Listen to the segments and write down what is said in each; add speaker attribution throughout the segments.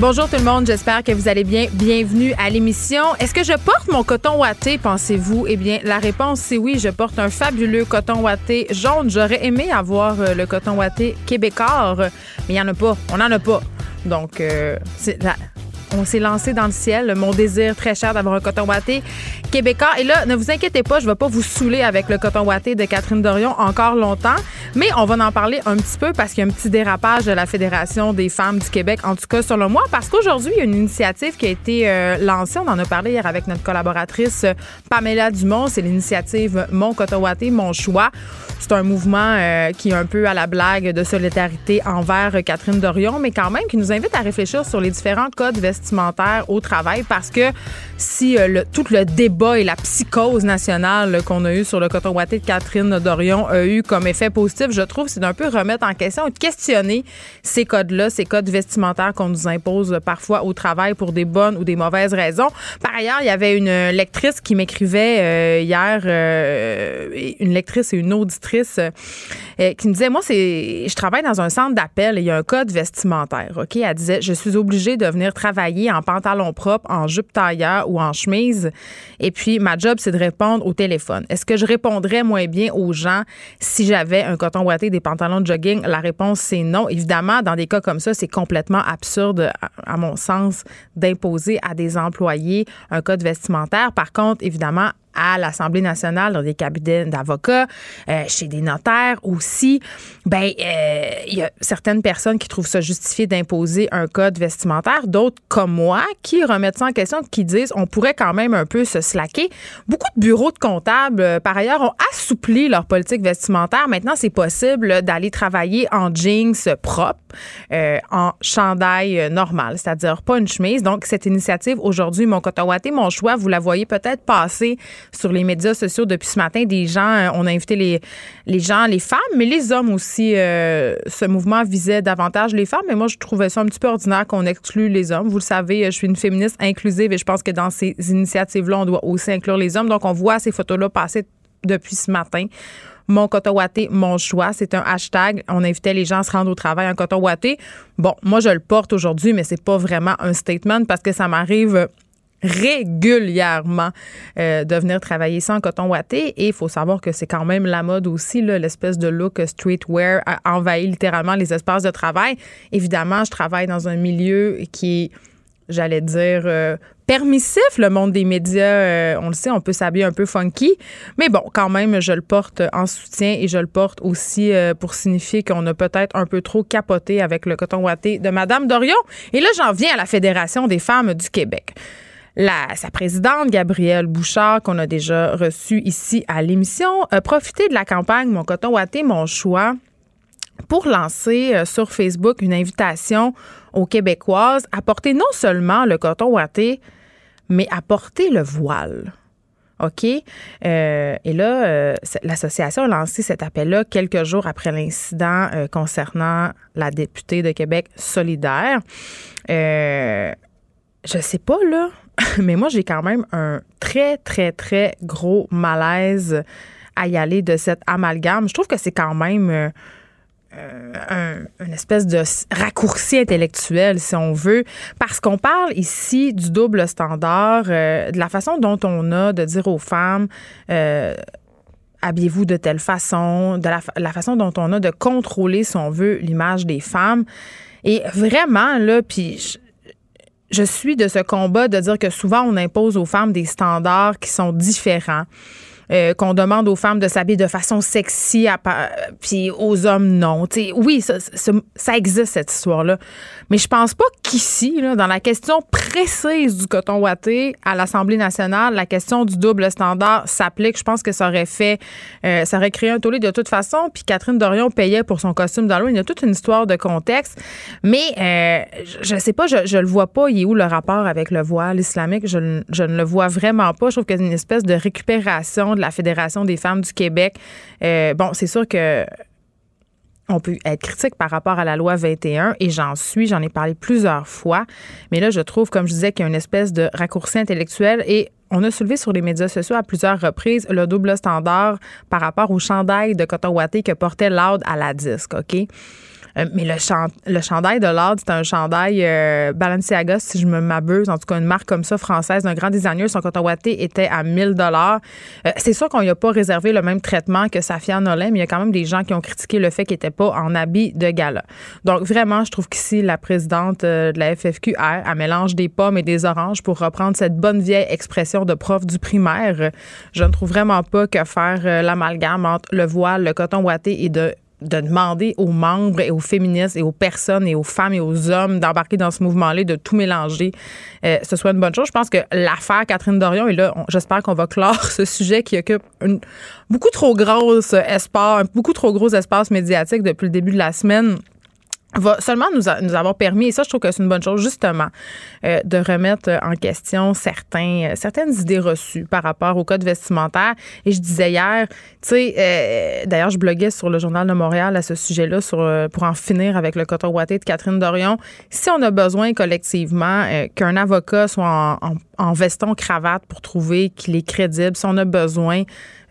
Speaker 1: Bonjour tout le monde, j'espère que vous allez bien. Bienvenue à l'émission. Est-ce que je porte mon coton ouaté, pensez-vous? Eh bien, la réponse c'est oui, je porte un fabuleux coton ouaté jaune. J'aurais aimé avoir euh, le coton ouaté québécois, mais il n'y en a pas. On n'en a pas. Donc, euh, c'est on s'est lancé dans le ciel. Mon désir très cher d'avoir un coton ouaté québécois. Et là, ne vous inquiétez pas, je ne vais pas vous saouler avec le coton ouaté de Catherine Dorion encore longtemps. Mais on va en parler un petit peu parce qu'il y a un petit dérapage de la Fédération des femmes du Québec, en tout cas selon moi, parce qu'aujourd'hui, il y a une initiative qui a été euh, lancée. On en a parlé hier avec notre collaboratrice euh, Pamela Dumont. C'est l'initiative Mon coton ouaté, mon choix. C'est un mouvement euh, qui est un peu à la blague de solidarité envers Catherine Dorion, mais quand même qui nous invite à réfléchir sur les différents codes vestimentaires au travail parce que si le, tout le débat et la psychose nationale qu'on a eu sur le coton ouaté de Catherine Dorion a eu comme effet positif, je trouve, c'est d'un peu remettre en question et de questionner ces codes-là, ces codes vestimentaires qu'on nous impose parfois au travail pour des bonnes ou des mauvaises raisons. Par ailleurs, il y avait une lectrice qui m'écrivait euh, hier, euh, une lectrice et une auditrice euh, qui me disait, moi, c'est, je travaille dans un centre d'appel et il y a un code vestimentaire. Elle disait, je suis obligée de venir travailler en pantalon propre, en jupe tailleur ou en chemise. Et puis ma job, c'est de répondre au téléphone. Est-ce que je répondrais moins bien aux gens si j'avais un coton ouaté, des pantalons de jogging? La réponse, c'est non. Évidemment, dans des cas comme ça, c'est complètement absurde, à mon sens, d'imposer à des employés un code vestimentaire. Par contre, évidemment, à l'Assemblée nationale, dans des cabinets d'avocats, euh, chez des notaires aussi, ben euh, il y a certaines personnes qui trouvent ça justifié d'imposer un code vestimentaire, d'autres comme moi qui remettent ça en question, qui disent on pourrait quand même un peu se slacker. Beaucoup de bureaux de comptables, euh, par ailleurs, ont assoupli leur politique vestimentaire. Maintenant, c'est possible d'aller travailler en jeans propres, en chandail normal, c'est-à-dire pas une chemise. Donc, cette initiative aujourd'hui, mon coton mon choix, vous la voyez peut-être passer sur les médias sociaux depuis ce matin. Des gens, euh, on a invité les, gens, les femmes, mais les hommes aussi. Euh, ce mouvement visait davantage les femmes, mais moi, je trouvais ça un petit peu ordinaire qu'on exclue les hommes. Vous le savez, je suis une féministe inclusive et je pense que dans ces initiatives-là, on doit aussi inclure les hommes. Donc, on voit ces photos-là passer depuis ce matin mon coton mon choix. C'est un hashtag. On invitait les gens à se rendre au travail en coton. Bon, moi, je le porte aujourd'hui, mais c'est pas vraiment un statement parce que ça m'arrive régulièrement euh, de venir travailler sans coton ouaté. Et il faut savoir que c'est quand même la mode aussi, l'espèce de look streetwear a envahi littéralement les espaces de travail. Évidemment, je travaille dans un milieu qui est j'allais dire, euh, permissif, le monde des médias. Euh, on le sait, on peut s'habiller un peu funky. Mais bon, quand même, je le porte en soutien et je le porte aussi pour signifier qu'on a peut-être un peu trop capoté avec le coton ouaté de Madame Dorion. Et là, j'en viens à la Fédération des femmes du Québec sa présidente, Gabrielle Bouchard, qu'on a déjà reçue ici à l'émission, a profité de la campagne Mon coton ouaté, mon choix pour lancer euh, sur Facebook une invitation aux Québécoises à porter non seulement le coton ouaté, mais à porter le voile. OK? Euh, et là, euh, l'association a lancé cet appel-là quelques jours après l'incident concernant la députée de Québec solidaire. je sais pas, là, mais moi, j'ai quand même un très, très, très gros malaise à y aller de cet amalgame. Je trouve que c'est quand même euh, euh, un, une espèce de raccourci intellectuel, si on veut, parce qu'on parle ici du double standard, euh, de la façon dont on a de dire aux femmes habillez-vous de telle façon, de la, la, façon dont on a de contrôler, si on veut, l'image des femmes. Et vraiment, là, puis je suis de ce combat de dire que souvent on impose aux femmes des standards qui sont différents. Euh, qu'on demande aux femmes de s'habiller de façon sexy, puis aux hommes non. oui, ça, existe cette histoire-là. Mais je pense pas qu'ici, dans la question précise du coton ouaté à l'Assemblée nationale, la question du double standard s'applique. Je pense que ça aurait fait, euh, ça aurait créé un tollé de toute façon. Puis Catherine Dorion payait pour son costume d'Halloween. Il y a toute une histoire de contexte. Mais euh, je, sais pas, je, je le vois pas. Il est où le rapport avec le voile islamique? Je, je ne le vois vraiment pas. Je trouve qu'il y a une espèce de récupération de la Fédération des femmes du Québec. Euh, bon, c'est sûr que on peut être critique par rapport à la loi 21 et j'en suis, j'en ai parlé plusieurs fois. Mais là, je trouve, comme je disais, qu'il y a une espèce de raccourci intellectuel et on a soulevé sur les médias sociaux à plusieurs reprises le double standard par rapport au chandail de coton que portait Loud à la disque, OK? Euh, mais le, chandail de l'ordre, c'est un chandail euh, Balenciaga, si je me m'abuse, en tout cas une marque comme ça française d'un grand designer. Son coton ouaté était à 1000 dollars. Euh, c'est sûr qu'on n'y a pas réservé le même traitement que Safia Nolin, mais il y a quand même des gens qui ont critiqué le fait qu'il n'était pas en habit de gala. Donc vraiment, je trouve qu'ici, la présidente de la FFQR, elle mélange des pommes et des oranges pour reprendre cette bonne vieille expression de prof du primaire. Je ne trouve vraiment pas que faire l'amalgame entre le voile, le coton ouaté et de de demander aux membres et aux féministes et aux personnes et aux femmes et aux hommes d'embarquer dans ce mouvement-là, de tout mélanger, euh, ce soit une bonne chose. Je pense que l'affaire Catherine Dorion, et là, j'espère qu'on va clore ce sujet qui occupe une beaucoup trop espace, beaucoup trop gros espace médiatique depuis le début de la semaine va seulement nous, nous avoir permis, et ça, je trouve que c'est une bonne chose, justement, euh, de remettre en question certains, euh, certaines idées reçues par rapport au code vestimentaire. Et je disais hier, tu sais, euh, d'ailleurs, je bloguais sur le Journal de Montréal à ce sujet-là sur, pour en finir avec le coton ouaté de Catherine Dorion. Si on a besoin collectivement qu'un avocat soit en, veston cravate pour trouver qu'il est crédible, si on a besoin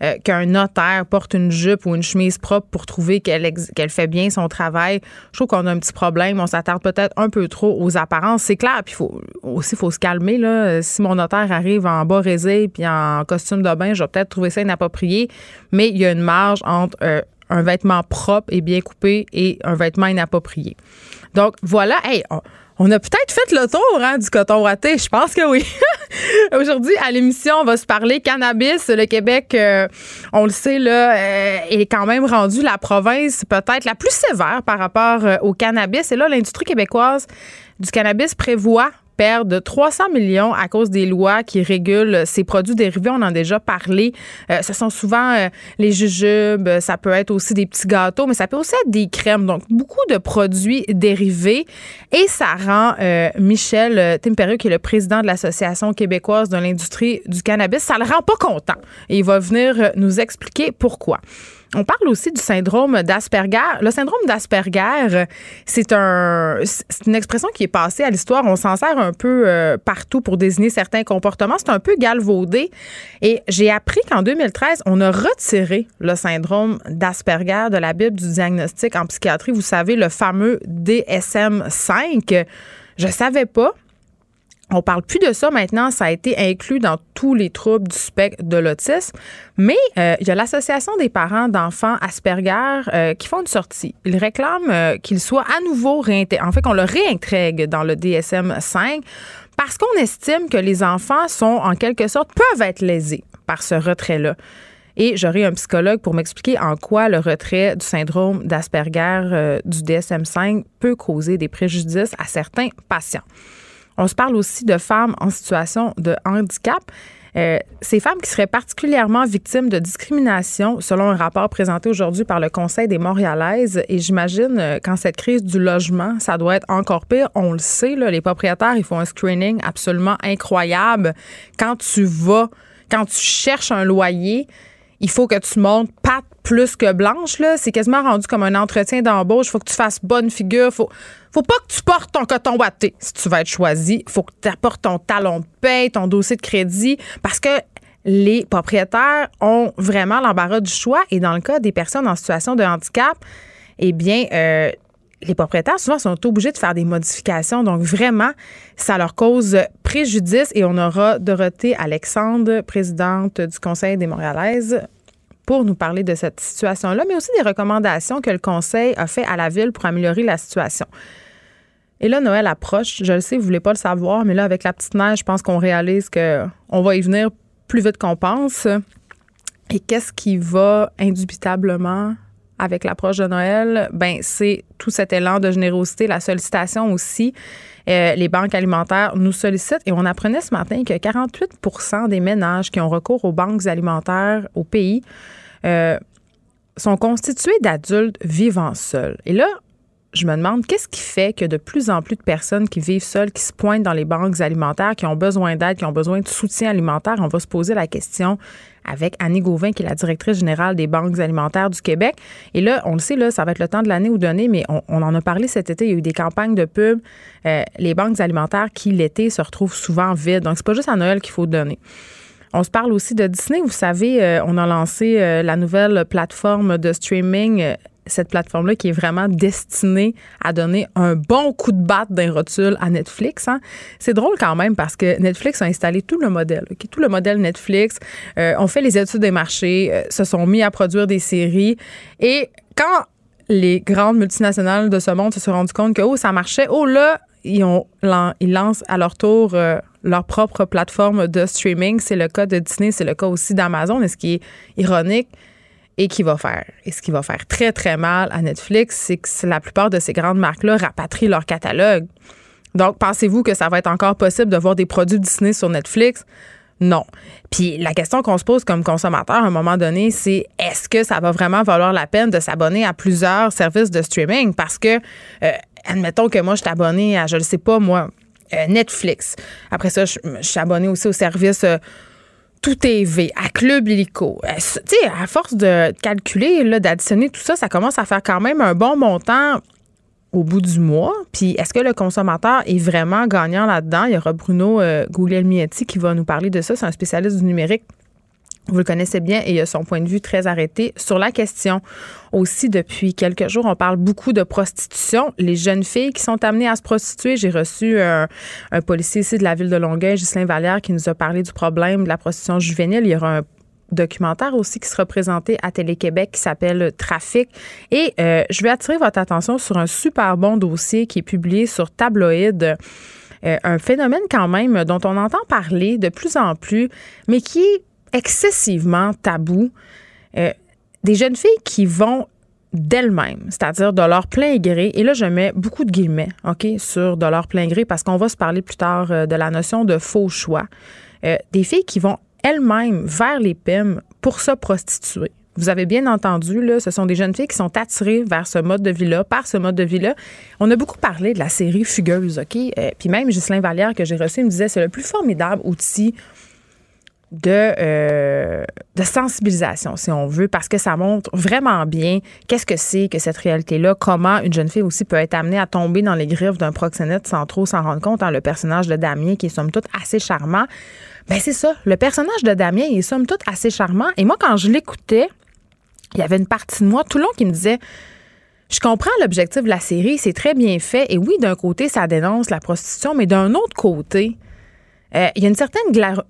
Speaker 1: euh, qu'un notaire porte une jupe ou une chemise propre pour trouver qu'elle fait bien son travail, je trouve qu'on a un petit problème. On s'attarde peut-être un peu trop aux apparences. C'est clair. Puis aussi, il faut se calmer. Si mon notaire arrive en bas résé puis en costume de bain, je vais peut-être trouver ça inapproprié. Mais il y a une marge entre euh, un vêtement propre et bien coupé et un vêtement inapproprié. Donc voilà, hey, on a peut-être fait le tour hein, du coton ouaté. Je pense que oui. Aujourd'hui, à l'émission, on va se parler cannabis. Le Québec, euh, on le sait, là, euh, est quand même rendu la province peut-être la plus sévère par rapport au cannabis. Et là, l'industrie québécoise du cannabis prévoit perdre 300 millions à cause des lois qui régulent ces produits dérivés. On en a déjà parlé. Euh, ce sont souvent euh, les jujubes, ça peut être aussi des petits gâteaux, mais ça peut aussi être des crèmes. Donc, beaucoup de produits dérivés. Et ça rend euh, Michel Timpérieux, qui est le président de l'Association québécoise de l'industrie du cannabis, ça le rend pas content. Et il va venir nous expliquer pourquoi. On parle aussi du syndrome d'Asperger. Le syndrome d'Asperger, c'est un, une expression qui est passée à l'histoire. On s'en sert un peu euh, partout pour désigner certains comportements. C'est un peu galvaudé. Et j'ai appris qu'en 2013, on a retiré le syndrome d'Asperger de la Bible du diagnostic en psychiatrie. Vous savez, le fameux DSM-5. Je savais pas. On parle plus de ça maintenant, ça a été inclus dans tous les troubles du spectre de l'autisme. Mais euh, il y a l'Association des parents d'enfants Asperger euh, qui font une sortie. Ils réclament euh, qu'il soit à nouveau réintégré, en fait qu'on le réintègre dans le DSM-5 parce qu'on estime que les enfants sont en quelque sorte peuvent être lésés par ce retrait-là. Et j'aurai un psychologue pour m'expliquer en quoi le retrait du syndrome d'Asperger du DSM-5 peut causer des préjudices à certains patients. On se parle aussi de femmes en situation de handicap. Euh, ces femmes qui seraient particulièrement victimes de discrimination, selon un rapport présenté aujourd'hui par le Conseil des Montréalaises. Et j'imagine euh, qu'en cette crise du logement, ça doit être encore pire. On le sait, les propriétaires, ils font un screening absolument incroyable. Quand tu vas, quand tu cherches un loyer, il faut que tu montes patte plus que blanche. Là. C'est quasiment rendu comme un entretien d'embauche. Il faut que tu fasses bonne figure. Faut, faut pas que tu portes ton coton watté si tu vas être choisi. Il faut que tu apportes ton talon de paie, ton dossier de crédit, parce que les propriétaires ont vraiment l'embarras du choix. Et dans le cas des personnes en situation de handicap, eh bien, euh, les propriétaires souvent sont obligés de faire des modifications. Donc vraiment, ça leur cause préjudice. Et on aura Dorothée Alexandre, présidente du Conseil des Montréalaises, pour nous parler de cette situation-là, mais aussi des recommandations que le Conseil a fait à la Ville pour améliorer la situation. Et là, Noël approche. Je le sais, vous ne voulez pas le savoir, mais là, avec la petite neige, je pense qu'on réalise qu'on va y venir plus vite qu'on pense. Et qu'est-ce qui va indubitablement avec l'approche de Noël? Ben, c'est tout cet élan de générosité, la sollicitation aussi. Euh, les banques alimentaires nous sollicitent et on apprenait ce matin que 48% des ménages qui ont recours aux banques alimentaires au pays euh, sont constitués d'adultes vivant seuls. Et là, je me demande qu'est-ce qui fait que de plus en plus de personnes qui vivent seules, qui se pointent dans les banques alimentaires, qui ont besoin d'aide, qui ont besoin de soutien alimentaire, on va se poser la question avec Annie Gauvin, qui est la directrice générale des banques alimentaires du Québec. Et là, on le sait, là, ça va être le temps de l'année ou donné, mais on, en a parlé cet été. Il y a eu des campagnes de pub. Euh, les banques alimentaires qui, l'été, se retrouvent souvent vides. Donc, c'est pas juste à Noël qu'il faut donner. On se parle aussi de Disney. Vous savez, euh, on a lancé euh, la nouvelle plateforme de streaming cette plateforme-là qui est vraiment destinée à donner un bon coup de batte d'un rotule à Netflix. Hein. C'est drôle quand même parce que Netflix a installé tout le modèle, tout le modèle Netflix. Euh, on fait les études des marchés, euh, se sont mis à produire des séries. Et quand les grandes multinationales de ce monde se sont rendues compte que oh, ça marchait, oh là, ils, ont, ils lancent à leur tour euh, leur propre plateforme de streaming. C'est le cas de Disney, c'est le cas aussi d'Amazon. Et ce qui est ironique, et qui va faire, et ce qui va faire très, très mal à Netflix, c'est que la plupart de ces grandes marques-là rapatrient leur catalogue. Donc, pensez-vous que ça va être encore possible de voir des produits Disney sur Netflix? Non. Puis la question qu'on se pose comme consommateur à un moment donné, c'est est-ce que ça va vraiment valoir la peine de s'abonner à plusieurs services de streaming? Parce que, euh, admettons que moi, je suis abonné à, je ne sais pas, moi, euh, Netflix. Après ça, je, suis abonné aussi au service... Tout TV, à Club Illico. Euh, tu sais, à force de calculer, d'additionner tout ça, ça commence à faire quand même un bon montant au bout du mois. Puis est-ce que le consommateur est vraiment gagnant là-dedans? Il y aura Bruno euh, Guglielmietti qui va nous parler de ça. C'est un spécialiste du numérique vous le connaissez bien et il a son point de vue très arrêté sur la question. Aussi, depuis quelques jours, on parle beaucoup de prostitution. Les jeunes filles qui sont amenées à se prostituer. J'ai reçu un, policier ici de la ville de Longueuil, Ghislain Vallière, qui nous a parlé du problème de la prostitution juvénile. Il y aura un documentaire aussi qui sera présenté à Télé-Québec qui s'appelle Trafic. Et euh, je vais attirer votre attention sur un super bon dossier qui est publié sur Tabloïd. Euh, un phénomène quand même dont on entend parler de plus en plus, mais qui est excessivement tabou. Euh, des jeunes filles qui vont d'elles-mêmes, c'est-à-dire de leur plein gré, et là je mets beaucoup de guillemets, OK, sur de leur plein gré parce qu'on va se parler plus tard euh, de la notion de faux choix. Euh, des filles qui vont elles-mêmes vers les PIM pour se prostituer. Vous avez bien entendu, ce sont des jeunes filles qui sont attirées vers ce mode de vie-là, par ce mode de vie-là. On a beaucoup parlé de la série Fugueuse, OK? puis même Ghislain Vallière, que j'ai reçu, me disait c'est le plus formidable outil de, euh, de sensibilisation, si on veut, parce que ça montre vraiment bien qu'est-ce que c'est que cette réalité-là, comment une jeune fille aussi peut être amenée à tomber dans les griffes d'un proxénète sans trop s'en rendre compte. Hein, le personnage de Damien, qui est somme toute assez charmant, ben c'est ça. Le personnage de Damien, il est somme toute assez charmant. Et moi, quand je l'écoutais, il y avait une partie de moi tout le long qui me disait je comprends l'objectif de la série, c'est très bien fait. Et oui, d'un côté, ça dénonce la prostitution, mais d'un autre côté, euh, il y a une certaine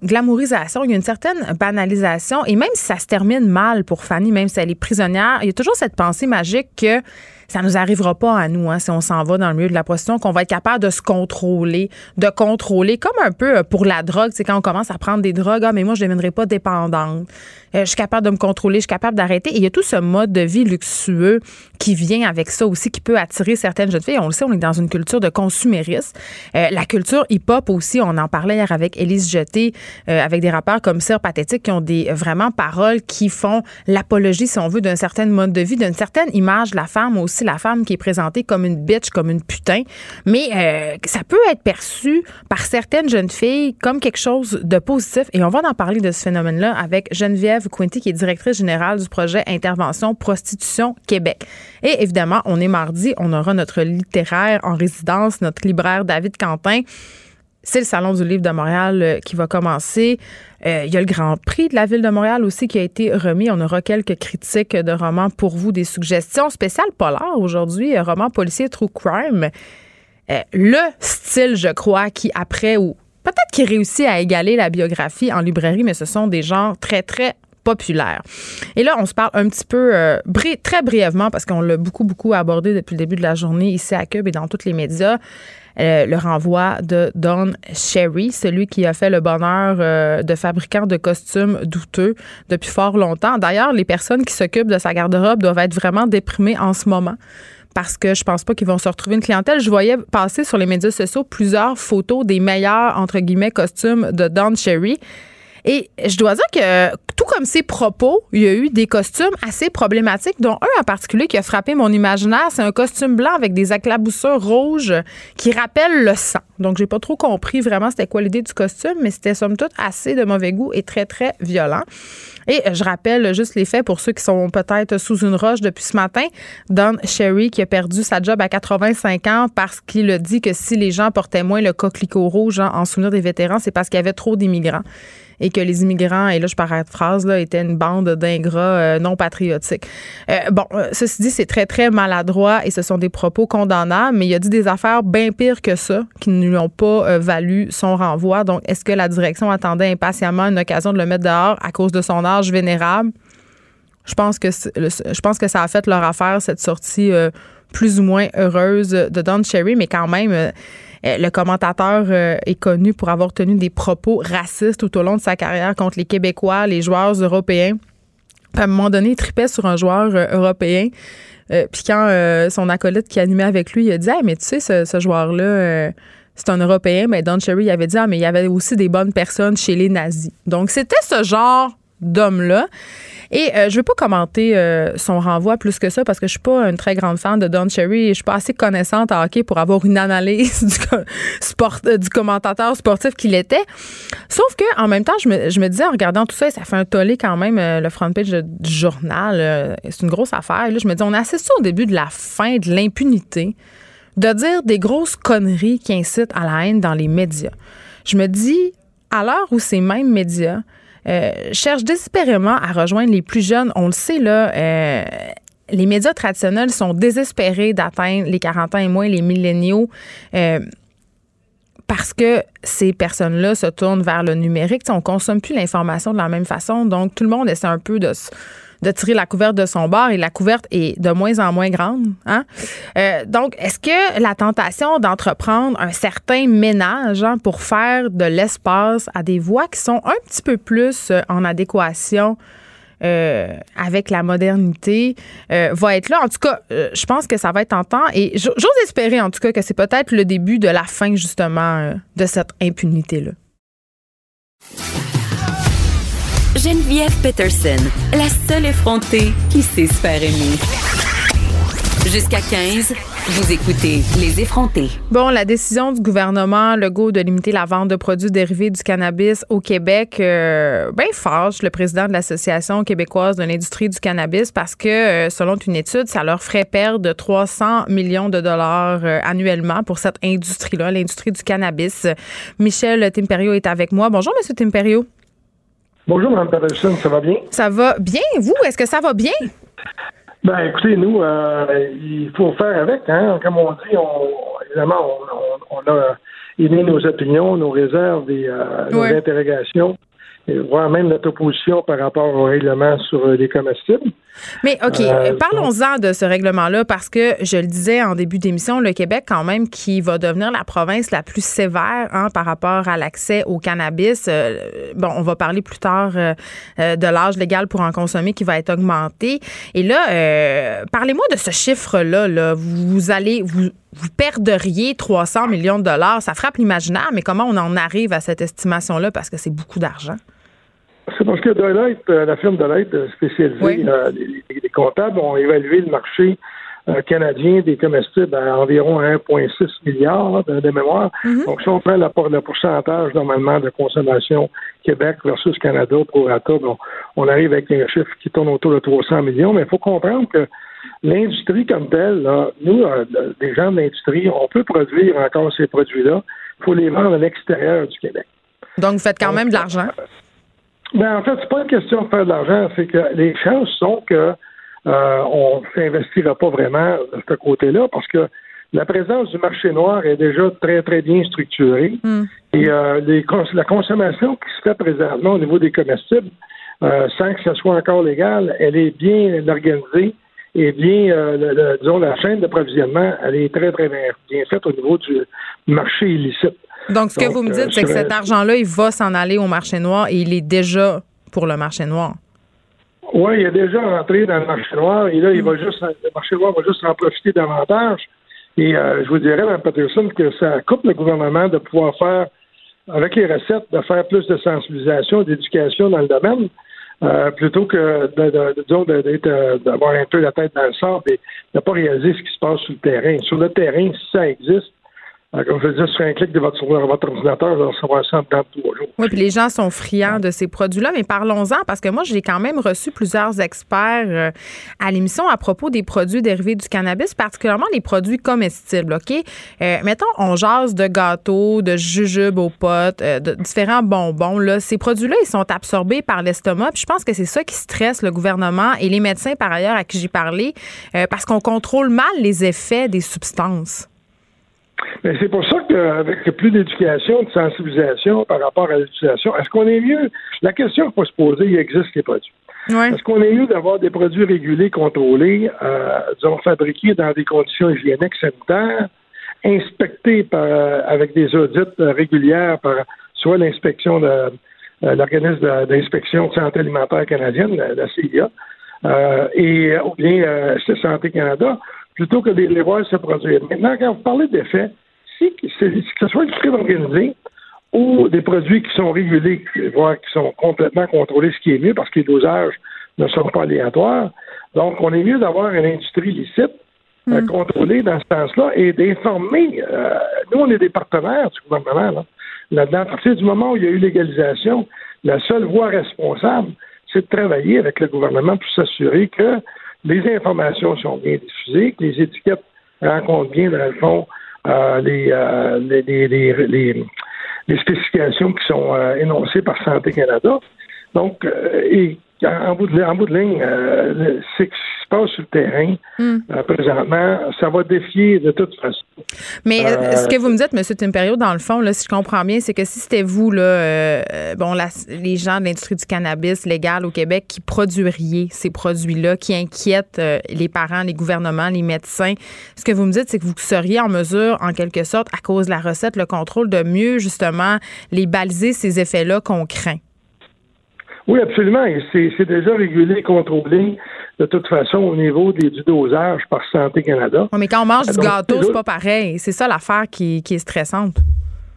Speaker 1: glamourisation, il y a une certaine banalisation. Et même si ça se termine mal pour Fanny, même si elle est prisonnière, il y a toujours cette pensée magique que ça nous arrivera pas à nous hein, si on s'en va dans le milieu de la prostitution, qu'on va être capable de se contrôler, de contrôler, comme un peu euh, pour la drogue, c'est quand on commence à prendre des drogues, ah mais moi je ne deviendrai pas dépendante, euh, je suis capable de me contrôler, je suis capable d'arrêter. Et il y a tout ce mode de vie luxueux qui vient avec ça aussi, qui peut attirer certaines jeunes filles. On le sait, on est dans une culture de consumérisme. Euh, la culture hip-hop aussi, on en parlait hier avec Élise Jeté, avec des rappeurs comme Sir Pathétique qui ont des vraiment paroles qui font l'apologie, si on veut, d'un certain mode de vie, d'une certaine image de la femme aussi la femme qui est présentée comme une bitch, comme une putain, mais euh, ça peut être perçu par certaines jeunes filles comme quelque chose de positif. Et on va en parler de ce phénomène-là avec Geneviève Quinty, qui est directrice générale du projet Intervention Prostitution Québec. Et évidemment, on est mardi, on aura notre littéraire en résidence, notre libraire David Quentin. C'est le Salon du livre de Montréal euh, qui va commencer. Euh, il y a le Grand Prix de la Ville de Montréal aussi qui a été remis. On aura quelques critiques de romans pour vous, des suggestions spéciales polar aujourd'hui, roman policier True Crime. Euh, le style, je crois, qui après ou peut-être qui réussit à égaler la biographie en librairie, mais ce sont des genres très, très populaires. Et là, on se parle un petit peu, très brièvement, parce qu'on l'a beaucoup, beaucoup abordé depuis le début de la journée ici à Cube et dans tous les médias. Euh, le renvoi de Don Sherry, celui qui a fait le bonheur euh, de fabricants de costumes douteux depuis fort longtemps. D'ailleurs, les personnes qui s'occupent de sa garde-robe doivent être vraiment déprimées en ce moment parce que je pense pas qu'ils vont se retrouver une clientèle. Je voyais passer sur les médias sociaux plusieurs photos des meilleurs, entre guillemets, costumes de Don Cherry. Et je dois dire que tout comme ses propos, il y a eu des costumes assez problématiques, dont un en particulier qui a frappé mon imaginaire. C'est un costume blanc avec des éclaboussures rouges qui rappellent le sang. Donc, j'ai pas trop compris vraiment c'était quoi l'idée du costume, mais c'était somme toute assez de mauvais goût et très, très violent. Et je rappelle juste les faits pour ceux qui sont peut-être sous une roche depuis ce matin. Don Sherry qui a perdu sa job à 85 ans parce qu'il a dit que si les gens portaient moins le coquelicot rouge hein, en souvenir des vétérans, c'est parce qu'il y avait trop d'immigrants et que les immigrants, et là je de phrase, là, étaient une bande d'ingrats euh, non patriotiques. Euh, bon, euh, ceci dit, c'est très, très maladroit et ce sont des propos condamnables, mais il a dit des affaires bien pires que ça qui ne lui ont pas valu son renvoi. Donc, est-ce que la direction attendait impatiemment une occasion de le mettre dehors à cause de son âge vénérable? Je pense que, je pense que ça a fait leur affaire, cette sortie plus ou moins heureuse de Don Cherry, mais quand même le commentateur euh, est connu pour avoir tenu des propos racistes tout au long de sa carrière contre les Québécois, les joueurs européens. à un moment donné, il tripait sur un joueur euh, européen. Puis quand son acolyte qui animait avec lui, il a dit mais tu sais, ce, joueur-là, c'est un Européen. Mais Don Cherry avait dit Ah, mais il y avait aussi des bonnes personnes chez les nazis. Donc, c'était ce genre d'homme-là. Et euh, je ne veux pas commenter euh, son renvoi plus que ça parce que je suis pas une très grande fan de Don Cherry et je suis pas assez connaissante en hockey pour avoir une analyse euh, du commentateur sportif qu'il était. Sauf que en même temps, je me, je disais en regardant tout ça, ça fait un tollé quand même le front page du journal. c'est une grosse affaire. là, je me dis, on a assez ça au début de la fin de l'impunité de dire des grosses conneries qui incitent à la haine dans les médias. Je me dis, à l'heure où ces mêmes médias euh, cherche désespérément à rejoindre les plus jeunes. On le sait, là. Euh, les médias traditionnels sont désespérés d'atteindre les 40 ans et moins, les milléniaux. Euh, parce que ces personnes-là se tournent vers le numérique. on ne consomme plus l'information de la même façon. Donc, tout le monde essaie un peu de de tirer la couverte de son bord et la couverte est de moins en moins grande. Hein? Euh, donc, est-ce que la tentation d'entreprendre un certain ménage hein, pour faire de l'espace à des voix qui sont un petit peu plus euh, en adéquation euh, avec la modernité va être là? En tout cas, je pense que ça va être en temps et j'ose espérer en tout cas que c'est peut-être le début de la fin justement de cette impunité-là.
Speaker 2: Geneviève Peterson, la seule effrontée qui sait se faire aimer. Jusqu'à 15, vous écoutez Les effrontés.
Speaker 1: Bon, la décision du gouvernement Legault de limiter la vente de produits dérivés du cannabis au Québec, euh, ben fâche le président de l'Association québécoise de l'industrie du cannabis parce que, euh, selon une étude, ça leur ferait perdre 300 millions de dollars euh, annuellement pour cette industrie-là, l'industrie du cannabis. Michel Timperio est avec moi. Bonjour, Monsieur Timperio.
Speaker 3: Bonjour, Mme Patterson, ça va bien?
Speaker 1: Ça va bien. Vous, est-ce que ça va bien?
Speaker 3: Ben, écoutez, nous, euh, il faut faire avec. Hein? Comme on dit, on, évidemment, on, on, a émis nos opinions, nos réserves et euh, nos interrogations voire même notre opposition par rapport au règlement sur euh, les comestibles.
Speaker 1: Mais OK, euh, parlons-en de ce règlement-là parce que je le disais en début d'émission, le Québec quand même qui va devenir la province la plus sévère hein, par rapport à l'accès au cannabis. Euh, bon, on va parler plus tard de l'âge légal pour en consommer qui va être augmenté. Et là, parlez-moi de ce chiffre-là. Là. Vous allez, vous, vous perdriez 300 millions de dollars. Ça frappe l'imaginaire, mais comment on en arrive à cette estimation-là? Parce que c'est beaucoup d'argent?
Speaker 3: C'est parce que Deloitte, euh, la firme Deloitte euh, spécialisée, euh, les, comptables ont évalué le marché canadien des comestibles à environ 1,6 milliard de, mémoire. Mm-hmm. Donc, si on prend le, pourcentage normalement de consommation Québec versus Canada pour rata, on arrive avec un chiffre qui tourne autour de 300 millions. Mais il faut comprendre que l'industrie comme telle, nous, des gens de l'industrie, on peut produire encore ces produits-là. Il faut les vendre à l'extérieur du Québec.
Speaker 1: Donc, vous faites quand même de l'argent?
Speaker 3: Ben, en fait, c'est pas une question de faire de l'argent, c'est que les chances sont que euh, on s'investira pas vraiment de ce côté-là parce que la présence du marché noir est déjà très, très bien structurée. Hmm. Et euh, la consommation qui se fait présentement au niveau des comestibles, euh, sans que ce soit encore légal, elle est bien organisée et bien, euh, disons, la chaîne d'approvisionnement, elle est très, très bien, bien faite au niveau du marché illicite.
Speaker 1: Donc, ce que vous me dites, c'est que cet argent-là, il va s'en aller au marché noir et il est déjà pour le marché noir.
Speaker 3: Oui, il est déjà rentré dans le marché noir et là, il va juste, le marché noir va juste en profiter davantage. Et euh, je vous dirais, Mme Patterson, que ça coupe le gouvernement de pouvoir faire, avec les recettes, de faire plus de sensibilisation, d'éducation dans le domaine. euh, plutôt que d'avoir un peu la tête dans le sable et de ne pas réaliser ce qui se passe sur le terrain. Sur le terrain, si ça existe, euh, comme je disais, sur un clic de votre, votre ordinateur, vous recevoir ça en trois jours.
Speaker 1: Oui, puis les gens sont friands de ces produits-là, mais parlons-en parce que moi, j'ai quand même reçu plusieurs experts euh, à l'émission à propos des produits dérivés du cannabis, particulièrement les produits comestibles, OK? Euh, mettons, on jase de gâteaux, de jujubes aux potes, de différents bonbons. Là. Ces produits-là, ils sont absorbés par l'estomac, puis je pense que c'est ça qui stresse le gouvernement et les médecins, par ailleurs, à qui j'ai parlé, parce qu'on contrôle mal les effets des substances.
Speaker 3: Mais c'est pour ça qu'avec plus d'éducation, de sensibilisation par rapport à l'utilisation, est-ce qu'on est mieux? La question qu'il faut se poser, il existe les produits. Est-ce qu'on est mieux d'avoir des produits régulés, contrôlés, euh, disons, fabriqués dans des conditions hygiéniques sanitaires, inspectés par, euh, avec des audits euh, régulières par soit l'inspection de euh, l'organisme d'inspection de santé alimentaire canadienne, la, CIA, et ou bien Santé Canada, plutôt que de les voir se produire. Maintenant, quand vous parlez d'effets, si, que ce soit du crime organisé ou des produits qui sont régulés, voire qui sont complètement contrôlés, ce qui est mieux parce que les dosages ne sont pas aléatoires. Donc, on est mieux d'avoir une industrie licite euh, hmm. contrôlée dans ce sens-là et d'informer. Euh, nous, on est des partenaires du gouvernement. Là. Là-dedans, à partir du moment où il y a eu légalisation, la seule voie responsable, c'est de travailler avec le gouvernement pour s'assurer que les informations sont bien diffusées, que les étiquettes rencontrent bien, dans le fond, euh, euh, les, les, les, spécifications qui sont euh, énoncées par Santé Canada. Donc, et en bout de, en bout de ligne, c'est sur le terrain euh, présentement, ça va défier de toute façon.
Speaker 1: Mais euh, ce que vous me dites, M. Timperio, dans le fond, là, si je comprends bien, c'est que si c'était vous, là, euh, bon, les gens de l'industrie du cannabis légal au Québec qui produiriez ces produits-là, qui inquiètent les parents, les gouvernements, les médecins, ce que vous me dites, c'est que vous seriez en mesure, en quelque sorte, à cause de la recette, le contrôle, de mieux, justement, les baliser, ces effets-là qu'on craint.
Speaker 3: Oui, absolument. C'est déjà régulé, contrôlé de toute façon au niveau des, du dosage par Santé Canada.
Speaker 1: mais quand on mange du gâteau, c'est pas pareil. C'est ça l'affaire qui, qui, est stressante.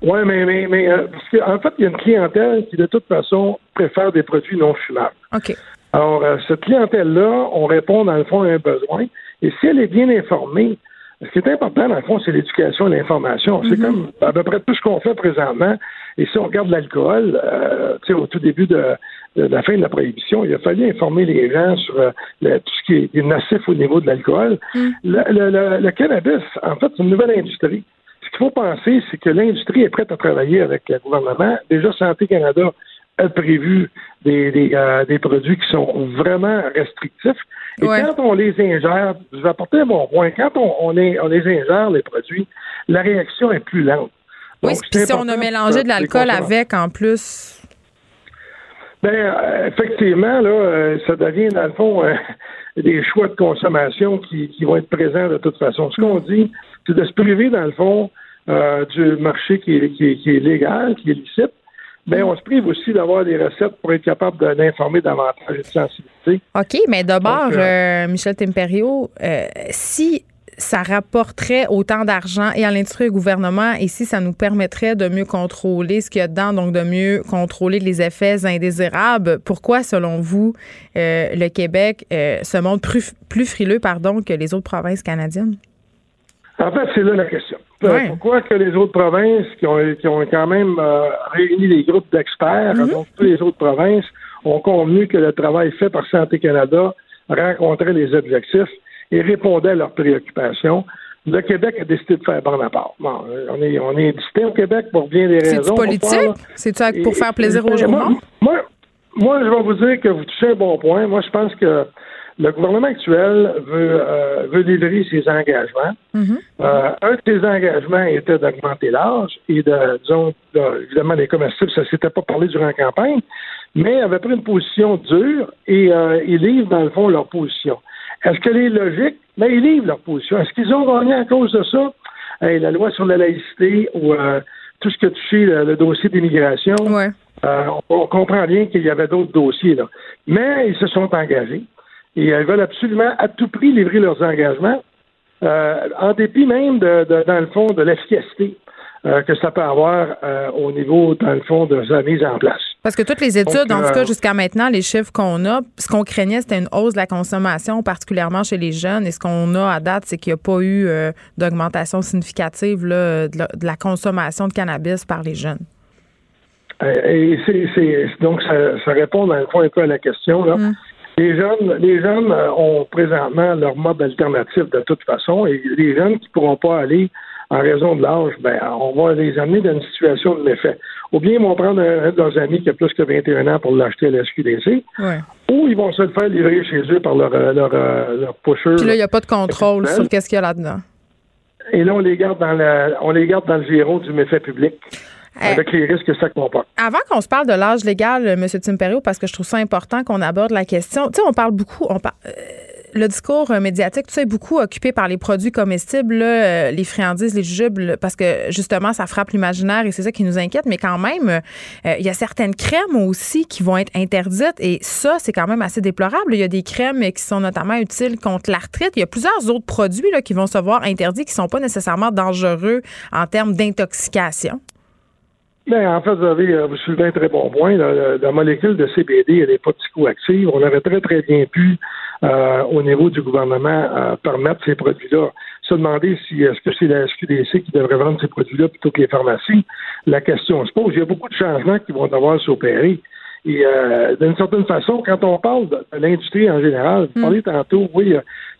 Speaker 3: Oui, mais, mais, mais euh, parce qu'en fait, il y a une clientèle qui, de toute façon, préfère des produits non fumables.
Speaker 1: OK.
Speaker 3: Alors, euh, cette clientèle-là, on répond, dans le fond, à un besoin. Et si elle est bien informée, ce qui est important, dans le fond, c'est l'éducation et l'information. C'est mhm. comme à peu près tout ce qu'on fait présentement. Et si on regarde l'alcool, euh, tu sais, au tout début de, la fin de la prohibition, il a fallu informer les gens sur euh, tout ce qui est, nocif au niveau de l'alcool. Mhm. Le, cannabis, en fait, c'est une nouvelle industrie. Ce qu'il faut penser, c'est que l'industrie est prête à travailler avec le gouvernement. Déjà, Santé Canada a prévu des, des, euh, des produits qui sont vraiment restrictifs. Et quand on les ingère, je vais apporter un bon point, quand on, on, les ingère, les produits, la réaction est plus lente.
Speaker 1: Oui, puis si on a mélangé de l'alcool avec en plus.
Speaker 3: Ben, euh, effectivement, là, euh, ça devient, dans le fond, euh, des choix de consommation qui, qui, vont être présents de toute façon. Ce qu'on dit, c'est de se priver, dans le fond, du marché qui est, qui, qui est légal, qui est licite, mais on se prive aussi d'avoir des recettes pour être capable d'informer davantage et de sensibiliser.
Speaker 1: OK, mais d'abord, euh, Michel Temperio, si ça rapporterait autant d'argent et à l'industrie et au gouvernement et si ça nous permettrait de mieux contrôler ce qu'il y a dedans, donc de mieux contrôler les effets indésirables, pourquoi, selon vous, le Québec se montre plus, plus frileux pardon, que les autres provinces canadiennes?
Speaker 3: En fait, c'est là la question. Euh, pourquoi que les autres provinces qui ont, qui ont quand même euh, réuni des groupes d'experts, mm-hmm. donc toutes les autres provinces, ont convenu que le travail fait par Santé Canada rencontrait les objectifs et répondait à leurs préoccupations. Le Québec a décidé de faire bon à part. Bon, on est, on est distinct au Québec pour bien des raisons.
Speaker 1: C'est politique? C'est-tu pour faire plaisir aux gens?
Speaker 3: Moi, moi, je vais vous dire que vous touchez un bon point. Moi, je pense que le gouvernement actuel veut, euh, veut livrer ses engagements. Mm-hmm. euh, un de ses engagements était d'augmenter l'âge et de, disons, évidemment, les comestibles, ça ne s'était pas parlé durant la campagne, mais avait pris une position dure et euh, ils livrent, dans le fond, leur position. Est-ce qu'elle est logique? Mais ils livrent leur position. Est-ce qu'ils ont gagné à cause de ça? la loi sur la laïcité ou euh, tout ce qui a touché le, dossier d'immigration, euh, on, on, comprend bien qu'il y avait d'autres dossiers. là. Mais ils se sont engagés et elles veulent absolument à tout prix livrer leurs engagements, euh, en dépit même de, dans le fond, de l'efficacité euh, que ça peut avoir euh, au niveau, dans le fond, de sa mise en place.
Speaker 1: Parce que toutes les études, en tout cas jusqu'à maintenant, les chiffres qu'on a, ce qu'on craignait, c'était une hausse de la consommation, particulièrement chez les jeunes. Et ce qu'on a à date, c'est qu'il n'y a pas eu d'augmentation significative de, la, consommation de cannabis par les jeunes.
Speaker 3: Et c'est, donc, ça, répond dans le fond un peu à la question. Là. Mm. Les jeunes, les jeunes euh, ont présentement leur mode alternatif de toute façon, et les jeunes qui ne pourront pas aller en raison de l'âge, ben, on va les amener dans une situation de méfait. Ou bien ils vont prendre un, de leurs amis qui a plus que 21 ans pour l'acheter à la SQDC, ou ils vont se le faire livrer chez eux par leur, euh, leur, euh, leur pusher.
Speaker 1: Puis là, il n'y a pas de contrôle sur qu'est-ce qu'il y a là-dedans.
Speaker 3: Et là, on les garde dans la, on les garde dans le giron du méfait public. Euh, avec les risques que ça comporte.
Speaker 1: Avant qu'on se parle de l'âge légal, M. Timperio, parce que je trouve ça important qu'on aborde la question. Tu sais, on parle beaucoup, on euh, le discours médiatique, tout ça est beaucoup occupé par les produits comestibles, euh, les friandises, les jujubes, parce que justement, ça frappe l'imaginaire et c'est ça qui nous inquiète. Mais quand même, il y a certaines crèmes aussi qui vont être interdites et ça, c'est quand même assez déplorable. Il y a des crèmes qui sont notamment utiles contre l'arthrite. Il y a plusieurs autres produits qui vont se voir interdits qui ne sont pas nécessairement dangereux en termes d'intoxication.
Speaker 3: Ben, en fait, vous avez euh, vous soulevez un très bon point. la, molécule de CBD, elle n'est pas psychoactive. On aurait très, très bien pu, euh, au niveau du gouvernement, euh, permettre ces produits-là. Se demander si est-ce que c'est la SQDC qui devrait vendre ces produits-là plutôt que les pharmacies. La question se pose. Il y a beaucoup de changements qui vont devoir s'opérer. Et d'une certaine façon, quand on parle de, l'industrie en général, vous mm. parlez tantôt, oui,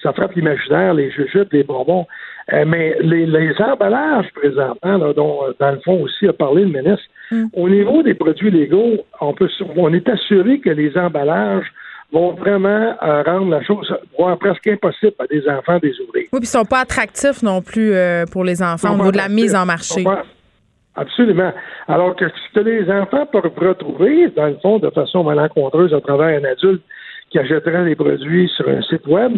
Speaker 3: ça frappe l'imaginaire, les jujubes, les bonbons. Euh, mais les, les, emballages présentement, dont euh, dans le fond aussi a parlé le ministre, mm. au niveau des produits légaux, on peut on est assuré que les emballages vont vraiment euh, rendre la chose voire presque impossible à des enfants des ouvriers.
Speaker 1: Oui, puis ils ne sont pas attractifs non plus pour les enfants au niveau de la mise en marché.
Speaker 3: Absolument. Alors que ce que les enfants peuvent retrouver, dans le fond, de façon malencontreuse à travers un adulte qui achèterait les produits sur un site web,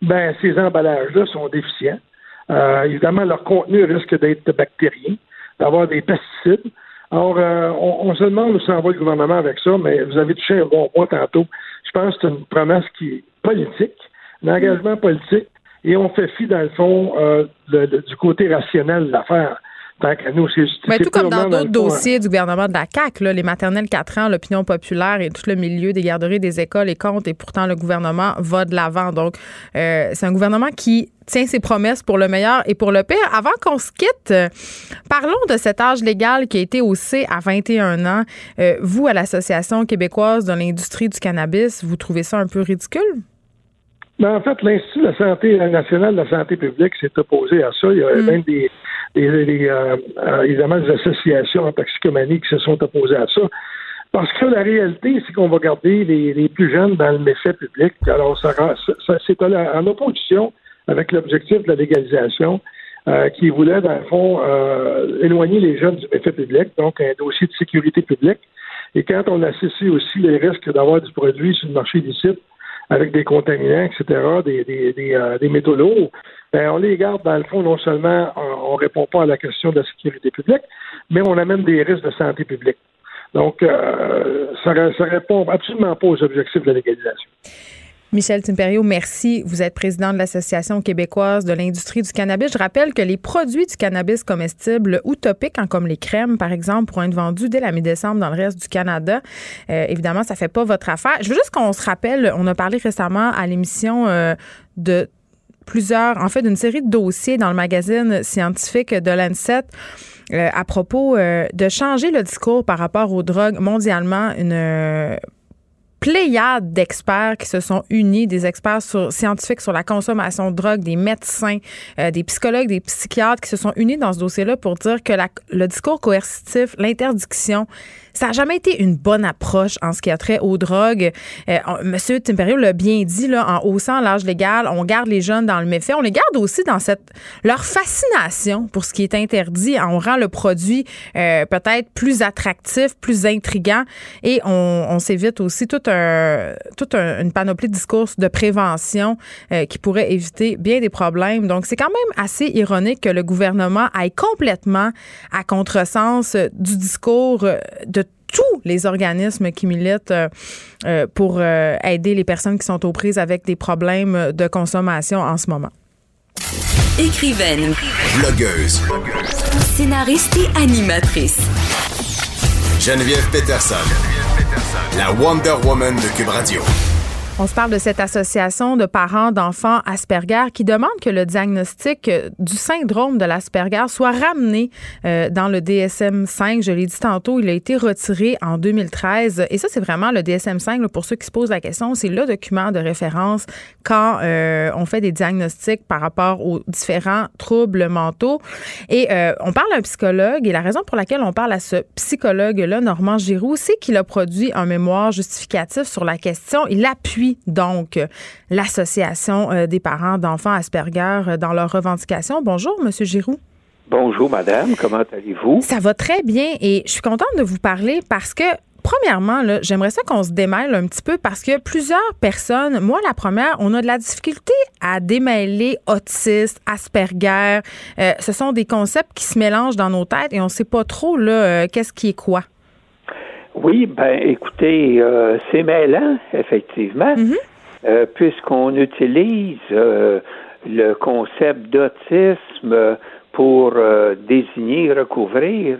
Speaker 3: ben ces emballages-là sont déficients. Euh, évidemment, leur contenu risque d'être bactérien, d'avoir des pesticides. Alors, euh, on, se demande où s'en va le gouvernement avec ça, mais vous avez touché un bon point tantôt. Je pense que c'est une promesse qui est politique, un engagement politique, et on fait fi, dans le fond, euh, du côté rationnel de l'affaire.
Speaker 1: Mais tout comme dans d'autres dossiers du gouvernement de la CAQ, les maternelles 4 ans, l'opinion populaire et tout le milieu des garderies, des écoles et comptes, et pourtant le gouvernement va de l'avant. Donc, euh, c'est un gouvernement qui tient ses promesses pour le meilleur et pour le pire. Avant qu'on se quitte, euh, parlons de cet âge légal qui a été haussé à 21 ans. Euh, vous, à l'Association québécoise de l'industrie du cannabis, vous trouvez ça un peu ridicule?
Speaker 3: Ben, en fait, l'Institut de la santé nationale de la santé publique s'est opposé à ça. Il y a mm. même des des, euh, évidemment des associations en toxicomanie qui se sont opposées à ça. Parce que la réalité, c'est qu'on va garder les, plus jeunes dans le méfait public. Alors, ça, c'est en opposition avec l'objectif de la légalisation euh, qui voulait, dans le fond, éloigner les jeunes du méfait public, donc un dossier de sécurité publique. Et quand on associe aussi les risques d'avoir du produit sur le marché illicite avec des contaminants, etc., des, des, métaux lourds, ben, on les garde dans le fond, non seulement on ne répond pas à la question de la sécurité publique, mais on amène des risques de santé publique. Donc, euh, ça ne répond absolument pas aux objectifs de la légalisation.
Speaker 1: Michel Timperio, merci. Vous êtes président de l'Association québécoise de l'industrie du cannabis. Je rappelle que les produits du cannabis comestibles ou topiques, hein, comme les crèmes, par exemple, pourront être vendus dès la mi-décembre dans le reste du Canada. Euh, évidemment, ça ne fait pas votre affaire. Je veux juste qu'on se rappelle, on a parlé récemment à l'émission euh, de plusieurs, en fait, d'une série de dossiers dans le magazine scientifique de l'ANSET. Euh, à propos de changer le discours par rapport aux drogues mondialement, une pléiade d'experts qui se sont unis, des experts scientifiques sur la consommation de drogue, des médecins, euh, des psychologues, des psychiatres qui se sont unis dans ce dossier-là pour dire que le discours coercitif, l'interdiction, ça n'a jamais été une bonne approche en ce qui a trait aux drogues. Euh, Monsieur Timperio l'a bien dit, là, en haussant l'âge légal, on garde les jeunes dans le méfait. On les garde aussi dans cette leur fascination pour ce qui est interdit. On rend le produit euh, peut-être plus attractif, plus intrigant et on, on s'évite aussi toute, un, toute une panoplie de discours de prévention euh, qui pourrait éviter bien des problèmes. Donc, c'est quand même assez ironique que le gouvernement aille complètement à contresens du discours de tous les organismes qui militent euh, euh, pour euh, aider les personnes qui sont aux prises avec des problèmes de consommation en ce moment.
Speaker 2: Écrivaine, blogueuse, scénariste et animatrice.
Speaker 4: Geneviève Peterson la Wonder Woman de Cube Radio.
Speaker 1: On se parle de cette association de parents d'enfants Asperger qui demande que le diagnostic euh, du syndrome de l'Asperger soit ramené euh, dans le DSM-5. Je l'ai dit tantôt, il a été retiré en 2013. Et ça, c'est vraiment le DSM-5, pour ceux qui se posent la question, c'est le document de référence quand euh, on fait des diagnostics par rapport aux différents troubles mentaux. Et on parle à un psychologue et la raison pour laquelle on parle à ce psychologue-là, Normand Giroux, c'est qu'il a produit un mémoire justificatif sur la question. Il appuie donc l'Association euh, des parents d'enfants Asperger euh, dans leurs revendications. Bonjour, Monsieur Giroux.
Speaker 5: Bonjour, madame. Comment allez-vous?
Speaker 1: Ça va très bien et je suis contente de vous parler parce que Premièrement, j'aimerais ça qu'on se démêle un petit peu parce que plusieurs personnes, moi la première, on a de la difficulté à démêler autiste, Asperger. Euh, ce sont des concepts qui se mélangent dans nos têtes et on ne sait pas trop là qu'est-ce qui est quoi.
Speaker 5: Oui, ben écoutez, euh, c'est mêlant, effectivement, mhm. euh, puisqu'on utilise euh, le concept d'autisme pour désigner, recouvrir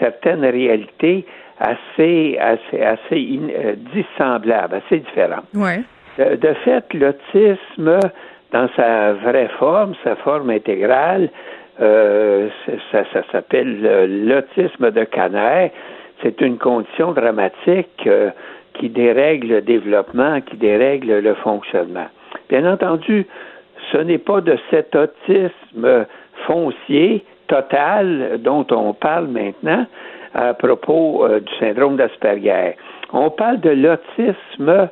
Speaker 5: certaines réalités assez, assez, assez dissemblables, assez différentes.
Speaker 1: Ouais.
Speaker 5: De, fait, l'autisme, dans sa vraie forme, sa forme intégrale, ça, ça s'appelle l'autisme de Canet c'est une condition dramatique euh, qui dérègle le développement, qui dérègle le fonctionnement. Bien entendu, ce n'est pas de cet autisme foncier total dont on parle maintenant à propos euh, du syndrome d'Asperger. On parle de l'autisme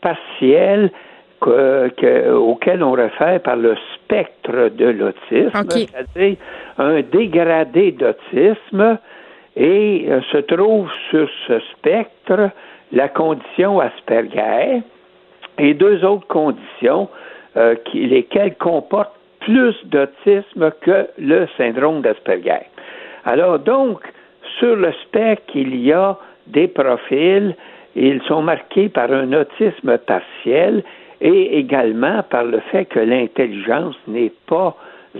Speaker 5: partiel auquel on réfère par le spectre de l'autisme, c'est-à-dire un dégradé d'autisme et euh, se trouve sur ce spectre la condition Asperger et deux autres conditions euh, lesquelles comportent plus d'autisme que le syndrome d'Asperger. Alors donc, sur le spectre, il y a des profils, ils sont marqués par un autisme partiel et également par le fait que l'intelligence n'est pas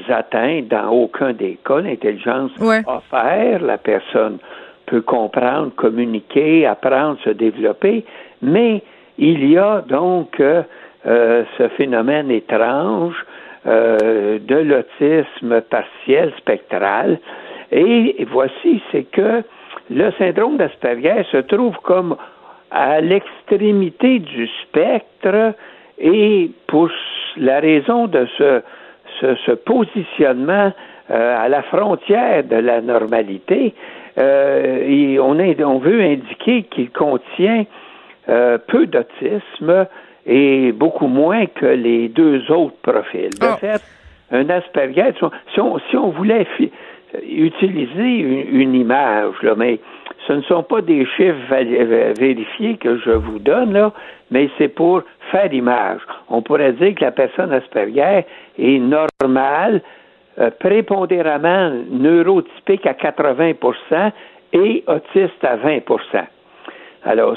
Speaker 5: atteint dans aucun des cas. L'intelligence
Speaker 1: ouais.
Speaker 5: faire, la personne peut comprendre, communiquer, apprendre, se développer, mais il y a donc euh, euh, ce phénomène étrange euh, de l'autisme partiel spectral. Et voici, c'est que le syndrome d'Asperger se trouve comme à l'extrémité du spectre et pour la raison de ce ce, positionnement euh, à la frontière de la normalité, euh, et on, on, veut indiquer qu'il contient euh, peu d'autisme et beaucoup moins que les deux autres profils. De ah. fait, un Asperger, si on, si on voulait utiliser une, image, là, mais ce ne sont pas des chiffres vérifiés que je vous donne, là, mais c'est pour faire image. On pourrait dire que la personne Asperger est normale, euh, prépondéramment neurotypique à 80% et autiste à 20 alors,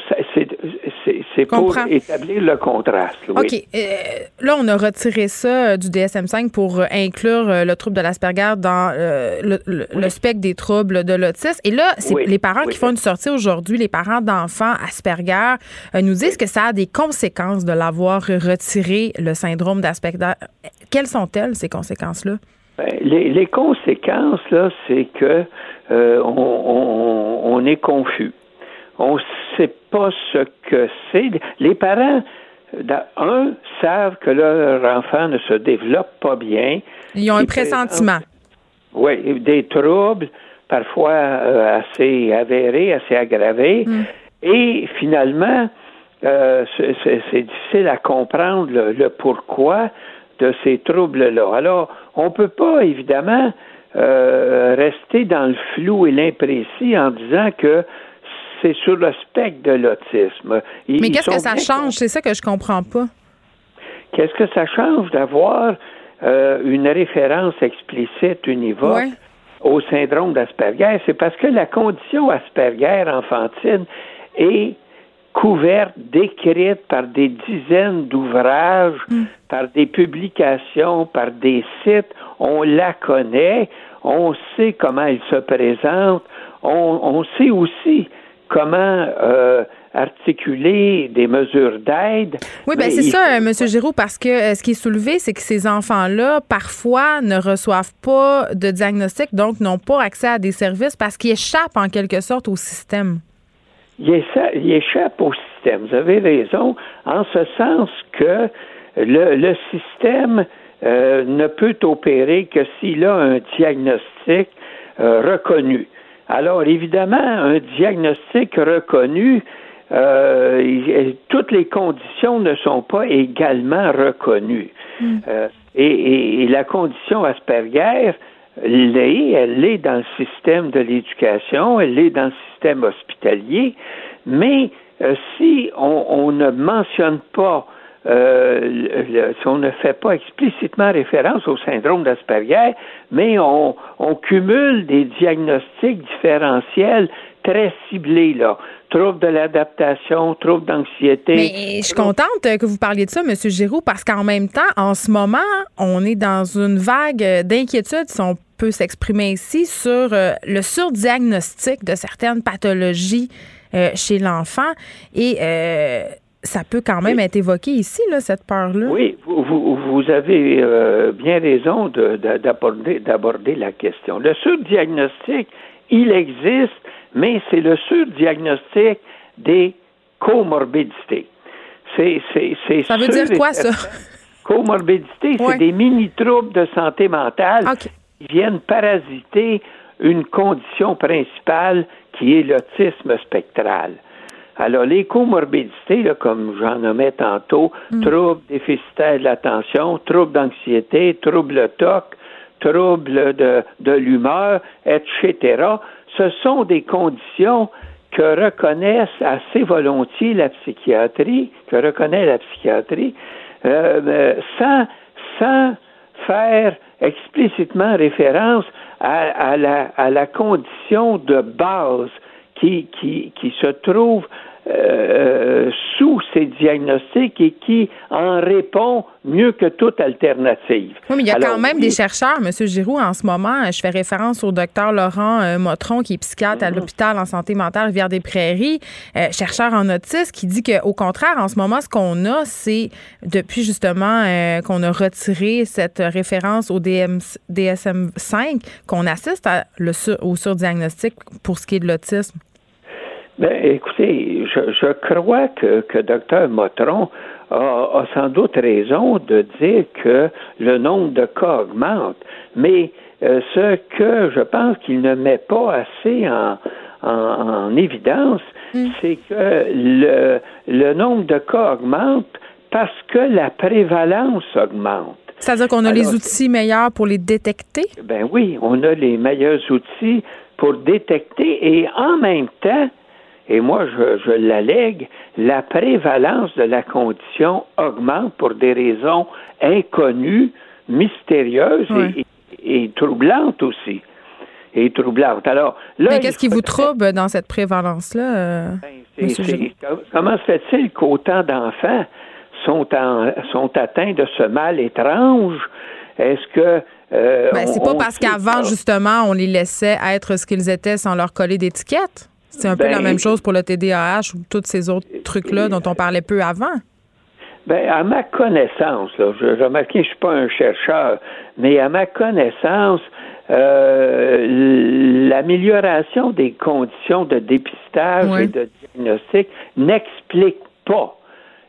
Speaker 5: c'est pour établir le contraste.
Speaker 1: OK. Euh, là, on a retiré ça euh, du DSM-5 pour euh, inclure le trouble de l'Asperger dans le, spectre des troubles de l'autisme. Et là, c'est les parents qui font une sortie aujourd'hui, les parents d'enfants Asperger, nous disent que ça a des conséquences de l'avoir retiré, le syndrome d'Asperger. Quelles sont-elles, ces conséquences-là?
Speaker 5: Ben, les, conséquences, là, c'est que on, est confus on ne sait pas ce que c'est. Les parents, un, savent que leur enfant ne se développe pas bien.
Speaker 1: Ils ont un pressentiment.
Speaker 5: Oui, des troubles, parfois euh, assez avérés, assez aggravés. Mm. Et finalement, euh, c'est difficile à comprendre le, pourquoi de ces troubles-là. Alors, on ne peut pas, évidemment, euh, rester dans le flou et l'imprécis en disant que c'est sur le spectre de l'autisme.
Speaker 1: Mais qu'est-ce que ça change? C'est ça que je comprends pas.
Speaker 5: Qu'est-ce que ça change d'avoir euh, une référence explicite, univoque au syndrome d'Asperger? C'est parce que la condition Asperger enfantine est couverte, décrite par des dizaines d'ouvrages, hmm. par des publications, par des sites. On la connaît, on sait comment elle se présente, on, on sait aussi comment euh, articuler des mesures d'aide.
Speaker 1: Oui, ben c'est ça, M. Giroux, parce que euh, ce qui est soulevé, c'est que ces enfants-là, parfois, ne reçoivent pas de diagnostic, donc n'ont pas accès à des services parce qu'ils échappent en quelque sorte au système.
Speaker 5: Ils échappent au système. Vous avez raison, en ce sens que le, système euh, ne peut opérer que s'il a un diagnostic euh, reconnu. Alors, évidemment, un diagnostic reconnu, euh, toutes les conditions ne sont pas également reconnues. Mm. Euh, et, la condition Asperger l'est, elle l'est dans le système de l'éducation, elle l'est dans le système hospitalier, mais euh, si on, ne mentionne pas si on ne fait pas explicitement référence au syndrome d'Asperger, mais on, on, cumule des diagnostics différentiels très ciblés, là troubles de l'adaptation, troubles d'anxiété.
Speaker 1: Mais je suis contente que vous parliez de ça, M. Giroux, parce qu'en même temps, en ce moment, on est dans une vague d'inquiétude, si on peut s'exprimer ici, sur euh, le surdiagnostic de certaines pathologies euh, chez l'enfant. Et euh, ça peut quand même être évoqué ici, là, cette peur-là.
Speaker 5: Oui, vous, vous, avez bien raison d'aborder, d'aborder la question. Le surdiagnostic, il existe mais c'est le surdiagnostic des comorbidités.
Speaker 1: C'est, ça veut dire quoi, ça?
Speaker 5: Comorbidité, c'est des mini-troubles de santé mentale qui viennent parasiter une condition principale qui est l'autisme spectral. Alors, les comorbidités, comme j'en nommais tantôt, mm. troubles déficitaires de l'attention, troubles d'anxiété, troubles TOC, troubles de, de l'humeur, etc., ce sont des conditions que reconnaissent assez volontiers la psychiatrie, que reconnaît la psychiatrie, euh, euh, sans, sans faire explicitement référence à, la, à la condition de base qui, qui, qui se trouve euh, sous ces diagnostics et qui en répond mieux que toute alternative.
Speaker 1: Oui, mais il y a quand même des chercheurs, M. Giroux, en ce moment. Je fais référence au docteur Laurent euh, Motron, qui est psychiatre à mm-hmm. l'hôpital en santé mentale Rivière-des-Prairies, euh, chercheur en autisme, qui dit qu'au contraire, en ce moment, ce qu'on a, c'est depuis justement qu'on a retiré cette référence au DSM-5 qu'on assiste à le au surdiagnostic pour ce qui est de l'autisme.
Speaker 5: Ben, écoutez, je, je crois que, que Dr. Motron a, sans doute raison de dire que le nombre de cas augmente, mais euh, ce que je pense qu'il ne met pas assez en, en, évidence, mm. c'est que le, le nombre de cas augmente parce que la prévalence augmente.
Speaker 1: C'est-à-dire qu'on a les outils meilleurs pour les détecter?
Speaker 5: Ben oui, on a les meilleurs outils pour détecter et en même temps, et moi je, je l'allègue, la prévalence de la condition augmente pour des raisons inconnues, mystérieuses et, troublantes aussi. Et troublantes. Alors, là,
Speaker 1: Mais qu'est-ce qui vous trouble dans cette prévalence-là, euh,
Speaker 5: ben, Comment se fait-il qu'autant d'enfants sont, sont atteints de ce mal étrange? Est-ce que
Speaker 1: euh, ben, c'est pas parce qu'avant, justement, on les laissait être ce qu'ils étaient sans leur coller d'étiquette? C'est un peu la ben, même chose pour le TDAH ou tous ces autres trucs-là dont on parlait peu avant.
Speaker 5: Ben, à ma connaissance, là, je, remarque, je suis pas un chercheur, mais à ma connaissance, euh, l'amélioration des conditions de dépistage et de diagnostic n'explique pas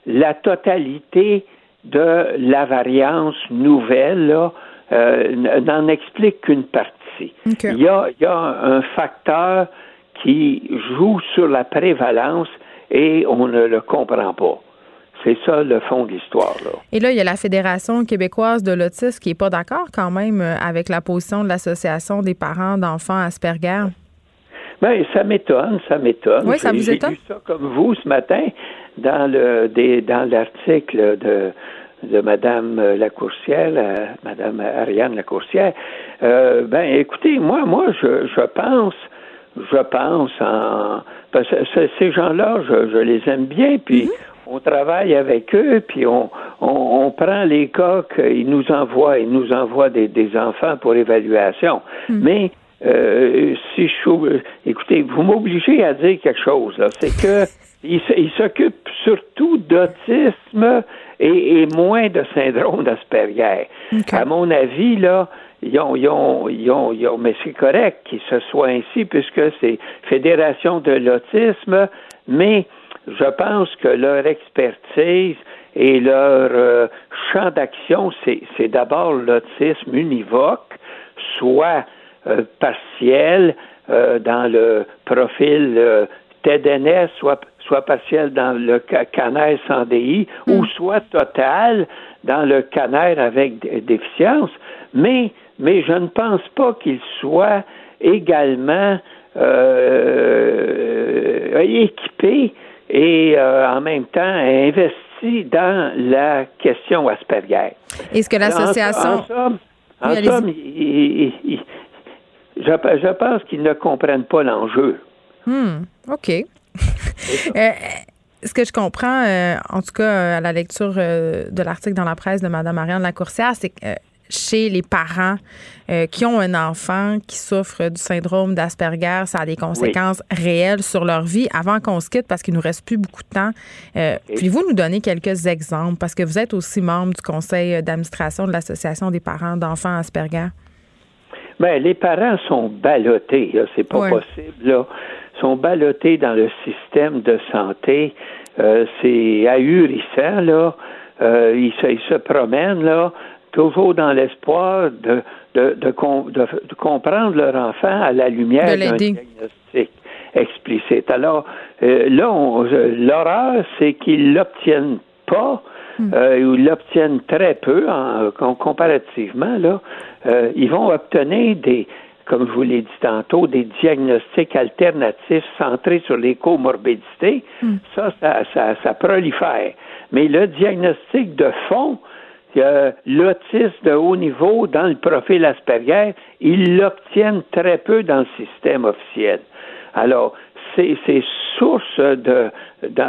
Speaker 5: la totalité de la variance nouvelle, là, euh, n'en explique qu'une partie. Il, y a, il y a un facteur qui joue sur la prévalence et on ne le comprend pas. C'est ça le fond de l'histoire. Là.
Speaker 1: Et là, il y a la Fédération québécoise de l'autisme qui n'est pas d'accord quand même euh, avec la position de l'Association des parents d'enfants Asperger.
Speaker 5: Bien, ça m'étonne, ça m'étonne.
Speaker 1: Oui, ça vous étonne?
Speaker 5: J'ai lu ça comme vous ce matin dans le dans l'article de de Madame Lacourcière, Madame Ariane Lacourcière. Euh, ben, écoutez, moi, moi, je, je pense je pense, en parce que ces gens-là, je, les aime bien, puis mhm. on travaille avec eux, puis on, on, prend les cas qu'ils nous envoient, ils nous envoient des, des enfants pour évaluation. Mhm. Mais euh, si je écoutez, vous m'obligez à dire quelque chose, là. C'est que il, s'occupe surtout d'autisme et, moins de syndrome d'Asperger. À mon avis, là, ils ont, ils ont, ils ont, mais c'est correct qu'il se soit ainsi puisque c'est Fédération de l'autisme, mais je pense que leur expertise et leur euh, champ d'action, c'est d'abord l'autisme univoque, soit euh, partiel euh, dans le profil TEDNS, soit, soit partiel dans le canal sans DI, ou hmm. soit total dans le canal avec déficience, mais, mais je ne pense pas qu'il soit également euh, équipé et en même temps investi dans la question Asperger.
Speaker 1: Est-ce que l'association...
Speaker 5: En, somme, je, pense qu'ils ne comprennent pas l'enjeu.
Speaker 1: Hmm, OK. Euh, ce que je comprends, euh, en tout cas euh, à la lecture de l'article dans la presse de Mme Marianne Lacourcière, c'est que chez les parents qui ont un enfant qui souffre du syndrome d'Asperger, ça a des conséquences réelles sur leur vie. Avant qu'on se quitte, parce qu'il nous reste plus beaucoup de temps, puis vous nous donner quelques exemples, parce que vous êtes aussi membre du conseil d'administration de l'Association des parents d'enfants Asperger.
Speaker 5: Ben, les parents sont ballottés, c'est pas possible, là. sont ballottés dans le système de santé. Euh, c'est ahurissant, là. Euh, ils, se, se promènent, là, toujours dans l'espoir de, de, de, de, comprendre leur enfant à la lumière d'un diagnostic explicite. Alors, euh, là, l'horreur, c'est qu'ils l'obtiennent pas Hmm. Euh, ils l'obtiennent très peu en, comparativement. Là, euh, ils vont obtenir des, comme je vous l'ai dit tantôt, des diagnostics alternatifs centrés sur les comorbidités. Hmm. Ça, ça, ça, prolifère. Mais le diagnostic de fond, euh, l'autisme de haut niveau dans le profil Asperger, ils l'obtiennent très peu dans le système officiel. Alors, ces, sources de,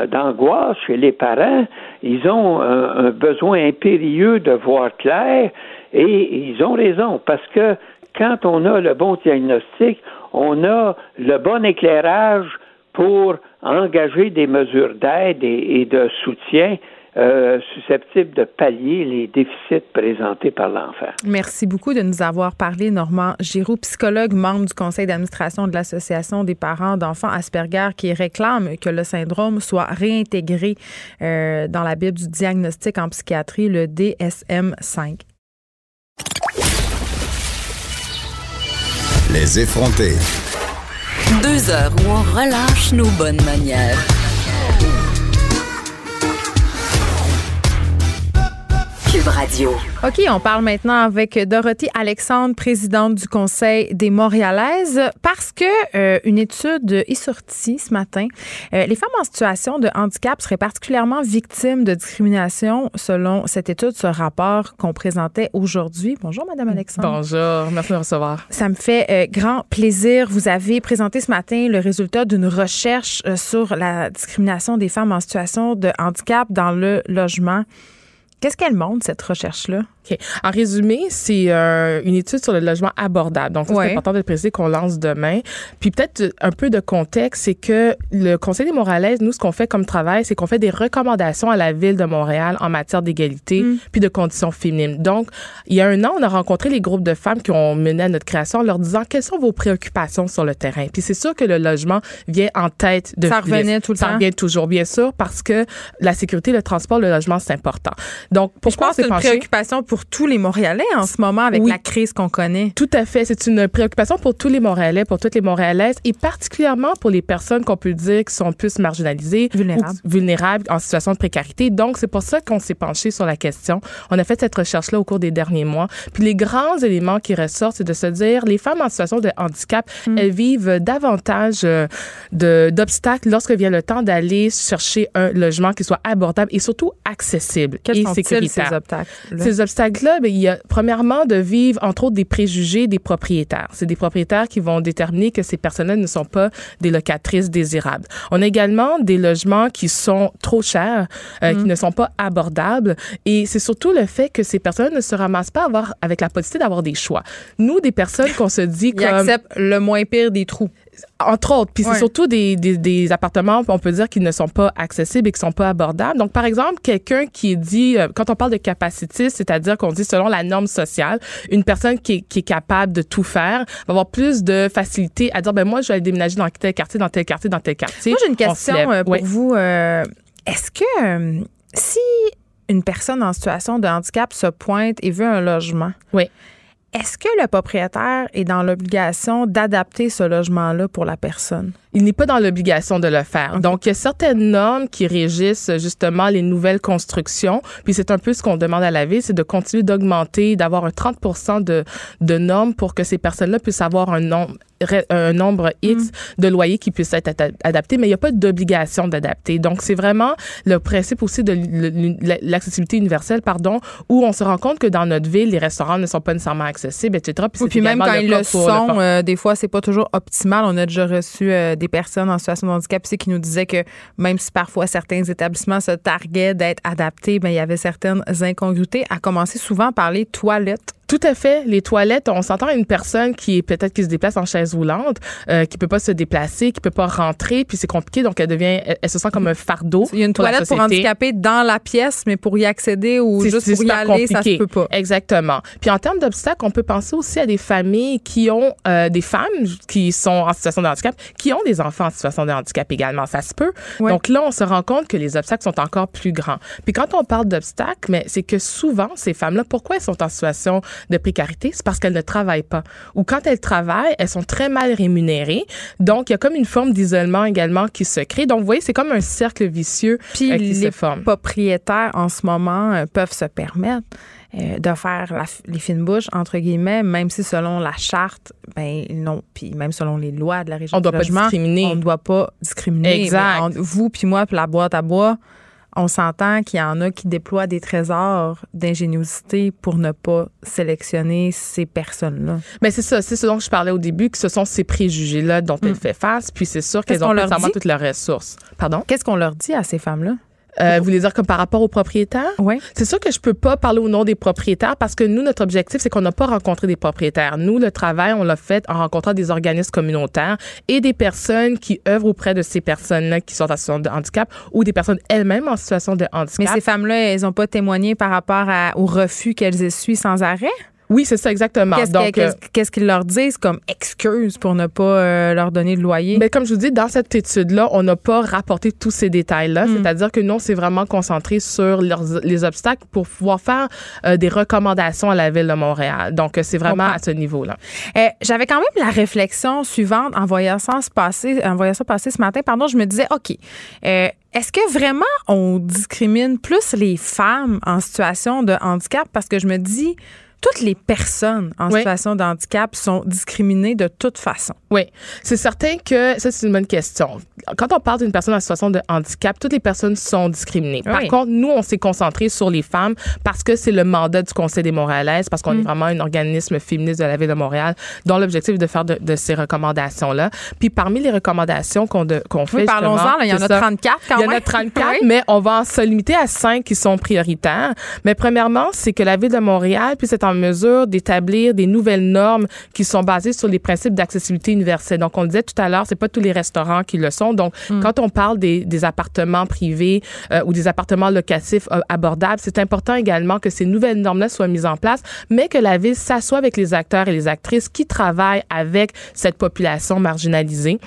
Speaker 5: d'angoisse chez les parents. Ils ont un, besoin impérieux de voir clair et ils ont raison parce que quand on a le bon diagnostic, on a le bon éclairage pour engager des mesures d'aide et de soutien euh, susceptibles de pallier les déficits présentés par l'enfant.
Speaker 1: Merci beaucoup de nous avoir parlé, Normand Giroux, psychologue, membre du conseil d'administration de l'Association des parents d'enfants Asperger, qui réclame que le syndrome soit réintégré euh, dans la Bible du diagnostic en psychiatrie, le DSM-5.
Speaker 4: Les effrontés.
Speaker 2: Deux heures où on relâche nos bonnes manières. Radio.
Speaker 1: OK, on parle maintenant avec Dorothy Alexandre, présidente du Conseil des Montréalaises, parce que euh, une étude est sortie ce matin. Euh, les femmes en situation de handicap seraient particulièrement victimes de discrimination selon cette étude, ce rapport qu'on présentait aujourd'hui. Bonjour, Madame Alexandre.
Speaker 6: Bonjour, merci de me recevoir.
Speaker 1: Ça me fait euh, grand plaisir. Vous avez présenté ce matin le résultat d'une recherche sur la discrimination des femmes en situation de handicap dans le logement. Qu'est-ce qu'elle montre, cette recherche-là?
Speaker 6: En résumé, c'est euh, une étude sur le logement abordable. Donc, c'est important de préciser qu'on lance demain. Puis peut-être un peu de contexte, c'est que le Conseil des Montréalaises, nous, ce qu'on fait comme travail, c'est qu'on fait des recommandations à la ville de Montréal en matière d'égalité mm. puis de conditions féminines. Donc, il y a un an, on a rencontré les groupes de femmes qui ont mené à notre création en leur disant quelles sont vos préoccupations sur le terrain. Puis c'est sûr que le logement vient en tête de
Speaker 1: Ça revenait tout le
Speaker 6: temps. Ça revient toujours, bien sûr, parce que la sécurité, le transport, le logement, c'est important.
Speaker 1: Donc, pourquoi c'est une préoccupation pour pour tous les Montréalais en ce moment avec la crise qu'on connaît.
Speaker 6: Tout à fait. C'est une préoccupation pour tous les Montréalais, pour toutes les Montréalaises et particulièrement pour les personnes qu'on peut dire qui sont plus marginalisées,
Speaker 1: vulnérables,
Speaker 6: vulnérables en situation de précarité. Donc, c'est pour ça qu'on s'est penché sur la question. On a fait cette recherche-là au cours des derniers mois. Puis les grands éléments qui ressortent, c'est de se dire les femmes en situation de handicap, hmm. elles vivent davantage euh, d'obstacles lorsque vient le temps d'aller chercher un logement qui soit abordable et surtout accessible
Speaker 1: Quels
Speaker 6: et
Speaker 1: sont
Speaker 6: sécuritaire.
Speaker 1: ces obstacles?
Speaker 6: Ces obstacles obstacle-là, ben, il y a premièrement de vivre, entre autres, des préjugés des propriétaires. C'est des propriétaires qui vont déterminer que ces personnes ne sont pas des locatrices désirables. On a également des logements qui sont trop chers, euh, qui mm. ne sont pas abordables. Et c'est surtout le fait que ces personnes ne se ramassent pas avoir, avec la possibilité d'avoir des choix. Nous, des personnes qu'on se dit
Speaker 1: Ils acceptent le moins pire des trous.
Speaker 6: Entre autres. Puis c'est surtout des, des, des, appartements, on peut dire, qui ne sont pas accessibles et qui sont pas abordables. Donc, par exemple, quelqu'un qui dit, euh, quand on parle de capacité, c'est-à-dire qu'on dit selon la norme sociale, une personne qui est, qui est, capable de tout faire va avoir plus de facilité à dire, ben moi, je vais aller déménager dans tel quartier, dans tel quartier, dans tel quartier.
Speaker 1: Moi, j'ai une question euh, pour vous. Euh, est-ce que si une personne en situation de handicap se pointe et veut un logement,
Speaker 6: oui.
Speaker 1: Est-ce que le propriétaire est dans l'obligation d'adapter ce logement-là pour la personne?
Speaker 6: Il n'est pas dans l'obligation de le faire. Donc, il y a certaines normes qui régissent justement les nouvelles constructions. Puis c'est un peu ce qu'on demande à la ville, c'est de continuer d'augmenter, d'avoir un 30 de, de normes pour que ces personnes-là puissent avoir un nombre un nombre X mm. de loyers qui puissent être adaptés, mais il n'y a pas d'obligation d'adapter. Donc, c'est vraiment le principe aussi de l'accessibilité universelle, pardon, où on se rend compte que dans notre ville, les restaurants ne sont pas nécessairement accessibles, etc.
Speaker 1: Puis, puis même quand ils le sont, euh, des fois, c'est pas toujours optimal. On a déjà reçu euh, des des personnes en situation de handicap qui nous disaient que même si parfois certains établissements se targuaient d'être adaptés, ben, il y avait certaines incongruités, à commencer souvent par les toilettes.
Speaker 6: Tout à fait. Les toilettes, on s'entend une personne qui est peut-être qui se déplace en chaise roulante, euh, qui peut pas se déplacer, qui peut pas rentrer, puis c'est compliqué, donc elle devient, elle, se sent comme un fardeau.
Speaker 1: Il y a une toilette pour handicapés dans la pièce, mais pour y accéder ou juste pour y aller, ça se peut pas.
Speaker 6: Exactement. Puis en termes d'obstacles, on peut penser aussi à des familles qui ont euh, des femmes qui sont en situation de handicap, qui ont des enfants en situation de handicap également. Ça se peut. Donc là, on se rend compte que les obstacles sont encore plus grands. Puis quand on parle d'obstacles, mais c'est que souvent ces femmes-là, pourquoi elles sont en situation de précarité, c'est parce qu'elles ne travaillent pas. Ou quand elles travaillent, elles sont très mal rémunérées. Donc, il y a comme une forme d'isolement également qui se crée. Donc, vous voyez, c'est comme un cercle vicieux
Speaker 1: Puis
Speaker 6: euh, qui
Speaker 1: se
Speaker 6: forme.
Speaker 1: Les propriétaires, en ce moment, euh, peuvent se permettre euh, de faire les fines bouches, entre guillemets, même si selon la charte, ben non, puis même selon les lois de la région
Speaker 6: on doit pas discriminer.
Speaker 1: On ne doit pas discriminer.
Speaker 6: Exact.
Speaker 1: vous puis moi, puis la boîte à bois, on s'entend qu'il y en a qui déploient des trésors d'ingéniosité pour ne pas sélectionner ces personnes-là.
Speaker 6: Mais c'est ça, c'est ce dont je parlais au début, que ce sont ces préjugés-là dont elles mm. font face, puis c'est sûr qu'elles ont nécessairement toutes leurs ressources. Pardon?
Speaker 1: Qu'est-ce qu'on leur dit à ces femmes-là?
Speaker 6: Euh, vous voulez dire comme par rapport aux propriétaires?
Speaker 1: Oui.
Speaker 6: C'est sûr que je peux pas parler au nom des propriétaires parce que nous, notre objectif, c'est qu'on n'a pas rencontré des propriétaires. Nous, le travail, on l'a fait en rencontrant des organismes communautaires et des personnes qui œuvrent auprès de ces personnes-là qui sont en situation de handicap ou des personnes elles-mêmes en situation de handicap.
Speaker 1: Mais ces femmes-là, elles n'ont pas témoigné par rapport au refus qu'elles essuient sans arrêt?
Speaker 6: Oui, c'est ça exactement.
Speaker 1: Euh, qu'est-ce qu'ils leur disent comme excuse pour ne pas euh, leur donner de loyer?
Speaker 6: Mais ben, comme je vous dis, dans cette étude-là, on n'a pas rapporté tous ces détails-là. Hmm. C'est-à-dire que nous, on s'est vraiment concentré sur les obstacles pour pouvoir faire euh, des recommandations à la ville de Montréal. Donc, c'est vraiment à ce niveau-là.
Speaker 1: J'avais quand même la réflexion suivante en voyant ça passer, en voyant ça passer ce matin. Pardon, je me disais, OK. est-ce que vraiment on discrimine plus les femmes en situation de handicap? Parce que je me dis, toutes les personnes en situation de handicap sont discriminées de toute façon.
Speaker 6: Oui, c'est certain que ça, c'est une bonne question. Quand on parle d'une personne en situation de handicap, toutes les personnes sont discriminées. Par contre, nous, on s'est concentré sur les femmes parce que c'est le mandat du Conseil des Montréalaises, parce qu'on est mm. vraiment un organisme féministe de la Ville de Montréal dont l'objectif est de faire de, ces recommandations-là. Puis parmi les recommandations qu'on qu'on fait,
Speaker 1: parlons-en, il y en a 34 quand
Speaker 6: même. Il y en a 34, mais on va se limiter à cinq qui sont prioritaires. Mais premièrement, c'est que la Ville de Montréal puisse être en mesure d'établir des nouvelles normes qui sont basées sur les principes d'accessibilité universelle. Donc, on le disait tout à l'heure, c'est pas tous les restaurants qui le sont. Donc, mm. quand on parle des, des appartements privés euh, ou des appartements locatifs euh, abordables, c'est important également que ces nouvelles normes-là soient mises en place, mais que la ville s'assoie avec les acteurs et les actrices qui travaillent avec cette population marginalisée.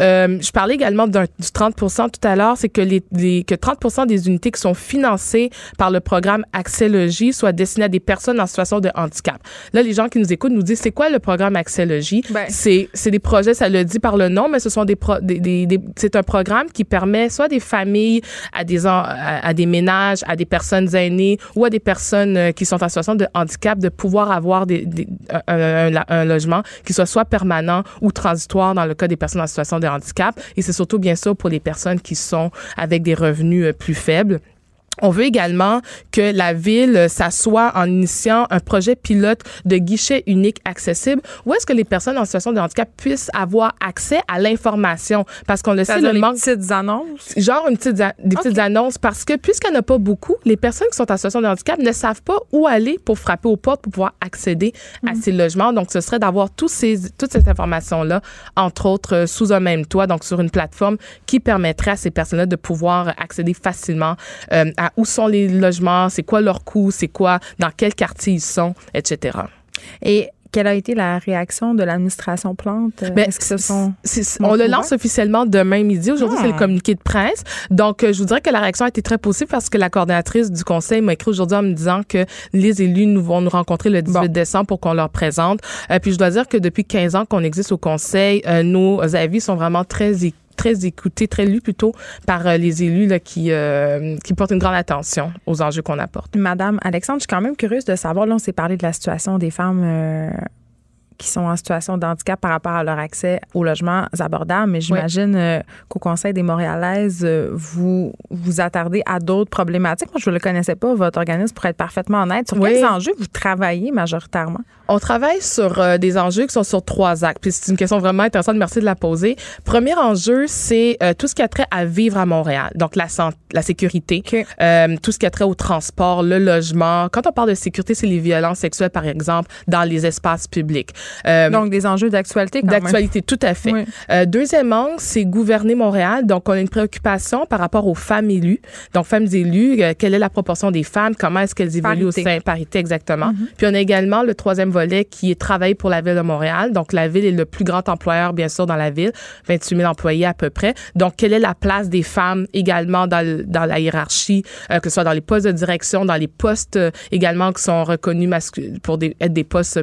Speaker 6: Euh, je parlais également du 30 tout à l'heure, c'est que les, les, que 30 des unités qui sont financées par le programme Accès Logis soient destinées à des personnes en situation de handicap. Là, les gens qui nous écoutent nous disent c'est quoi le programme Accès Logis ben. C'est des projets, ça le dit par le nom, mais ce sont des, des, des, c'est un programme qui permet soit des familles à des à, des ménages, à des personnes aînées ou à des personnes euh, qui sont en situation de handicap de pouvoir avoir des, un, un, logement qui soit soit permanent ou transitoire dans le cas des personnes en situation de handicap. Et c'est surtout bien sûr pour les personnes qui sont avec des revenus euh, plus faibles. On veut également que la ville s'assoie en initiant un projet pilote de guichet unique accessible. Où est-ce que les personnes en situation de handicap puissent avoir accès à l'information? Parce qu'on le sait
Speaker 1: le manque petites annonces?
Speaker 6: Genre une petite des petites annonces parce que puisqu'il n'y en a pas beaucoup les personnes qui sont en situation de handicap ne savent pas où aller pour frapper aux portes pour pouvoir accéder à mm. ces logements. Donc ce serait d'avoir tous ces toute cette information là entre autres euh, sous un même toit donc sur une plateforme qui permettrait à ces personnes-là de pouvoir accéder facilement euh, à où sont les logements, c'est quoi leur coût, c'est quoi, dans quel quartier ils sont, etc.
Speaker 1: Et quelle a été la réaction de l'administration Plante?
Speaker 6: Ben, Est-ce que ce sont. on le lance officiellement demain midi. Aujourd'hui, c'est le ah. communiqué de presse. Donc, euh, je vous dirais que la réaction a été très positive parce que la coordinatrice du conseil m'a écrit aujourd'hui en me disant que les élus nous vont nous rencontrer le 18 décembre pour qu'on leur présente. Euh, puis, je dois dire que depuis 15 ans qu'on existe au conseil, euh, nos avis sont vraiment très très écouté, très lu plutôt par euh, les élus là, qui, euh, qui portent une grande attention aux enjeux qu'on apporte.
Speaker 1: Madame Alexandre, je suis quand même curieuse de savoir, là, on s'est parlé de la situation des femmes euh, qui sont en situation de handicap par rapport à leur accès aux logements abordables, mais j'imagine euh, qu'au Conseil des Montréalaises, euh, vous vous attardez à d'autres problématiques. Moi, je ne le connaissais pas, votre organisme, pour être parfaitement honnête. Sur quels enjeux vous travaillez majoritairement?
Speaker 6: On travaille sur euh, des enjeux qui sont sur trois actes. Puis c'est une question vraiment intéressante. Merci de la poser. Premier enjeu, c'est tout ce qui a trait à vivre à Montréal. Donc la santé, la sécurité, tout ce qui a trait au transport, le logement. Quand on parle de sécurité, c'est les violences sexuelles, par exemple, dans les espaces publics.
Speaker 1: Euh, donc, des enjeux d'actualité
Speaker 6: D'actualité, tout à fait. Euh, deuxièmement, c'est gouverner Montréal. Donc, on a une préoccupation par rapport aux femmes élues. Donc, femmes élues, euh, quelle est la proportion des femmes? Comment est-ce qu'elles évoluent au sein? Parité, exactement. Mm-hmm. Puis, on a également le troisième qui est travail pour la ville de Montréal. Donc, la ville est le plus grand employeur, bien sûr, dans la ville. 28 000 employés à peu près. Donc, quelle est la place des femmes également dans, dans la hiérarchie, que ce soit dans les postes de direction, dans les postes également qui sont reconnus pour être des postes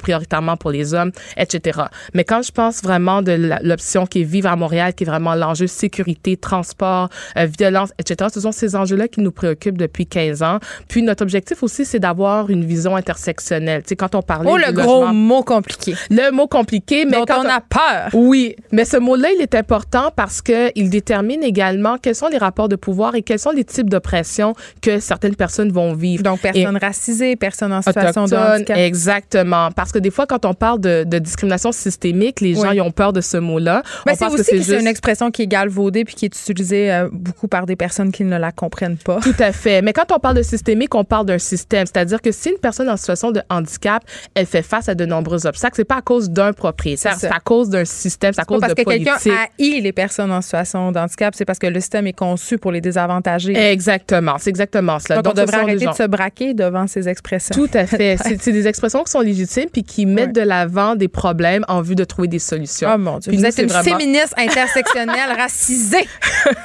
Speaker 6: prioritairement pour les hommes, etc. Mais quand je pense vraiment de l'option qui est vivre à Montréal, qui est vraiment l'enjeu sécurité, transport, euh, violence, etc., ce sont ces enjeux-là qui nous préoccupent depuis 15 ans. Puis notre objectif aussi, c'est d'avoir une vision intersectionnelle. Tu quand on
Speaker 1: Oh, le gros mot compliqué.
Speaker 6: Le mot compliqué, mais
Speaker 1: quand on a peur.
Speaker 6: Oui, mais ce mot-là, il est important parce que il détermine également quels sont les rapports de pouvoir et quels sont les types d'oppression que certaines personnes vont vivre.
Speaker 1: Donc, personnes racisées, personnes en situation de handicap.
Speaker 6: Exactement. Parce que des fois, quand on parle de, discrimination systémique, les gens ils ont peur de ce mot-là.
Speaker 1: Mais c'est aussi que c'est une expression qui est galvaudée puis qui est utilisée euh, beaucoup par des personnes qui ne la comprennent pas.
Speaker 6: Tout à fait. Mais quand on parle de systémique, on parle d'un système. C'est-à-dire que si une personne en situation de handicap, elle fait face à de nombreux obstacles, c'est pas à cause d'un propriétaire, c'est à cause d'un système, c'est à cause
Speaker 1: parce
Speaker 6: de
Speaker 1: que quelqu'un haït les personnes en situation de handicap, c'est parce que le système est conçu pour les désavantager.
Speaker 6: Exactement. C'est exactement cela.
Speaker 1: Donc, on devrait arrêter de se braquer devant ces expressions.
Speaker 6: Tout à fait. c'est des expressions qui sont légitimes puis qui mettent de l'avant des problèmes en vue de trouver des solutions.
Speaker 1: Oh mon Dieu. vous êtes une féministe intersectionnelle racisée.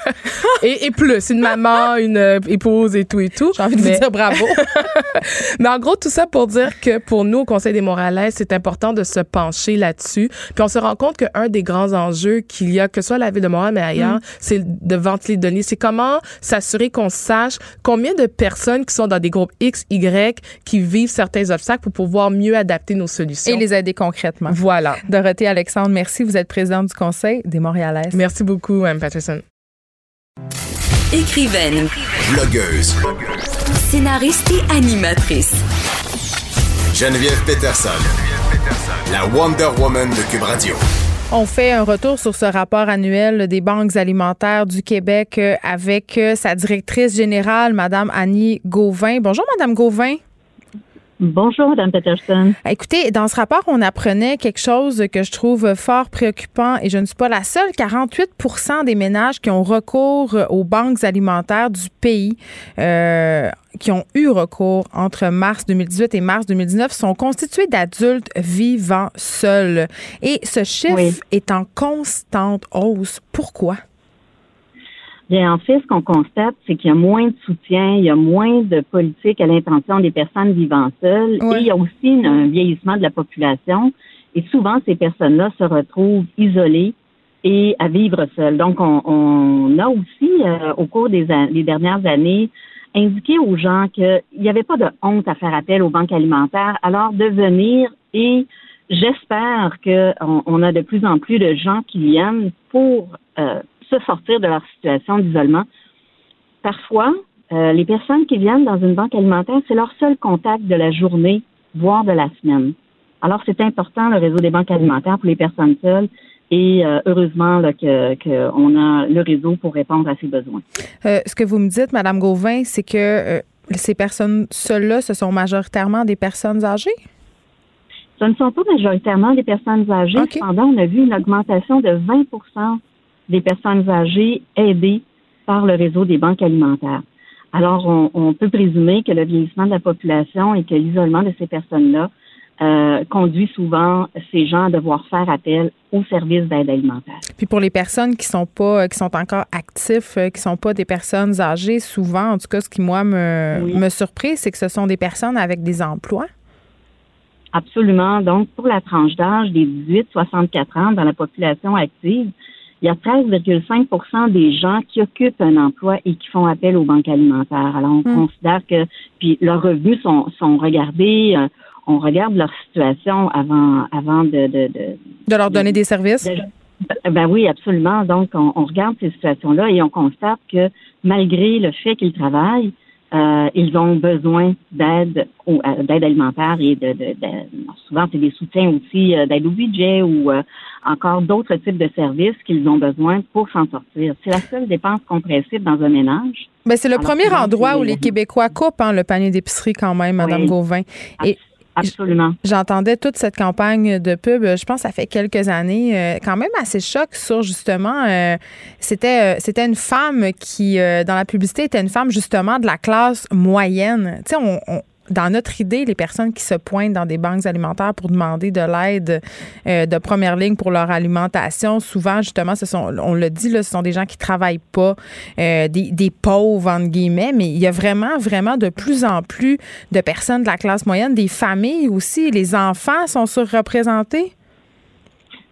Speaker 6: et, plus, une maman, une euh, épouse et tout et tout.
Speaker 1: J'ai envie de vous dire bravo.
Speaker 6: Mais en gros, tout ça pour dire que pour nous, au Conseil des Moralaises, c'est important de se pencher là-dessus. Puis on se rend compte qu'un des grands enjeux qu'il y a, que ce soit à la ville de Montréal, mais ailleurs, mm. c'est de ventiler les données. C'est comment s'assurer qu'on sache combien de personnes qui sont dans des groupes X, Y, qui vivent certains obstacles pour pouvoir mieux adapter nos solutions.
Speaker 1: Et les aider concrètement.
Speaker 6: Voilà.
Speaker 1: Dorothée Alexandre, merci. Vous êtes présidente du Conseil des Montréalaises.
Speaker 6: Merci beaucoup, Mme Patterson.
Speaker 2: Écrivaine.
Speaker 4: Blogueuse.
Speaker 2: Scénariste et animatrice.
Speaker 4: Geneviève Peterson. La Wonder Woman de Cube Radio.
Speaker 1: On fait un retour sur ce rapport annuel des banques alimentaires du Québec euh, avec euh, sa directrice générale, Mme Annie Gauvin. Bonjour, Mme Gauvin.
Speaker 7: Bonjour, Mme Peterson.
Speaker 1: Écoutez, dans ce rapport, on apprenait quelque chose que je trouve fort préoccupant et je ne suis pas la seule. 48 des ménages qui ont recours aux banques alimentaires du pays, euh, qui ont eu recours entre mars 2018 et mars 2019, sont constitués d'adultes vivant seuls. Et ce chiffre est en constante hausse. Pourquoi?
Speaker 7: Bien, en fait, ce qu'on constate, c'est qu'il y a moins de soutien, il y a moins de politique à l'intention des personnes vivant seules, et il y a aussi un vieillissement de la population. Et souvent, ces personnes-là se retrouvent isolées et à vivre seules. Donc, on, a aussi, euh, au cours des, dernières années, indiqué aux gens qu'il n'y avait pas de honte à faire appel aux banques alimentaires, alors de venir et j'espère qu'on on a de plus en plus de gens qui viennent pour euh, se sortir de leur situation d'isolement. Parfois, euh, les personnes qui viennent dans une banque alimentaire, c'est leur seul contact de la journée, voire de la semaine. Alors, c'est important, le réseau des banques alimentaires pour les personnes seules. Et euh, heureusement qu'on a le réseau pour répondre à ces besoins.
Speaker 1: Euh, ce que vous me dites, Madame Gauvin, c'est que ces personnes seules-là, ce sont majoritairement des personnes âgées?
Speaker 7: Ce ne sont pas majoritairement des personnes âgées. Cependant, on a vu une augmentation de 20 des personnes âgées aidées par le réseau des banques alimentaires. Alors, on, peut présumer que le vieillissement de la population et que l'isolement de ces personnes-là euh, conduit souvent ces gens à devoir faire appel aux services d'aide alimentaire.
Speaker 1: Puis pour les personnes qui sont pas, qui sont encore actifs, euh, qui sont pas des personnes âgées, souvent, en tout cas, ce qui moi me, me surprit, c'est que ce sont des personnes avec des emplois.
Speaker 7: Absolument. Donc, pour la tranche d'âge des 18-64 ans dans la population active, il y a 13,5% des gens qui occupent un emploi et qui font appel aux banques alimentaires. Alors, on hmm. considère que puis leurs revenus sont, sont regardés, euh, on regarde leur situation avant avant de de,
Speaker 1: de, leur donner des services?
Speaker 7: ben oui, absolument. Donc, on, on regarde ces situations-là et on constate que malgré le fait qu'ils travaillent, euh, ils ont besoin d'aide euh, d'aide alimentaire et de, de, souvent c'est des soutiens aussi euh, d'aide au budget ou encore d'autres types de services qu'ils ont besoin pour s'en sortir. C'est la seule dépense compressible dans un ménage.
Speaker 1: Mais ben, c'est le premier endroit où les Québécois coupent hein, le panier d'épicerie quand même, Madame Gauvin.
Speaker 7: Et Absolument.
Speaker 1: J'entendais toute cette campagne de pub, je pense, ça fait quelques années, euh, quand même assez choc sur justement, euh, c'était euh, c'était une femme qui, dans la publicité, était une femme justement de la classe moyenne. Tu sais, on, dans notre idée, les personnes qui se pointent dans des banques alimentaires pour demander de l'aide euh, de première ligne pour leur alimentation, souvent, justement, ce sont, on le dit, ce sont des gens qui travaillent pas, euh, des, pauvres, entre guillemets, mais il y a vraiment, vraiment de plus en plus de personnes de la classe moyenne, des familles aussi. Les enfants sont surreprésentés?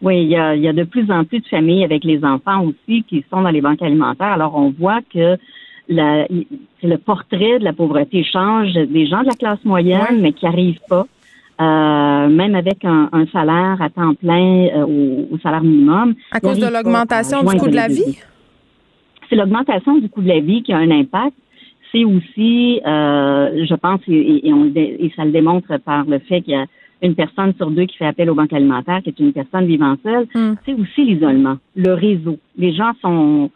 Speaker 7: Oui, il y a de plus en plus de familles avec les enfants aussi qui sont dans les banques alimentaires. Alors, on voit que la, le portrait de la pauvreté change des gens de la classe moyenne, mais qui n'arrivent pas, euh, même avec un, salaire à temps plein euh, au, salaire minimum.
Speaker 1: À cause de l'augmentation du coût de la vie?
Speaker 7: C'est l'augmentation du coût de la vie qui a un impact. C'est aussi, euh, je pense, et, on, et ça le démontre par le fait qu'il y a une personne sur deux qui fait appel aux banques alimentaires, qui est une personne vivant seule, hmm. c'est aussi l'isolement, le réseau. Les gens sont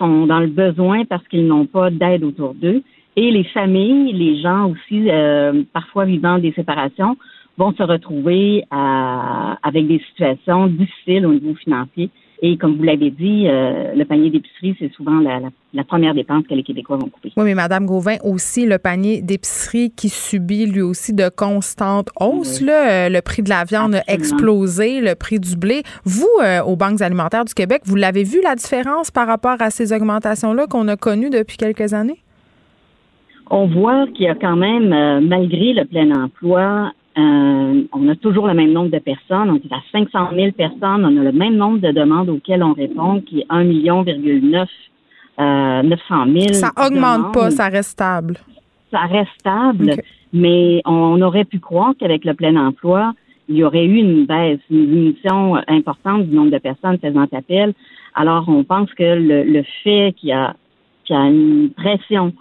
Speaker 7: sont dans le besoin parce qu'ils n'ont pas d'aide autour d'eux. Et les familles, les gens aussi, euh, parfois vivant des séparations, vont se retrouver avec des situations difficiles au niveau financier et comme vous l'avez dit, euh, le panier d'épicerie, c'est souvent la, première dépense que les Québécois vont couper.
Speaker 1: Oui, mais Mme Gauvin, aussi le panier d'épicerie qui subit lui aussi de constantes hausses. Euh, le prix de la viande a explosé, le prix du blé. Vous, euh, aux banques alimentaires du Québec, vous l'avez vu la différence par rapport à ces augmentations-là qu'on a connues depuis quelques années?
Speaker 7: On voit qu'il y a quand même, malgré le plein emploi, euh, on a toujours le même nombre de personnes. On est à 500 000 personnes. On a le même nombre de demandes auxquelles on répond, qui est 1 million, 900 000.
Speaker 1: Ça augmente pas, ça reste stable.
Speaker 7: Ça reste stable, mais on aurait pu croire qu'avec le plein emploi, il y aurait eu une baisse, une diminution importante du nombre de personnes faisant appel. Alors, on pense que le, fait qu'il y y a une pression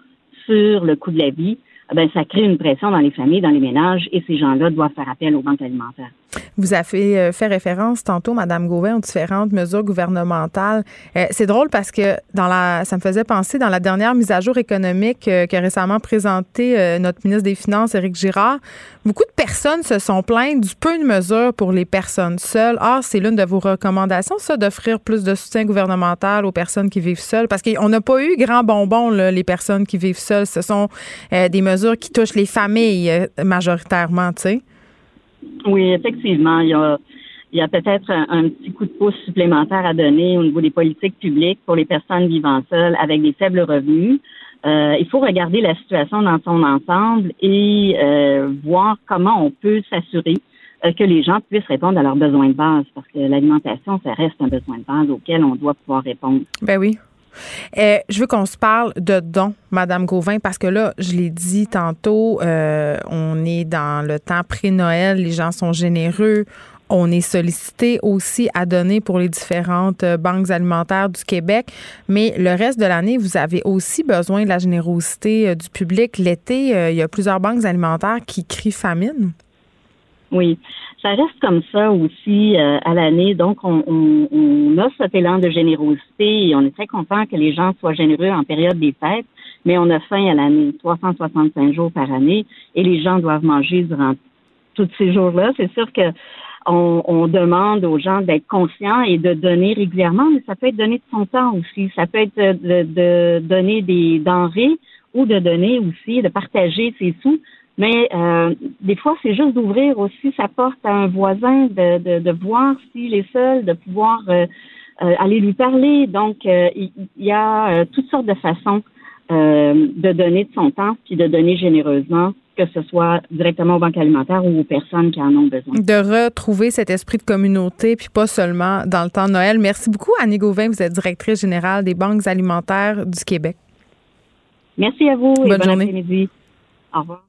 Speaker 7: sur le coût de la vie, ben, ça crée une pression dans les familles, dans les ménages, et ces gens-là doivent faire appel aux banques alimentaires.
Speaker 1: Vous avez euh, fait référence tantôt, Madame Gauvin, aux différentes mesures gouvernementales. Euh, c'est drôle parce que dans la, ça me faisait penser dans la dernière mise à jour économique euh, qu'a récemment présentée notre ministre des Finances, Éric Girard, beaucoup de personnes se sont plaintes du peu de mesures pour les personnes seules. Ah, c'est l'une de vos recommandations, ça, d'offrir plus de soutien gouvernemental aux personnes qui vivent seules, parce qu'on n'a pas eu grand bonbon, les personnes qui vivent seules. Ce sont des mesures qui touchent les familles majoritairement, tu sais.
Speaker 7: Oui, effectivement, il y a, il y a peut-être un, petit coup de pouce supplémentaire à donner au niveau des politiques publiques pour les personnes vivant seules avec des faibles revenus. Euh, il faut regarder la situation dans son ensemble et euh, voir comment on peut s'assurer euh, que les gens puissent répondre à leurs besoins de base, parce que l'alimentation, ça reste un besoin de base auquel on doit pouvoir répondre.
Speaker 1: Ben oui, euh, je veux qu'on se parle de dons, Madame Gauvin, parce que là, je l'ai dit tantôt, euh, on est dans le temps pré-Noël, les gens sont généreux. on est sollicité aussi à donner pour les différentes euh, banques alimentaires du Québec, mais le reste de l'année, vous avez aussi besoin de la générosité du public. L'été, il y a plusieurs banques alimentaires qui crient famine.
Speaker 7: Oui, ça reste comme ça aussi à l'année. Donc, on, on, a cet élan de générosité et on est très content que les gens soient généreux en période des fêtes, mais on a faim à l'année, 365 jours par année, et les gens doivent manger durant tous ces jours-là. C'est sûr que on, demande aux gens d'être conscients et de donner régulièrement, mais ça peut être donner de son temps aussi. Ça peut être de, donner des denrées ou de donner aussi, de partager ses sous. Mais euh, des fois, c'est juste d'ouvrir aussi sa porte à un voisin, de, de, voir s'il est seul, de pouvoir euh, euh, aller lui parler. Donc, il y, a toutes sortes de façons de donner de son temps puis de donner généreusement que ce soit directement aux banques alimentaires ou aux personnes qui en ont besoin.
Speaker 1: De retrouver cet esprit de communauté, puis pas seulement dans le temps de Noël. Merci beaucoup, Annie Gauvin. Vous êtes directrice générale des banques alimentaires du Québec.
Speaker 7: Merci à vous
Speaker 1: Bonne
Speaker 7: et
Speaker 1: bon
Speaker 7: après-midi. Au revoir.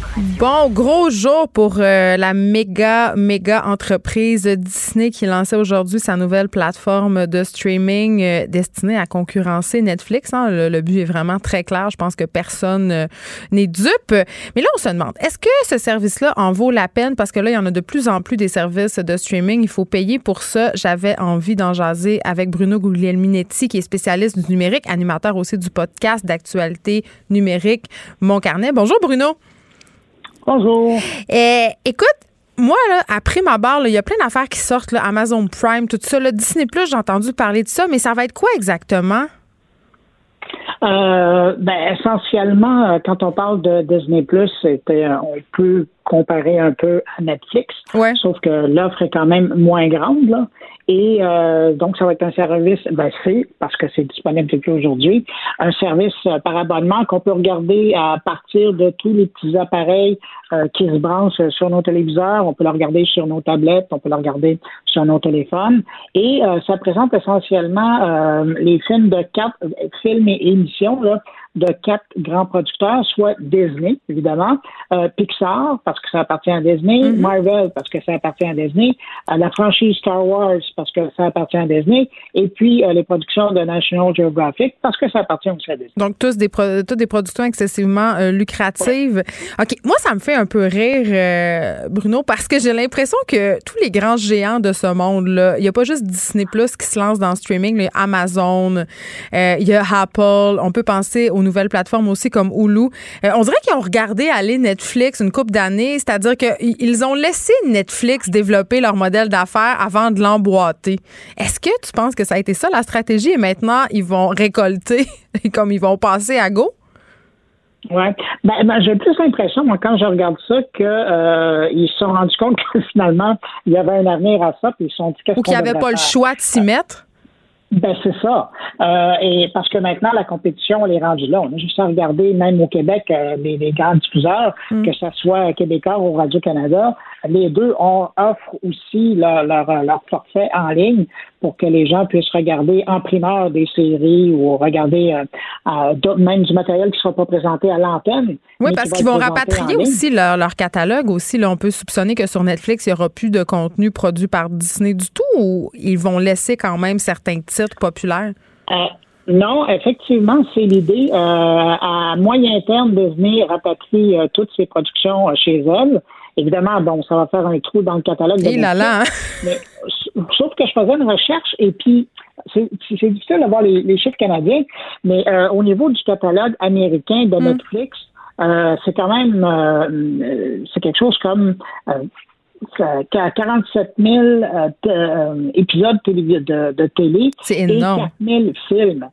Speaker 1: Bon, gros jour pour euh, la méga, méga entreprise Disney qui lançait aujourd'hui sa nouvelle plateforme de streaming euh, destinée à concurrencer Netflix. Hein. Le, but est vraiment très clair. Je pense que personne euh, n'est dupe. Mais là, on se demande, est-ce que ce service-là en vaut la peine? Parce que là, il y en a de plus en plus des services de streaming. Il faut payer pour ça. J'avais envie d'en jaser avec Bruno Guglielminetti, qui est spécialiste du numérique, animateur aussi du podcast d'actualité numérique Mon Carnet. Bonjour, Bruno.
Speaker 8: Bonjour.
Speaker 1: Euh, écoute, moi, là, après ma barre, il y a plein d'affaires qui sortent, là, Amazon Prime, tout ça. Là, Disney Plus, j'ai entendu parler de ça, mais ça va être quoi exactement?
Speaker 8: Euh, ben, essentiellement, euh, quand on parle de Disney Plus, c'était, on peut comparer un peu à Netflix,
Speaker 1: ouais.
Speaker 8: sauf que l'offre est quand même moins grande. Là. Et euh, donc, ça va être un service, ben c'est parce que c'est disponible depuis aujourd'hui, un service euh, par abonnement qu'on peut regarder à partir de tous les petits appareils euh, qui se branchent sur nos téléviseurs. On peut le regarder sur nos tablettes, on peut le regarder sur nos téléphones. Et ça présente essentiellement les films de quatre films et émissions là, de quatre grands producteurs, soit Disney, évidemment, Pixar, parce que ça appartient à Disney, mm-hmm. Marvel, parce que ça appartient à Disney, la franchise Star Wars, parce que ça appartient à Disney, et puis euh, les productions de National Geographic parce que ça appartient aussi à Disney.
Speaker 1: Donc, tous des, toutes des productions excessivement euh, lucratives. OK. Moi, ça me fait un peu rire, euh, Bruno, parce que j'ai l'impression que tous les grands géants de ce monde-là, il n'y a pas juste Disney Plus qui se lance dans le streaming, les Amazon, il y a Apple, on peut penser aux nouvelles plateformes aussi comme Hulu. on dirait qu'ils ont regardé aller Netflix une couple d'années, c'est-à-dire qu'ils ont laissé Netflix développer leur modèle d'affaires avant de l'emboîter est-ce que tu penses que ça a été ça la stratégie et maintenant ils vont récolter comme ils vont passer à go?
Speaker 8: Oui. Ben, ben, j'ai plus l'impression, moi, quand je regarde ça, qu'ils euh, se sont rendus compte que finalement, il y avait un avenir à ça, puis ils se sont dit qu'est-ce
Speaker 1: Ou qu'il n'y avait pas le choix de s'y mettre?
Speaker 8: Ben c'est ça. Euh, et parce que maintenant la compétition elle est rendue là. On a juste à regarder même au Québec euh, les, les, grands diffuseurs, mm. que ce soit Québécois ou Radio Canada, les deux ont, offrent aussi leur, leur, leur, forfait en ligne pour que les gens puissent regarder en primeur des séries ou regarder euh, euh même du matériel qui ne sera pas présenté à l'antenne.
Speaker 1: Oui, parce qu'ils vont rapatrier aussi leur, leur, catalogue. Aussi, là, on peut soupçonner que sur Netflix, il n'y aura plus de contenu produit par Disney du tout ou ils vont laisser quand même certains titres populaires?
Speaker 8: Euh, non, effectivement, c'est l'idée euh, à moyen terme de venir rapatrier toutes ces productions chez elles. Évidemment, bon, ça va faire un trou dans le catalogue. De
Speaker 1: là là.
Speaker 8: Mais, sauf que je faisais une recherche et puis c'est difficile d'avoir les, les, chiffres canadiens, mais euh, au niveau du catalogue américain de mm. Netflix, euh, c'est quand même euh, c'est quelque chose comme 47 000 épisodes de, de télé
Speaker 1: et 4
Speaker 8: 000 films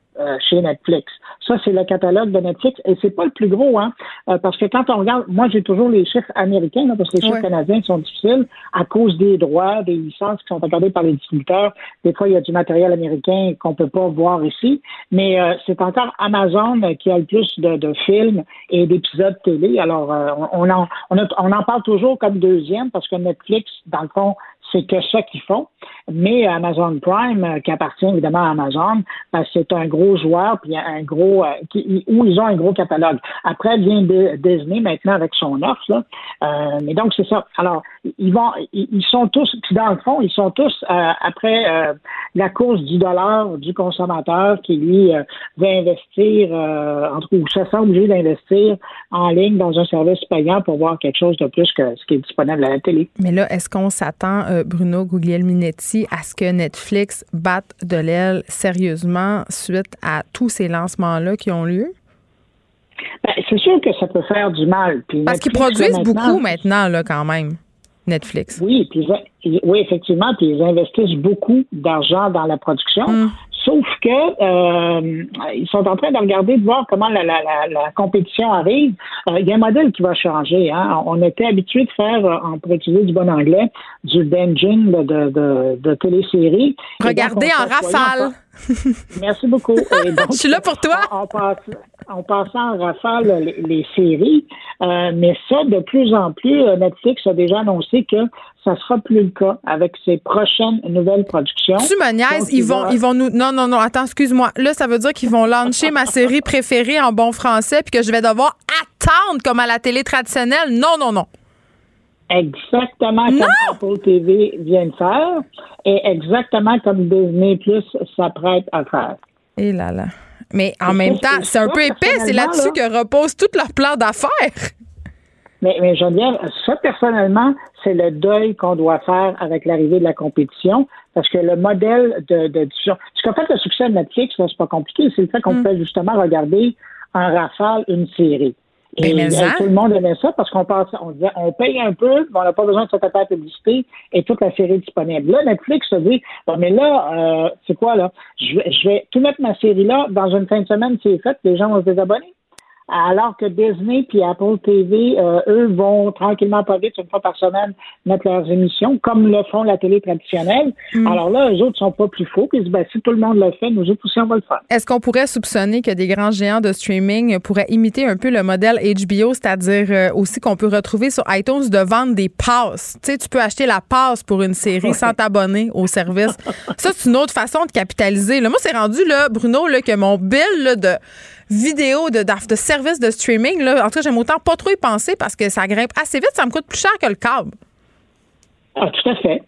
Speaker 8: chez Netflix. Ça, c'est le catalogue de Netflix et c'est pas le plus gros, hein, euh, parce que quand on regarde, moi j'ai toujours les chiffres américains, parce que les chiffres canadiens sont difficiles à cause des droits, des licences qui sont accordées par les distributeurs. Des fois, il y a du matériel américain qu'on peut pas voir ici, mais euh, c'est encore Amazon qui a le plus de, films et d'épisodes télé. Alors, euh, on, en, on, en parle toujours comme deuxième parce que Netflix, dans le fond, c'est que ça qu'ils font. Mais Amazon Prime, euh, qui appartient évidemment à Amazon, ben, c'est un gros joueur, puis un gros euh, qui, où ils ont un gros catalogue. Après vient Disney maintenant avec son offre. Euh, mais donc c'est ça. Alors ils vont, ils sont tous, puis dans le fond, ils sont tous après la course du dollar du consommateur qui lui veut investir, entre ou se sent obligé d'investir en ligne dans un service payant pour voir quelque chose de plus que ce qui est disponible à la télé.
Speaker 1: Mais là, est-ce qu'on s'attend, Bruno Guglielminetti, à ce que Netflix batte de l'aile sérieusement suite à tous ces lancements-là qui ont lieu?
Speaker 8: Ben, c'est sûr que ça peut faire du mal.
Speaker 1: Parce qu'ils produisent beaucoup maintenant, là, quand même, Netflix.
Speaker 8: Oui, oui, effectivement, puis ils investissent beaucoup d'argent dans la production. Hum. Sauf que euh, ils sont en train de regarder, de voir comment la, la, la, compétition arrive. Euh, il y a un modèle qui va changer. Hein. On était habitué de faire, euh, pour utiliser du bon anglais, du binging de, de, de, de téléséries.
Speaker 1: Regardez en rafale.
Speaker 8: Merci beaucoup.
Speaker 1: Je suis là pour toi.
Speaker 8: On, passe, on passe en rafale les, séries, euh, mais ça, de plus en plus, Netflix a déjà annoncé que ça sera plus le cas avec ses prochaines nouvelles productions.
Speaker 1: Tu me niaises, ils vont, ils vont nous. Non, non, non, attends, excuse-moi. Là, ça veut dire qu'ils vont lancer ma série préférée en bon français puis que je vais devoir attendre comme à la télé traditionnelle. Non, non, non.
Speaker 8: Exactement comme Apple TV vient de faire et exactement comme Disney Plus s'apprête à faire.
Speaker 1: Et là là. Mais en même temps, c'est un peu épais. C'est là-dessus que repose tout leur plan d'affaires.
Speaker 8: Mais, mais dire, ça, personnellement, c'est le deuil qu'on doit faire avec l'arrivée de la compétition, parce que le modèle de, de diffusion. Ce qu'en fait le succès de Netflix, c'est pas compliqué, c'est le fait qu'on mm. peut justement regarder en rafale une série.
Speaker 1: Et ben,
Speaker 8: euh, tout le monde aimait ça parce qu'on pense, on disait, on paye un peu, mais on n'a pas besoin de se taper à publicité et toute la série est disponible. Là, Netflix se dit, mais là, euh, c'est quoi là? Je vais, je vais tout mettre ma série là, dans une fin de semaine, c'est fait, les gens vont se désabonner alors que Disney puis Apple TV, euh, eux, vont tranquillement pas vite, une fois par semaine, mettre leurs émissions, comme le font la télé traditionnelle. Mm. Alors là, eux autres sont pas plus faux, puis ben, si tout le monde le fait, nous autres aussi, on va le faire.
Speaker 1: Est-ce qu'on pourrait soupçonner que des grands géants de streaming pourraient imiter un peu le modèle HBO, c'est-à-dire euh, aussi qu'on peut retrouver sur iTunes de vendre des passes? Tu sais, tu peux acheter la passe pour une série sans t'abonner au service. Ça, c'est une autre façon de capitaliser. Là, moi, c'est rendu, là, Bruno, là, que mon bill là, de vidéo de, de, services de streaming, là, en tout cas, j'aime autant pas trop y penser parce que ça grimpe assez vite, ça me coûte plus cher que le câble.
Speaker 8: Ah, tout à fait.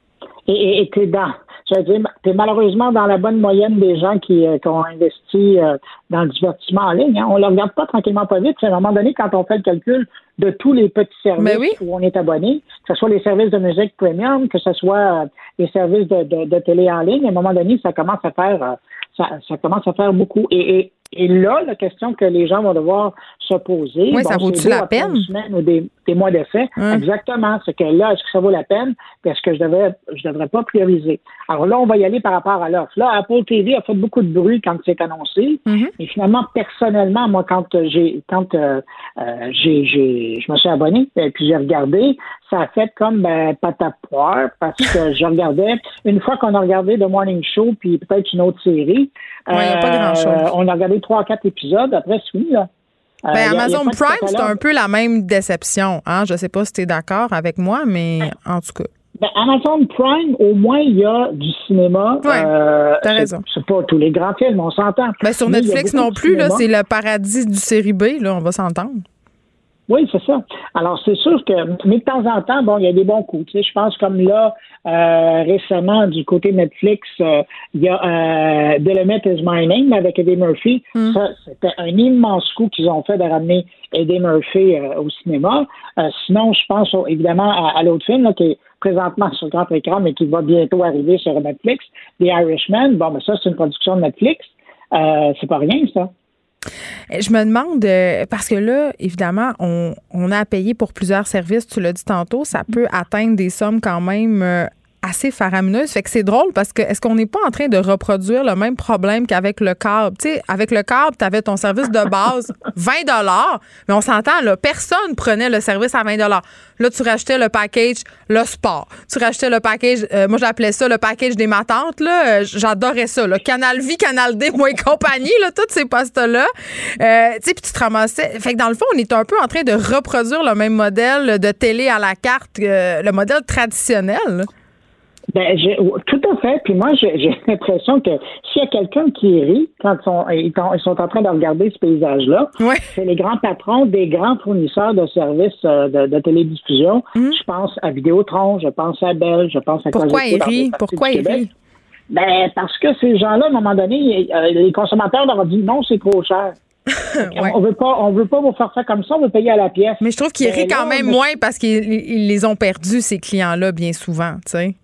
Speaker 8: Et tu es dans, je veux dire, es malheureusement dans la bonne moyenne des gens qui, euh, ont investi euh, dans le divertissement en ligne. Hein. On ne le regarde pas tranquillement pas vite. À un moment donné, quand on fait le calcul de tous les petits services
Speaker 1: ben
Speaker 8: où on est abonné, que ce soit les services de musique premium, que ce soit euh, les services de, télé en ligne, à un moment donné, ça commence à faire ça, commence à faire beaucoup. et, et là, la question que les gens vont devoir se poser.
Speaker 1: Oui, ça vaut-tu la peine?
Speaker 8: ou des, mois d'essai. Hein? Exactement. C'est que là, est-ce que ça vaut la peine? Est-ce que je devrais, je devrais pas prioriser? Alors là, on va y aller par rapport à l'offre. Là, Apple TV a fait beaucoup de bruit quand c'est annoncé. Mm-hmm. Et finalement, personnellement, moi, quand j'ai, quand euh, euh, j'ai, j'ai, je me suis abonné, et puis j'ai regardé, ça a fait comme ben, patate poire parce que je regardais, une fois qu'on a regardé The Morning Show, puis peut-être une autre série,
Speaker 1: ouais, a pas grand-chose.
Speaker 8: on a regardé trois, quatre épisodes. Après, fini, là.
Speaker 1: Euh, ben, Amazon Prime, c'est un peu la même déception. Hein? Je ne sais pas si tu es d'accord avec moi, mais en tout cas.
Speaker 8: Ben, Amazon Prime, au moins, il y a du cinéma.
Speaker 1: Oui, euh, t'as raison.
Speaker 8: C'est pas tous les grands films, on s'entend.
Speaker 1: Ben, sur Netflix non plus, là, c'est le paradis du série B, là, on va s'entendre.
Speaker 8: Oui, c'est ça. Alors, c'est sûr que, mais de temps en temps, bon, il y a des bons coups. Tu sais, je pense comme là, euh, récemment, du côté Netflix, euh, il y a euh, is My Name avec Eddie Murphy. Mm. Ça, c'était un immense coup qu'ils ont fait de ramener Eddie Murphy au cinéma. sinon, je pense évidemment à, l'autre film qui est présentement sur le grand écran, mais qui va bientôt arriver sur Netflix, The Irishman. Bon, ben ça, c'est une production de Netflix. c'est pas rien, ça.
Speaker 1: Je me demande, euh, parce que là, évidemment, on, on a à payer pour plusieurs services, tu l'as dit tantôt, ça peut atteindre des sommes quand même euh, assez faramineuse. Fait que c'est drôle parce que est-ce qu'on n'est pas en train de reproduire le même problème qu'avec le câble? Tu sais, avec le câble, tu avais ton service de base 20 mais on s'entend, là, personne prenait le service à 20 Là, tu rachetais le package, le sport. Tu rachetais le package, euh, moi j'appelais ça le package des matantes, là. Euh, j'adorais ça, là. Canal Vie, Canal D, moi et compagnie, là, tous ces postes-là. Euh, tu sais, puis tu te ramassais. Fait que dans le fond, on est un peu en train de reproduire le même modèle de télé à la carte, le modèle traditionnel.
Speaker 8: Ben, tout à fait. Puis moi, j'ai l'impression que s'il y a quelqu'un qui rit quand ils sont, en train de regarder ce paysage-là, c'est les grands patrons des grands fournisseurs de services euh, de, télédiffusion. Hum. Je pense à Vidéotron, je pense à Bell, je pense à
Speaker 1: Pourquoi il rit? Pourquoi il rit?
Speaker 8: Ben, parce que ces gens-là, à un moment donné, euh, les consommateurs leur ont dit non, c'est trop cher. On veut pas, on veut pas vous faire ça comme ça, on veut payer à la pièce.
Speaker 1: Mais je trouve qu'ils rient quand même moins parce qu'ils les ont perdus, ces clients-là, bien souvent, tu sais.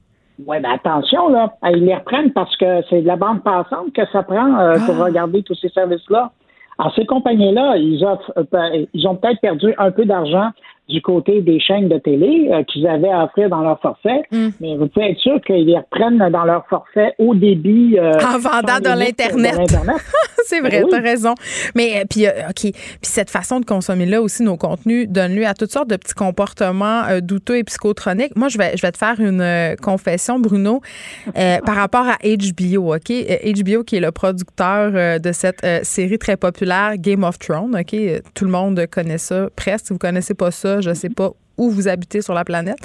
Speaker 8: Oui, mais attention, là, ils les reprennent parce que c'est de la bande passante que ça prend euh, pour ah. regarder tous ces services-là. Alors, ces compagnies-là, ils, euh, ils ont peut-être perdu un peu d'argent du côté des chaînes de télé euh, qu'ils avaient à offrir dans leur forfait, mm. mais vous pouvez être sûr qu'ils les reprennent dans leur forfait au débit.
Speaker 1: Euh, en vendant de l'Internet. c'est vrai, ben tu as raison. Mais euh, puis, OK, puis cette façon de consommer-là aussi, nos contenus, donne lieu à toutes sortes de petits comportements douteux et psychotroniques. Moi, je vais, je vais te faire une confession, Bruno, par rapport à HBO, OK? HBO qui est le producteur de cette série très populaire Game of Thrones, OK? Tout le monde connaît ça, presque. Si vous connaissez pas ça, je sais pas où vous habitez sur la planète.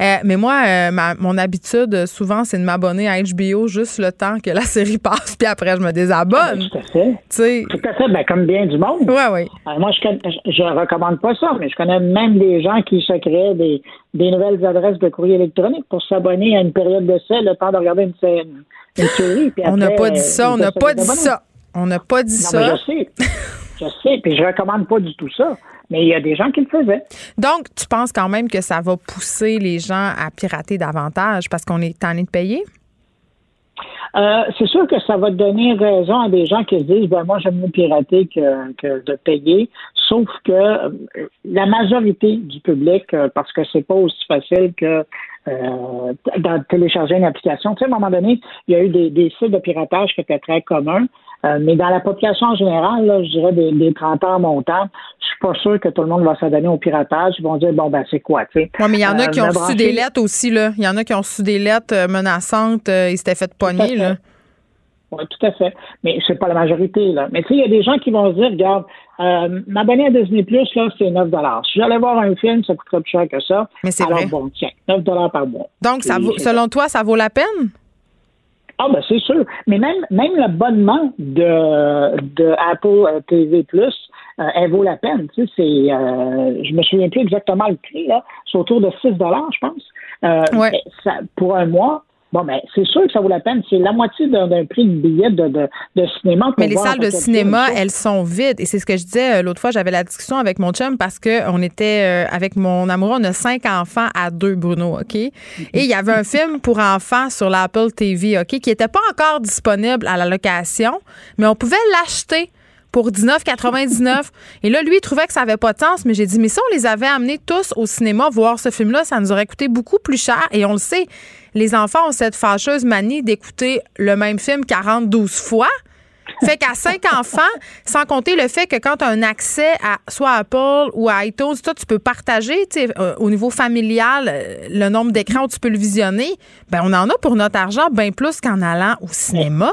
Speaker 1: Euh, mais moi, euh, mon habitude, souvent, c'est de m'abonner à HBO juste le temps que la série passe, puis après, je me désabonne. Ah,
Speaker 8: tout à fait. Tout à fait, ben, comme bien du monde.
Speaker 1: Oui, oui.
Speaker 8: Euh, moi, je, je recommande pas ça, mais je connais même des gens qui se créent des, nouvelles adresses de courrier électronique pour s'abonner à une période d'essai, le temps de regarder une, une série.
Speaker 1: on n'a pas dit ça, on n'a pas dit ça. On n'a pas dit ça.
Speaker 8: je sais. je sais, puis je recommande pas du tout ça mais il y a des gens qui le faisaient.
Speaker 1: Donc, tu penses quand même que ça va pousser les gens à pirater davantage parce qu'on est tanné de payer?
Speaker 8: Euh, c'est sûr que ça va donner raison à des gens qui se disent ben moi j'aime mieux pirater que, que de payer, sauf que euh, la majorité du public, euh, parce que c'est pas aussi facile que de télécharger une application. Tu sais, à un moment donné, il y a eu des, des sites de piratage qui étaient très communs. Euh, mais dans la population en général, là, je dirais des, des 30 ans montants, je suis pas sûr que tout le monde va s'adonner au piratage. Ils vont dire bon ben c'est quoi, tu sais?
Speaker 1: Oui, mais il y en a qui ont reçu des lettres aussi, là. Il y en a qui ont reçu des lettres euh, menaçantes, euh, ils s'étaient fait pogner, là.
Speaker 8: Oui, tout à fait. Mais c'est pas la majorité, là. Mais tu sais, il y a des gens qui vont se dire, regarde, euh, m'abonner à Disney Plus, là, c'est 9 Si j'allais voir un film, ça coûterait plus cher que ça.
Speaker 1: Mais c'est
Speaker 8: vrai. bon, tiens, 9 par mois.
Speaker 1: Donc, ça vaut, selon toi, ça vaut la peine?
Speaker 8: Ah ben c'est sûr. Mais même même l'abonnement de, de Apple TV Plus, euh, elle vaut la peine. Tu sais, c'est euh, je me souviens plus exactement le prix, là. C'est autour de 6 je pense. Euh, ouais. ça, pour un mois. Bon, ben, c'est sûr que ça vaut la peine. C'est la moitié d'un prix de billet de, de, de cinéma.
Speaker 1: Mais les salles de cinéma, elles sont vides. Et c'est ce que je disais euh, l'autre fois. J'avais la discussion avec mon chum parce qu'on était euh, avec mon amoureux. On a cinq enfants à deux, Bruno, OK? Et il y avait un film pour enfants sur l'Apple TV, OK, qui n'était pas encore disponible à la location, mais on pouvait l'acheter pour 19,99. Et là, lui, il trouvait que ça n'avait pas de sens, mais j'ai dit, mais si on les avait amenés tous au cinéma voir ce film-là, ça nous aurait coûté beaucoup plus cher. Et on le sait, les enfants ont cette fâcheuse manie d'écouter le même film 42 fois. Fait qu'à cinq enfants, sans compter le fait que quand tu as un accès à soit Apple ou à iTunes, toi, tu peux partager euh, au niveau familial euh, le nombre d'écrans où tu peux le visionner. Ben, on en a pour notre argent bien plus qu'en allant au cinéma.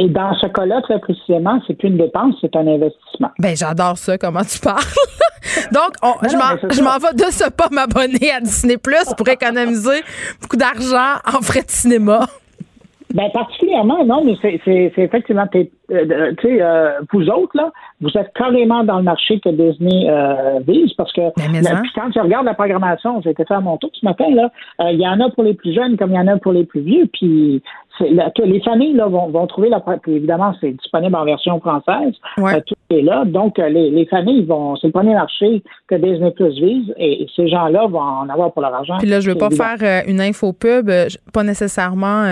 Speaker 8: Et dans ce cas-là, très précisément, c'est plus une dépense, c'est un investissement.
Speaker 1: Ben, j'adore ça, comment tu parles. Donc, je m'en vais de ce pas m'abonner à Disney Plus pour économiser beaucoup d'argent en frais de cinéma.
Speaker 8: Ben particulièrement, non, mais c'est effectivement, euh, euh, tu sais, euh, vous autres, là, vous êtes carrément dans le marché que Disney vise parce que ben, quand tu regardes la programmation, j'ai été fait à mon tour ce matin, là, il y en a pour les plus jeunes comme il y en a pour les plus vieux, puis les familles là, vont, vont trouver la évidemment c'est disponible en version française tout est là. Donc les, les familles vont c'est le premier marché que Disney Plus vise et, ces gens là vont en avoir pour leur argent.
Speaker 1: Puis là je veux pas faire une info pub pas nécessairement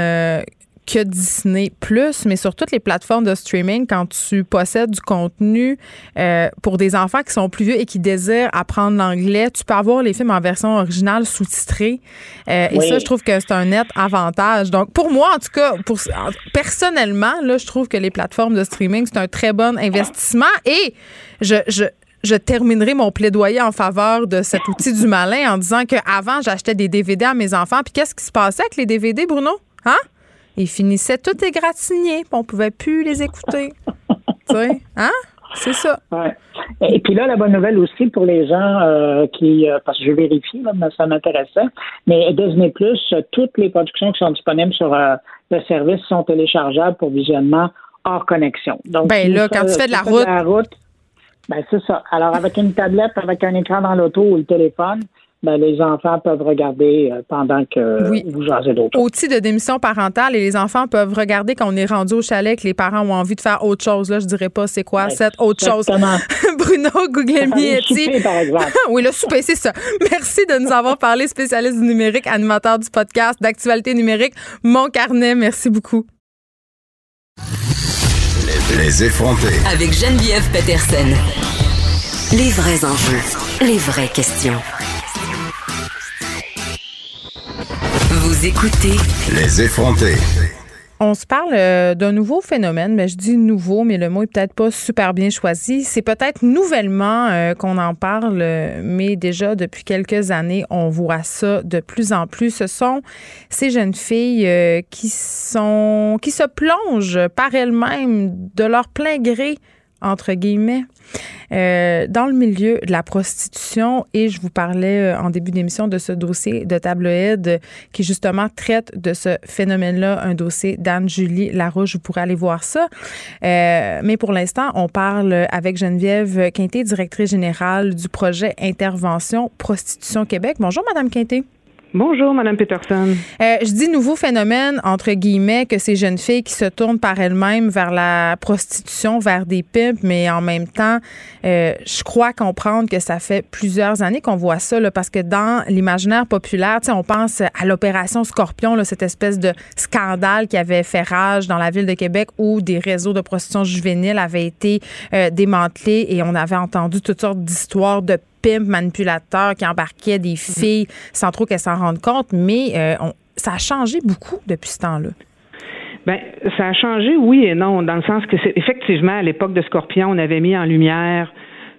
Speaker 1: que Disney Plus, mais sur toutes les plateformes de streaming, quand tu possèdes du contenu euh, pour des enfants qui sont plus vieux et qui désirent apprendre l'anglais, tu peux avoir les films en version originale sous-titrée. Euh, et ça, je trouve que c'est un net avantage. Donc, pour moi, en tout cas, pour, personnellement, là, je trouve que les plateformes de streaming, c'est un très bon investissement. Et je, je je terminerai mon plaidoyer en faveur de cet outil du malin en disant qu'avant, j'achetais des DVD à mes enfants. Puis qu'est-ce qui se passait avec les DVD, Bruno? Hein? Ils finissaient tout égratignés, puis on pouvait plus les écouter. tu sais, hein? C'est ça.
Speaker 8: Et puis là, la bonne nouvelle aussi pour les gens euh, qui, euh, parce que je vérifie, là, mais ça m'intéressait, mais Disney Plus, toutes les productions qui sont disponibles sur euh, le service sont téléchargeables pour visionnement hors connexion.
Speaker 1: Donc, ben là, quand tu fais de la route, de la route
Speaker 8: ben c'est ça. Alors avec une tablette, avec un écran dans l'auto ou le téléphone, ben, les enfants peuvent regarder euh, pendant que vous jasez d'autres.
Speaker 1: Outil de démission parentale et les enfants peuvent regarder quand on est rendu au chalet que les parents ont envie de faire autre chose. Là, je dirais pas c'est quoi cette autre chose. Bruno Guglielmietti.
Speaker 8: par exemple.
Speaker 1: oui, le souper, c'est ça. Merci de nous avoir parlé, spécialiste du numérique, animateur du podcast d'actualité numérique. Mon carnet, merci beaucoup.
Speaker 4: Les effrontés.
Speaker 2: Avec Geneviève Peterson. Les vrais enjeux, les vraies questions. Vous écoutez
Speaker 4: Les effrontés.
Speaker 1: On se parle euh, d'un nouveau phénomène, mais je dis nouveau, mais le mot est peut-être pas super bien choisi. C'est peut-être nouvellement euh, qu'on en parle, mais déjà depuis quelques années, on voit ça de plus en plus. Ce sont ces jeunes filles euh, qui sont qui se plongent par elles-mêmes de leur plein gré entre guillemets, euh, dans le milieu de la prostitution. Et je vous parlais euh, en début d'émission de ce dossier de tabloïd qui justement traite de ce phénomène-là, un dossier d'Anne-Julie Larouche. Vous pourrez aller voir ça. Euh, mais pour l'instant, on parle avec Geneviève Quinté, directrice générale du projet Intervention Prostitution Québec. Bonjour, Madame Quinté.
Speaker 9: Bonjour, Madame Peterson.
Speaker 1: Euh, je dis nouveau phénomène, entre guillemets, que ces jeunes filles qui se tournent par elles-mêmes vers la prostitution, vers des pimps, mais en même temps, euh, je crois comprendre que ça fait plusieurs années qu'on voit ça, parce que dans l'imaginaire populaire, on pense à l'opération Scorpion, cette espèce de scandale qui avait fait rage dans la ville de Québec où des réseaux de prostitution juvénile avaient été euh, démantelés et on avait entendu toutes sortes d'histoires de pimp manipulateur qui embarquait des filles sans trop qu'elles s'en rendent compte, mais euh, ça a changé beaucoup depuis ce temps-là.
Speaker 9: Ben, ça a changé, oui et non, dans le sens que c'est effectivement à l'époque de Scorpion, on avait mis en lumière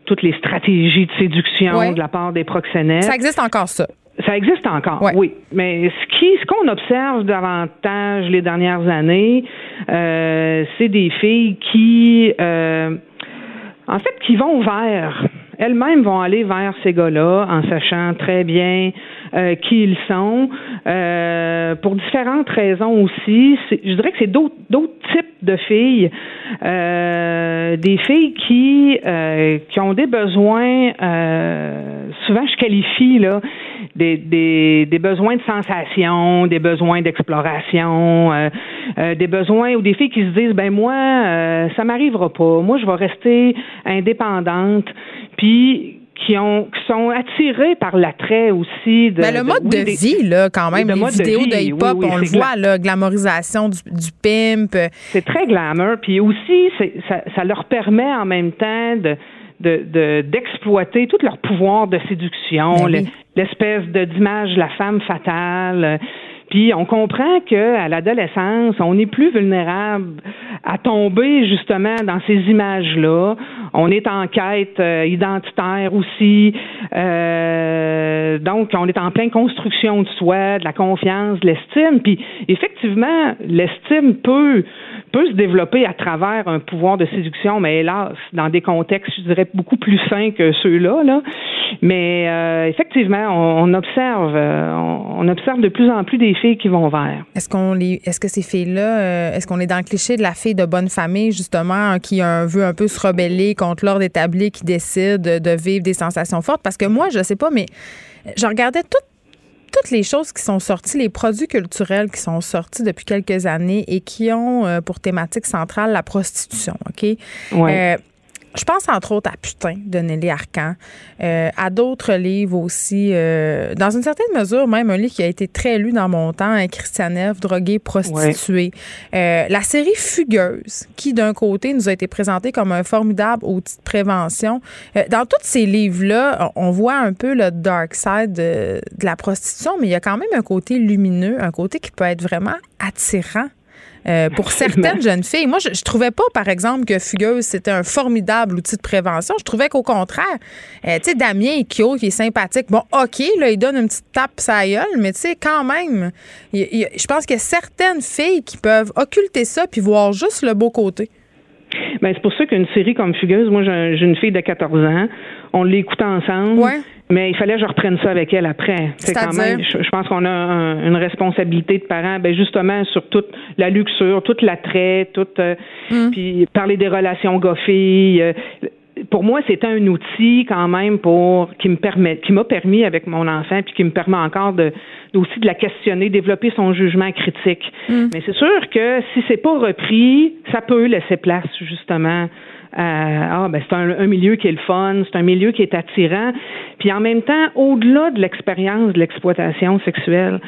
Speaker 9: toutes les stratégies de séduction de la part des proxénètes.
Speaker 1: Ça existe encore ça.
Speaker 9: Ça existe encore, oui. Mais ce qui, ce qu'on observe davantage les dernières années, euh, c'est des filles qui, euh, en fait, qui vont vers elles-mêmes vont aller vers ces gars-là en sachant très bien euh, qui ils sont, euh, pour différentes raisons aussi. Je dirais que c'est d'autres types de filles, euh, des filles qui qui ont des besoins, souvent je qualifie là, des, des, des besoins de sensation, des besoins d'exploration, des besoins ou des filles qui se disent ben moi ça m'arrivera pas, moi je vais rester indépendante, puis qui ont qui sont attirés par l'attrait aussi de,
Speaker 1: ben, le mode de, vie là quand même les vidéos de, hip-hop on le voit la glamorisation du, du pimp
Speaker 9: c'est très glamour puis aussi ça, ça leur permet en même temps de d'exploiter de, tout leur pouvoir de séduction, ben l'espèce de d'image de la femme fatale. Puis on comprend que à l'adolescence, on est plus vulnérable à tomber justement dans ces images-là. On est en quête euh, identitaire aussi. Euh, donc, on est en pleine construction de soi, de la confiance, de l'estime. Puis, effectivement, l'estime peut peut se développer à travers un pouvoir de séduction, mais hélas, dans des contextes, je dirais, beaucoup plus sains que ceux-là. Là. Mais euh, effectivement, on, observe, euh, on, observe de plus en plus des filles qui vont vers.
Speaker 1: Est-ce qu'on les, est-ce que ces filles-là, euh, est-ce qu'on est dans le cliché de la fille de bonne famille justement qui veut un peu se rebeller contre l'ordre établi, qui décide de vivre des sensations fortes? Parce que moi, je sais pas, mais je regardais toutes toutes les choses qui sont sorties, les produits culturels qui sont sortis depuis quelques années et qui ont pour thématique centrale la prostitution, OK?
Speaker 9: Ouais.
Speaker 1: Je pense entre autres à Putain de Nelly Arcan, euh, à d'autres livres aussi, euh, dans une certaine mesure, même un livre qui a été très lu dans mon temps, hein, Christian F, drogué, prostituée. Euh, la série Fugueuse, qui d'un côté nous a été présentée comme un formidable outil de prévention. dans tous ces livres-là, on voit un peu le dark side de la prostitution, mais il y a quand même un côté lumineux, un côté qui peut être vraiment attirant euh, pour certaines jeunes filles. Moi, je, je, trouvais pas, par exemple, que Fugueuse, c'était un formidable outil de prévention. Je trouvais qu'au contraire, euh, tu sais, Damien est cute, il est sympathique. Bon, OK, là, il donne une petite tape sa gueule, mais tu sais, quand même, je pense qu'il y a certaines filles qui peuvent occulter ça puis voir juste le beau côté.
Speaker 9: Ben, c'est pour ça qu'une série comme Fugueuse, moi, j'ai une fille de 14 ans, on l'écoute ensemble. Mais il fallait que je reprenne ça avec elle après.
Speaker 1: C'est quand même.
Speaker 9: Je, pense qu'on a une responsabilité de parents, ben justement sur toute la luxure, toute l'attrait, toute, euh, mm. puis parler des relations goffées. Euh, pour moi, c'est un outil quand même pour qui me permet, qui m'a permis avec mon enfant, puis qui me permet encore de aussi de la questionner, développer son jugement critique. Mm. Mais c'est sûr que si c'est pas repris, ça peut laisser place justement ah ben c'est un, milieu qui est le fun, c'est un milieu qui est attirant. Puis en même temps, au-delà de l'expérience de l'exploitation sexuelle,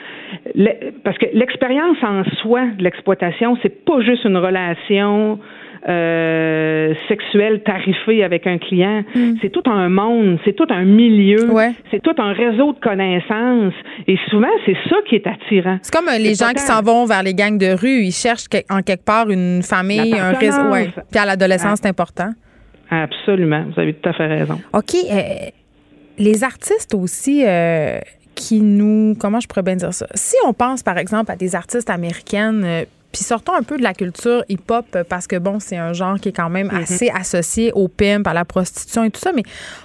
Speaker 9: parce que l'expérience en soi de l'exploitation, c'est pas juste une relation euh, sexuel tarifé avec un client. Hmm. C'est tout un monde, c'est tout un milieu, c'est tout un réseau de connaissances. Et souvent, c'est ça qui est attirant.
Speaker 1: C'est comme euh, les gens qui s'en vont vers les gangs de rue. Ils cherchent en quelque part une famille, un réseau. Ouais. Puis à l'adolescence, c'est important.
Speaker 9: Absolument. Vous avez tout à fait raison.
Speaker 1: OK. Euh, les artistes aussi qui nous. Comment je pourrais bien dire ça? Si on pense, par exemple, à des artistes américaines puis sortons un peu de la culture hip-hop parce que bon, c'est un genre qui est quand même mm-hmm. assez associé au pimp, à la prostitution et tout ça. Mais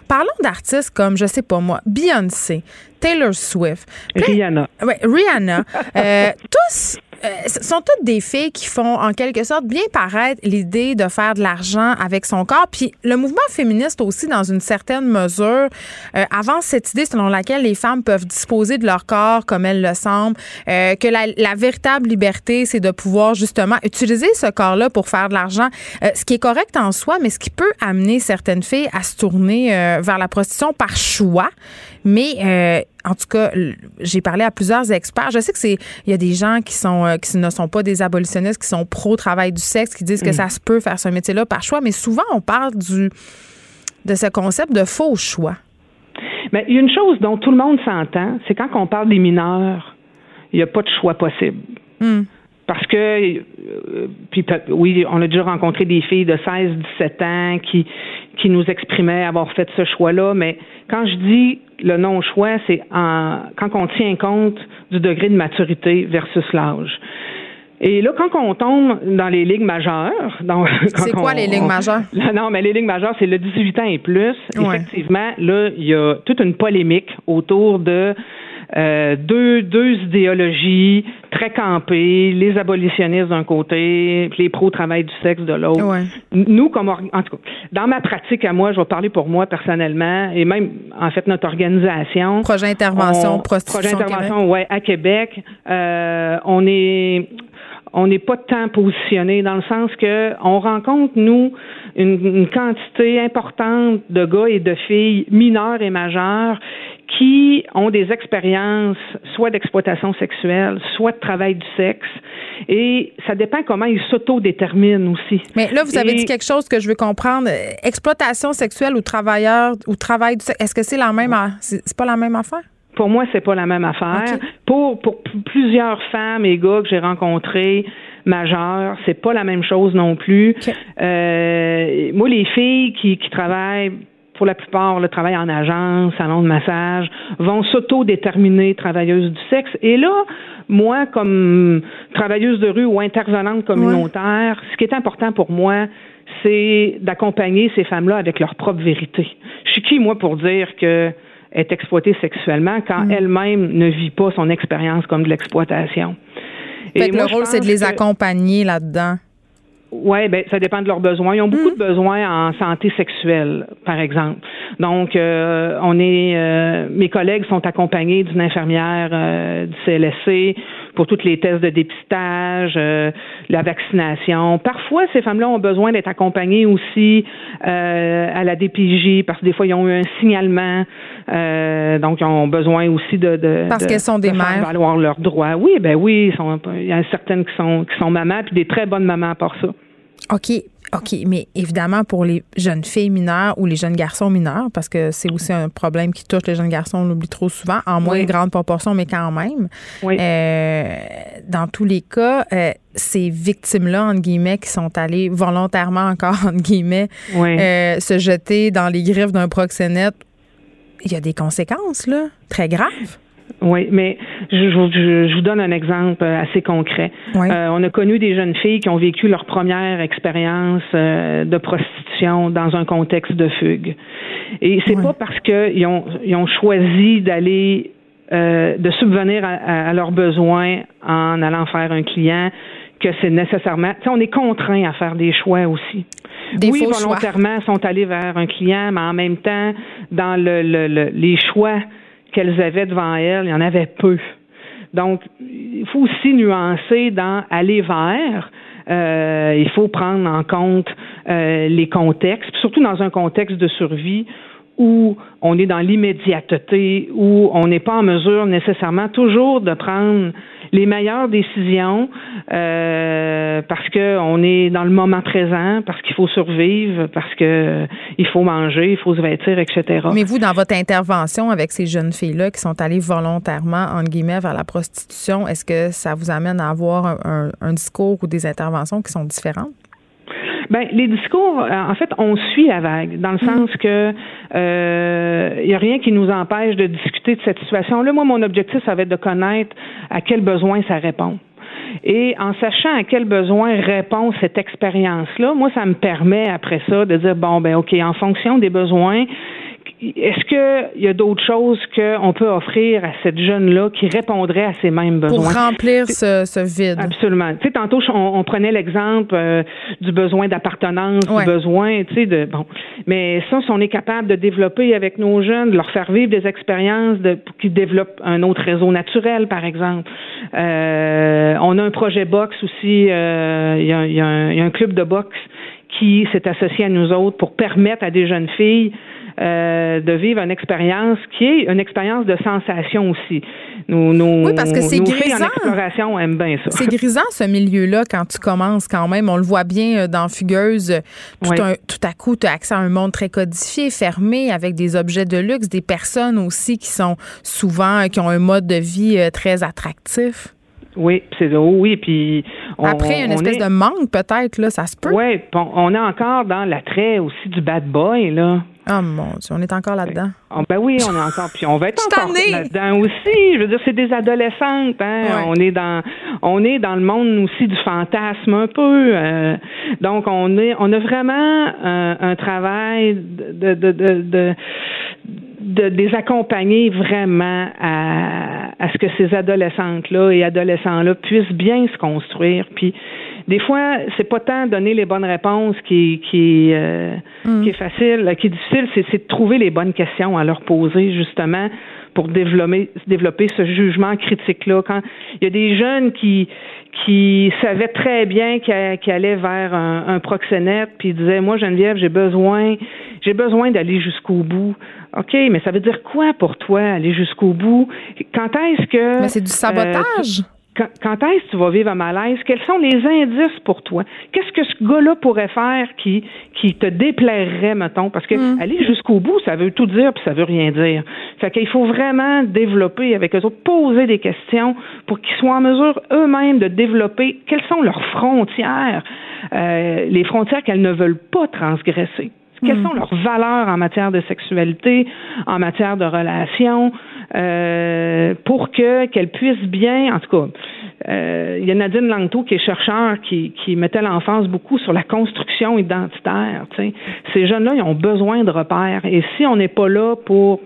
Speaker 1: parlons d'artistes comme, je sais pas moi, Beyoncé, Taylor Swift.
Speaker 9: Rihanna.
Speaker 1: Ouais, Rihanna. Euh, tous euh, sont toutes des filles qui font en quelque sorte bien paraître l'idée de faire de l'argent avec son corps. Puis le mouvement féministe aussi, dans une certaine mesure, euh, avance cette idée selon laquelle les femmes peuvent disposer de leur corps comme elles le semblent, euh, que la, la, véritable liberté, c'est de pouvoir justement utiliser ce corps-là pour faire de l'argent, ce qui est correct en soi, mais ce qui peut amener certaines filles à se tourner vers la prostitution par choix. Mais en tout cas, j'ai parlé à plusieurs experts. Je sais que c'est il y a des gens qui sont euh, qui ne sont pas des abolitionnistes, qui sont pro travail du sexe, qui disent que mm. ça se peut faire ce métier-là par choix, mais souvent on parle du de ce concept de faux choix.
Speaker 9: Mais il y a une chose dont tout le monde s'entend, c'est quand on parle des mineurs, il n'y a pas de choix possible. Mm. Parce que, euh, puis oui, on a déjà rencontré des filles de 16, 17 ans qui, qui nous exprimaient avoir fait ce choix-là, mais quand je dis le non-choix, c'est quand on tient compte du degré de maturité versus l'âge. Et là, quand on tombe dans les ligues majeures,
Speaker 1: c'est quoi les ligues majeures?
Speaker 9: Non, mais les ligues majeures, c'est le 18 ans et plus. Effectivement, là, il y a toute une polémique autour de euh, deux, deux idéologies très campées, les abolitionnistes d'un côté, les pro-travail du sexe de l'autre. Nous, comme en tout cas, dans ma pratique à moi, je vais parler pour moi personnellement, et même en fait notre organisation.
Speaker 1: Projet intervention, prostitution.
Speaker 9: Projet intervention, ouais, à Québec, euh, on est on n'est pas tant positionné dans le sens que on rencontre nous une, quantité importante de gars et de filles mineurs et majeurs qui ont des expériences soit d'exploitation sexuelle, soit de travail du sexe. Et ça dépend comment ils s'autodéterminent aussi.
Speaker 1: Mais là, vous avez dit quelque chose que je veux comprendre. Exploitation sexuelle ou travailleur ou travail du sexe, est-ce que c'est la même, c'est pas la même affaire?
Speaker 9: Pour moi, c'est pas la même affaire. Pour, pour plusieurs femmes et gars que j'ai rencontrés, majeurs, c'est pas la même chose non plus. Euh, moi, les filles qui, qui travaillent pour la plupart, le travail en agence, salon de massage, vont s'auto-déterminer travailleuses du sexe. Et là, moi, comme travailleuse de rue ou intervenante communautaire, ce qui est important pour moi, c'est d'accompagner ces femmes-là avec leur propre vérité. Je suis qui, moi, pour dire que est exploitée sexuellement quand mm. elle-même ne vit pas son expérience comme de l'exploitation?
Speaker 1: Fait que le rôle, c'est de les accompagner là-dedans.
Speaker 9: Oui, ben ça dépend de leurs besoins. Ils ont beaucoup mm. de besoins en santé sexuelle, par exemple. Donc, euh, on est, euh, mes collègues sont accompagnés d'une infirmière euh, du CLSC pour tous les tests de dépistage, la vaccination. Parfois, ces femmes-là ont besoin d'être accompagnées aussi à la DPJ parce que des fois, ils ont eu un signalement. donc, ils ont besoin aussi de, de
Speaker 1: parce qu'elles sont des
Speaker 9: de
Speaker 1: mères.
Speaker 9: valoir leurs droits. Oui, ben oui, sont, il y a certaines qui sont qui sont mamans puis des très bonnes mamans par ça.
Speaker 1: OK. OK, mais évidemment, pour les jeunes filles mineures ou les jeunes garçons mineurs, parce que c'est aussi un problème qui touche les jeunes garçons, on l'oublie trop souvent, en moins grande proportion, mais quand même. Euh, dans tous les cas, euh, ces victimes-là, entre guillemets, qui sont allées volontairement encore, entre guillemets, euh, se jeter dans les griffes d'un proxénète, il y a des conséquences, là, très graves.
Speaker 9: Oui, mais je, vous donne un exemple assez concret. Euh, on a connu des jeunes filles qui ont vécu leur première expérience euh, de prostitution dans un contexte de fugue. Et c'est pas parce qu'ils ont, ils ont choisi d'aller euh, de subvenir à, leurs besoins en allant faire un client que c'est nécessairement. Tu sais, on est contraint à faire des choix aussi.
Speaker 1: Des
Speaker 9: oui, volontairement, sont allés vers un client, mais en même temps, dans le, le, les choix qu'elles avaient devant elles, il y en avait peu. Donc, il faut aussi nuancer dans aller vers. Euh, il faut prendre en compte euh, les contextes, surtout dans un contexte de survie où on est dans l'immédiateté, où on n'est pas en mesure nécessairement toujours de prendre les meilleures décisions euh, parce qu'on est dans le moment présent, parce qu'il faut survivre, parce que il faut manger, il faut se vêtir, etc.
Speaker 1: Mais vous, dans votre intervention avec ces jeunes filles-là qui sont allées volontairement, entre guillemets, vers la prostitution, est-ce que ça vous amène à avoir un discours ou des interventions qui sont différentes?
Speaker 9: Ben, les discours, euh, en fait, on suit la vague, dans le mm. sens que il euh, n'y a rien qui nous empêche de discuter de cette situation-là. Moi, mon objectif, ça va être de connaître à quel besoin ça répond. Et en sachant à quel besoin répond cette expérience-là, moi, ça me permet après ça de dire bon, ben, ok, en fonction des besoins, est-ce qu'il y a d'autres choses qu'on peut offrir à cette jeune-là qui répondrait à ces mêmes besoins?
Speaker 1: Pour remplir ce, vide.
Speaker 9: Absolument. Tu sais, tantôt, on, prenait l'exemple euh, du besoin d'appartenance, du besoin, tu sais, de, bon. Mais ça, si on est capable de développer avec nos jeunes, de leur faire vivre des expériences de, pour qu'ils développent un autre réseau naturel, par exemple. Euh, on a un projet boxe aussi, euh, il y, a un club de boxe qui s'est associé à nous autres pour permettre à des jeunes filles euh, de vivre une expérience qui est une expérience de sensation aussi.
Speaker 1: Nous, nous, oui, parce que c'est grisant.
Speaker 9: exploration aiment bien ça.
Speaker 1: C'est grisant ce milieu-là quand tu commences quand même. On le voit bien euh, dans Fugueuse. Tout, tout à coup, tu as accès à un monde très codifié, fermé, avec des objets de luxe, des personnes aussi qui sont souvent, qui ont un mode de vie euh, très attractif.
Speaker 9: Oui, c'est oh oui, puis
Speaker 1: après une espèce de manque peut-être là, ça se peut.
Speaker 9: Oui, on est encore dans l'attrait aussi du bad boy là.
Speaker 1: Ah mon Dieu, on est encore là-dedans.
Speaker 9: Ah, ben oui, on est encore, puis on va être encore là-dedans aussi. Je veux dire, c'est des adolescentes. Hein? On est dans, on est dans le monde aussi du fantasme un peu. Euh. donc on est, on a vraiment un, travail de, de, de, de de, les accompagner vraiment à, à ce que ces adolescentes-là et adolescents-là puissent bien se construire. Puis des fois, c'est pas tant donner les bonnes réponses qui, qui, euh, mm. qui est facile, qui est difficile, c'est, de trouver les bonnes questions à leur poser, justement, pour développer, développer ce jugement critique-là. Quand il y a des jeunes qui, qui savaient très bien qu'ils allaient vers un, un, proxénète, puis ils disaient, moi, Geneviève, j'ai besoin, j'ai besoin d'aller jusqu'au bout. OK, mais ça veut dire quoi pour toi, aller jusqu'au bout? Quand est-ce que...
Speaker 1: Mais c'est du sabotage
Speaker 9: quand, est-ce que tu vas vivre un malaise? Quels sont les indices pour toi? Qu'est-ce que ce gars-là pourrait faire qui, qui te déplairait, mettons? Parce que mm. aller jusqu'au bout, ça veut tout dire puis ça veut rien dire. Fait qu'il faut vraiment développer avec eux autres, poser des questions pour qu'ils soient en mesure eux-mêmes de développer quelles sont leurs frontières, euh, les frontières qu'elles ne veulent pas transgresser. Quelles mm. sont leurs valeurs en matière de sexualité, en matière de relations, euh, pour que qu'elles puissent bien, en tout cas, euh, il y a Nadine Langto qui est chercheur qui, qui mettait l'enfance beaucoup sur la construction identitaire. Ces jeunes-là, ils ont besoin de repères. Et si on n'est pas là pour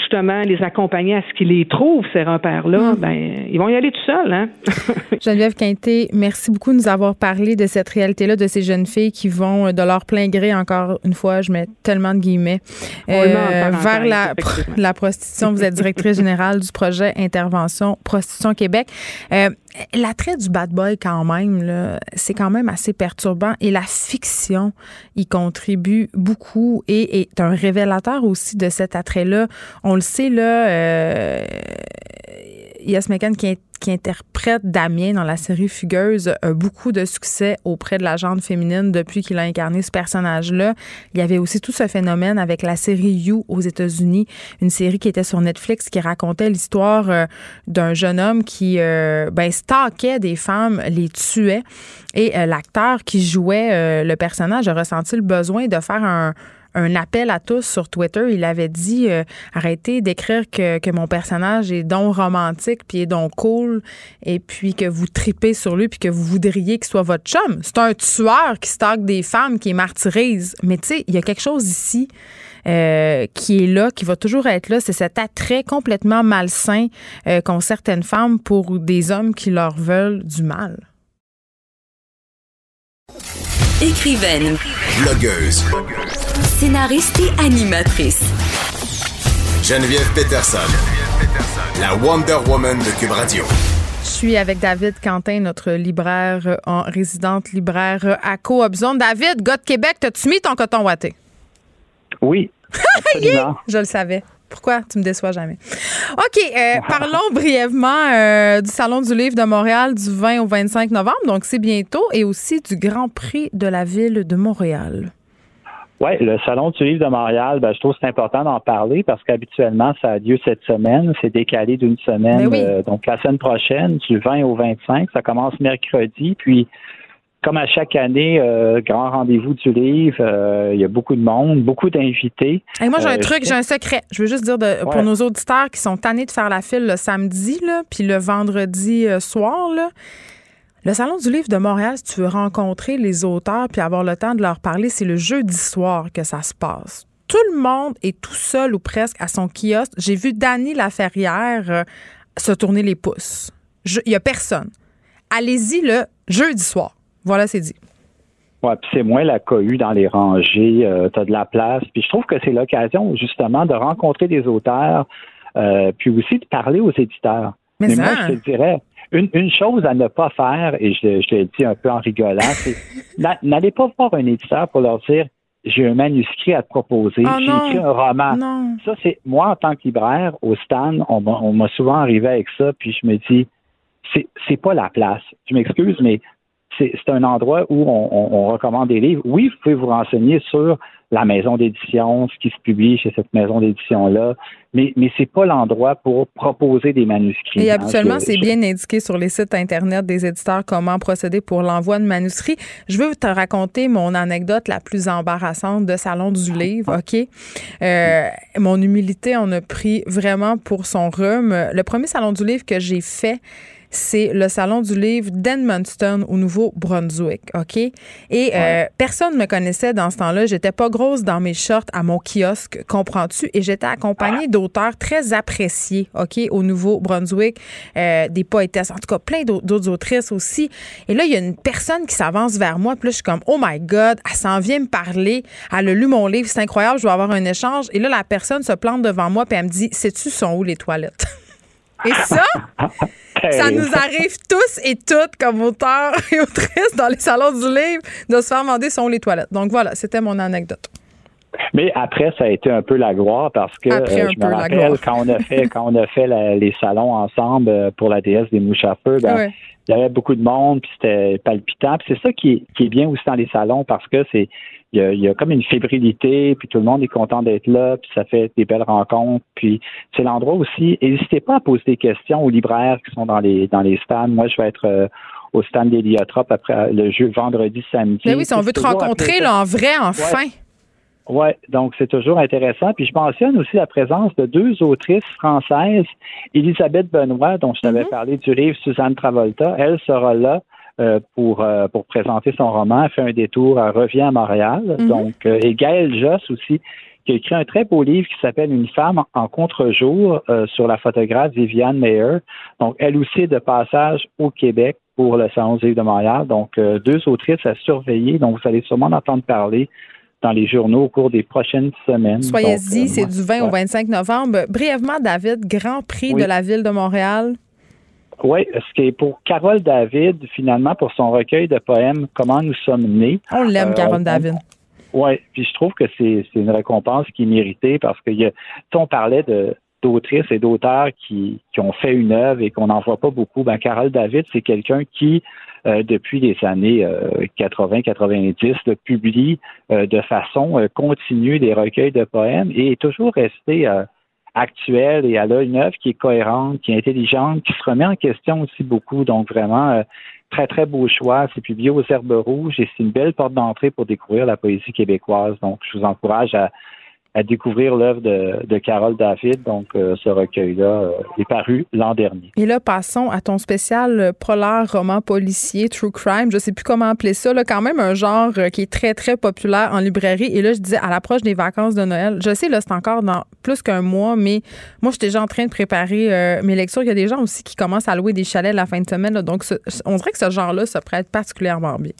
Speaker 9: justement les accompagner à ce qu'ils les trouvent, ces repères-là, mm. ben, ils vont y aller tout seuls. Hein?
Speaker 1: Geneviève Quinté, merci beaucoup de nous avoir parlé de cette réalité-là, de ces jeunes filles qui vont euh, de leur plein gré, encore une fois, je mets tellement de guillemets, euh, vers la, la prostitution. Vous êtes directrice générale du projet Intervention Prostitution Québec. Euh, L'attrait du bad boy, quand même, c'est quand même assez perturbant. Et la fiction y contribue beaucoup et est un révélateur aussi de cet attrait-là. On le sait, là, euh, Yes McCann qui, interprète Damien dans la série Fugueuse a beaucoup de succès auprès de la gente féminine depuis qu'il a incarné ce personnage-là. Il y avait aussi tout ce phénomène avec la série You aux États-Unis, une série qui était sur Netflix qui racontait l'histoire euh, d'un jeune homme qui euh, ben, stalkait des femmes, les tuait. Et euh, l'acteur qui jouait le personnage a ressenti le besoin de faire un, un appel à tous sur Twitter. Il avait dit euh, arrêtez d'écrire que, que, mon personnage est donc romantique, puis est donc cool, et puis que vous tripez sur lui, puis que vous voudriez qu'il soit votre chum. C'est un tueur qui stocke des femmes, qui martyrise. Mais tu sais, il y a quelque chose ici. Euh, qui est là, qui va toujours être là, c'est cet attrait complètement malsain euh, qu'ont certaines femmes pour des hommes qui leur veulent du mal.
Speaker 2: Écrivaine.
Speaker 4: Blogueuse.
Speaker 2: Scénariste et animatrice.
Speaker 4: Geneviève Peterson. La Wonder Woman de Cube Radio.
Speaker 1: Je suis avec David Quentin, notre libraire en résidente libraire à Coop Zone. David, gars de Québec, t'as-tu mis ton coton watté?
Speaker 10: Oui.
Speaker 1: Je le savais. Pourquoi tu me déçois jamais? OK, euh, parlons brièvement euh, du Salon du livre de Montréal du 20 au 25 novembre, donc c'est bientôt, et aussi du Grand Prix de la ville de Montréal.
Speaker 10: Oui, le Salon du livre de Montréal, ben, je trouve que c'est important d'en parler parce qu'habituellement, ça a lieu cette semaine. C'est décalé d'une semaine.
Speaker 1: Ben
Speaker 10: euh, donc, la semaine prochaine, du 20 au 25, ça commence mercredi. Puis, comme à chaque année, euh, grand rendez-vous du livre, euh, il y a beaucoup de monde, beaucoup d'invités.
Speaker 1: moi, j'ai un euh, truc, j'ai un secret. Je veux juste dire pour nos auditeurs qui sont tannés de faire la file le samedi, là, puis le vendredi soir, là, le Salon du livre de Montréal, si tu veux rencontrer les auteurs puis avoir le temps de leur parler, c'est le jeudi soir que ça se passe. Tout le monde est tout seul ou presque à son kiosque. J'ai vu Dany Laferrière se tourner les pouces. Il n'y a personne. Allez-y le jeudi soir. Voilà, c'est dit.
Speaker 10: Ouais, puis c'est moins la cohue dans les rangées, euh, tu as de la place. Puis je trouve que c'est l'occasion justement de rencontrer des auteurs, euh, puis aussi de parler aux éditeurs.
Speaker 1: Mais, moi,
Speaker 10: je te dirais, une, chose à ne pas faire, et je, je le dis un peu en rigolant, c'est n'allez pas voir un éditeur pour leur dire j'ai un manuscrit à te proposer,
Speaker 1: oh
Speaker 10: j'ai écrit un roman.
Speaker 1: Non.
Speaker 10: Ça, c'est moi en tant que libraire au stand, on, on m'a souvent arrivé avec ça, puis je me dis c'est c'est pas la place. Je m'excuse, mais c'est un endroit où on, recommande des livres. Oui, vous pouvez vous renseigner sur la maison d'édition, ce qui se publie chez cette maison d'édition-là, mais, mais c'est pas l'endroit pour proposer des manuscrits.
Speaker 1: Et habituellement, c'est bien indiqué sur les sites Internet des éditeurs comment procéder pour l'envoi de manuscrits. Je veux te raconter mon anecdote la plus embarrassante de Salon du Livre, OK? Euh, mon humilité en a pris vraiment pour son rhume. Le premier Salon du Livre que j'ai fait, c'est le Salon du livre d'Edmundston au Nouveau-Brunswick, OK? Et euh, personne ne me connaissait dans ce temps-là. J'étais pas grosse dans mes shorts à mon kiosque, comprends-tu? Et j'étais accompagnée d'auteurs très appréciés, OK, au Nouveau-Brunswick, euh, des poétesses, en tout cas plein d'autres autrices aussi. Et là, il y a une personne qui s'avance vers moi, puis là, je suis comme, oh my God, elle s'en vient me parler. Elle a lu mon livre, c'est incroyable, je vais avoir un échange. Et là, la personne se plante devant moi, puis elle me dit, sais-tu sont où les toilettes? Et ça, ça nous arrive tous et toutes comme auteurs et autrices dans les salons du livre de se faire demander sont les toilettes. Donc voilà, c'était mon anecdote.
Speaker 10: Mais après, ça a été un peu la gloire parce que euh, je me rappelle quand on a fait quand on a fait les salons ensemble euh, pour la déesse des mouches à feu, ben, il y avait beaucoup de monde, puis c'était palpitant. Puis c'est ça qui est, qui est bien aussi dans les salons parce que c'est il y, a, comme une fébrilité, puis tout le monde est content d'être là, puis ça fait des belles rencontres. Puis c'est l'endroit aussi. N'hésitez pas à poser des questions aux libraires qui sont dans les dans les stands. Moi, je vais être euh, au stand d'Héliotrope après le jeu vendredi, samedi.
Speaker 1: Mais ben oui, si on veut te rencontrer là, en vrai, enfin.
Speaker 10: Oui, ouais, donc c'est toujours intéressant. Puis je mentionne aussi la présence de deux autrices françaises, Elisabeth Benoît, dont je t'avais mm-hmm. parlé du livre Suzanne Travolta. Elle sera là. Euh, pour, euh, pour présenter son roman, fait un détour, revient à Montréal. Mhm. Donc, euh, et Gaëlle Joss aussi, qui a écrit un très beau livre qui s'appelle Une femme en contre-jour sur la photographe Viviane Meyer. Donc, elle aussi est de passage au Québec pour le Salon du livre de Montréal. Donc, deux autrices à surveiller. Donc, vous allez sûrement en entendre parler dans les journaux au cours des prochaines semaines.
Speaker 1: Soyez-y, c'est du 20 au 25 novembre. Brièvement, David, Grand Prix de la Ville de Montréal.
Speaker 10: Oui, ce qui est pour Carole David, finalement, pour son recueil de poèmes Comment nous sommes nés.
Speaker 1: On l'aime, euh, Carole David.
Speaker 10: Oui, puis je trouve que c'est une récompense qui est méritée parce que y a, on parlait de d'autrices et d'auteurs qui, qui ont fait une œuvre et qu'on n'en voit pas beaucoup. Ben, Carole David, c'est quelqu'un qui, euh, depuis les années 80-90, euh, publie de façon continue des recueils de poèmes et est toujours resté actuelle et à l'œil neuf, qui est cohérente, qui est intelligente, qui se remet en question aussi beaucoup. Donc vraiment, euh, très, très beau choix. C'est publié aux Herbes Rouges et c'est une belle porte d'entrée pour découvrir la poésie québécoise. Donc, je vous encourage à, à découvrir l'œuvre de, de, Carole David. Donc, euh, ce recueil-là euh, est paru l'an dernier.
Speaker 1: Et là, passons à ton spécial polar roman policier, True Crime. Je sais plus comment appeler ça. Là, quand même un genre euh, qui est très, très populaire en librairie. Et là, je disais, à l'approche des vacances de Noël, je sais, là, c'est encore dans plus qu'un mois, mais moi, j'étais déjà en train de préparer mes lectures. Il y a des gens aussi qui commencent à louer des chalets la fin de semaine. donc, on dirait que ce genre-là se prête particulièrement bien.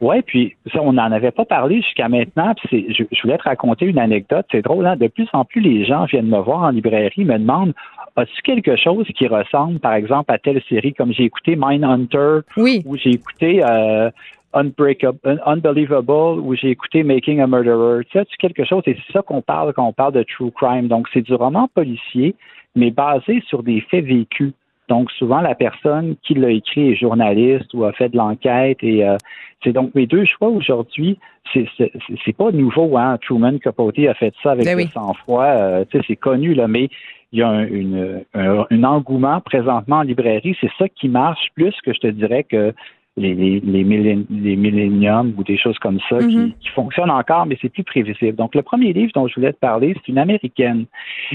Speaker 10: Oui, puis ça, on n'en avait pas parlé jusqu'à maintenant. Puis je, je, voulais te raconter une anecdote. C'est drôle, hein? De plus en plus, les gens viennent me voir en librairie, me demandent As-tu quelque chose qui ressemble, par exemple, à telle série comme j'ai écouté Mindhunter
Speaker 1: oui.
Speaker 10: ou j'ai écouté euh, Unbreakable, Unbelievable ou j'ai écouté Making a Murderer. Tu as-tu quelque chose? Et c'est ça qu'on parle quand on parle de true crime. Donc, c'est du roman policier, mais basé sur des faits vécus. Donc, souvent, la personne qui l'a écrit est journaliste ou a fait de l'enquête. Et euh, c'est donc mes deux choix aujourd'hui. C'est, pas nouveau, hein. Truman Capote a fait ça avec ben le sang-froid. Euh, c'est connu, là, mais il y a un, une, un, engouement présentement en librairie. C'est ça qui marche plus que je te dirais que les, les, les, milléniums ou des choses comme ça qui, mm-hmm. qui, fonctionnent encore, mais c'est plus prévisible. Donc, le premier livre dont je voulais te parler, c'est une américaine.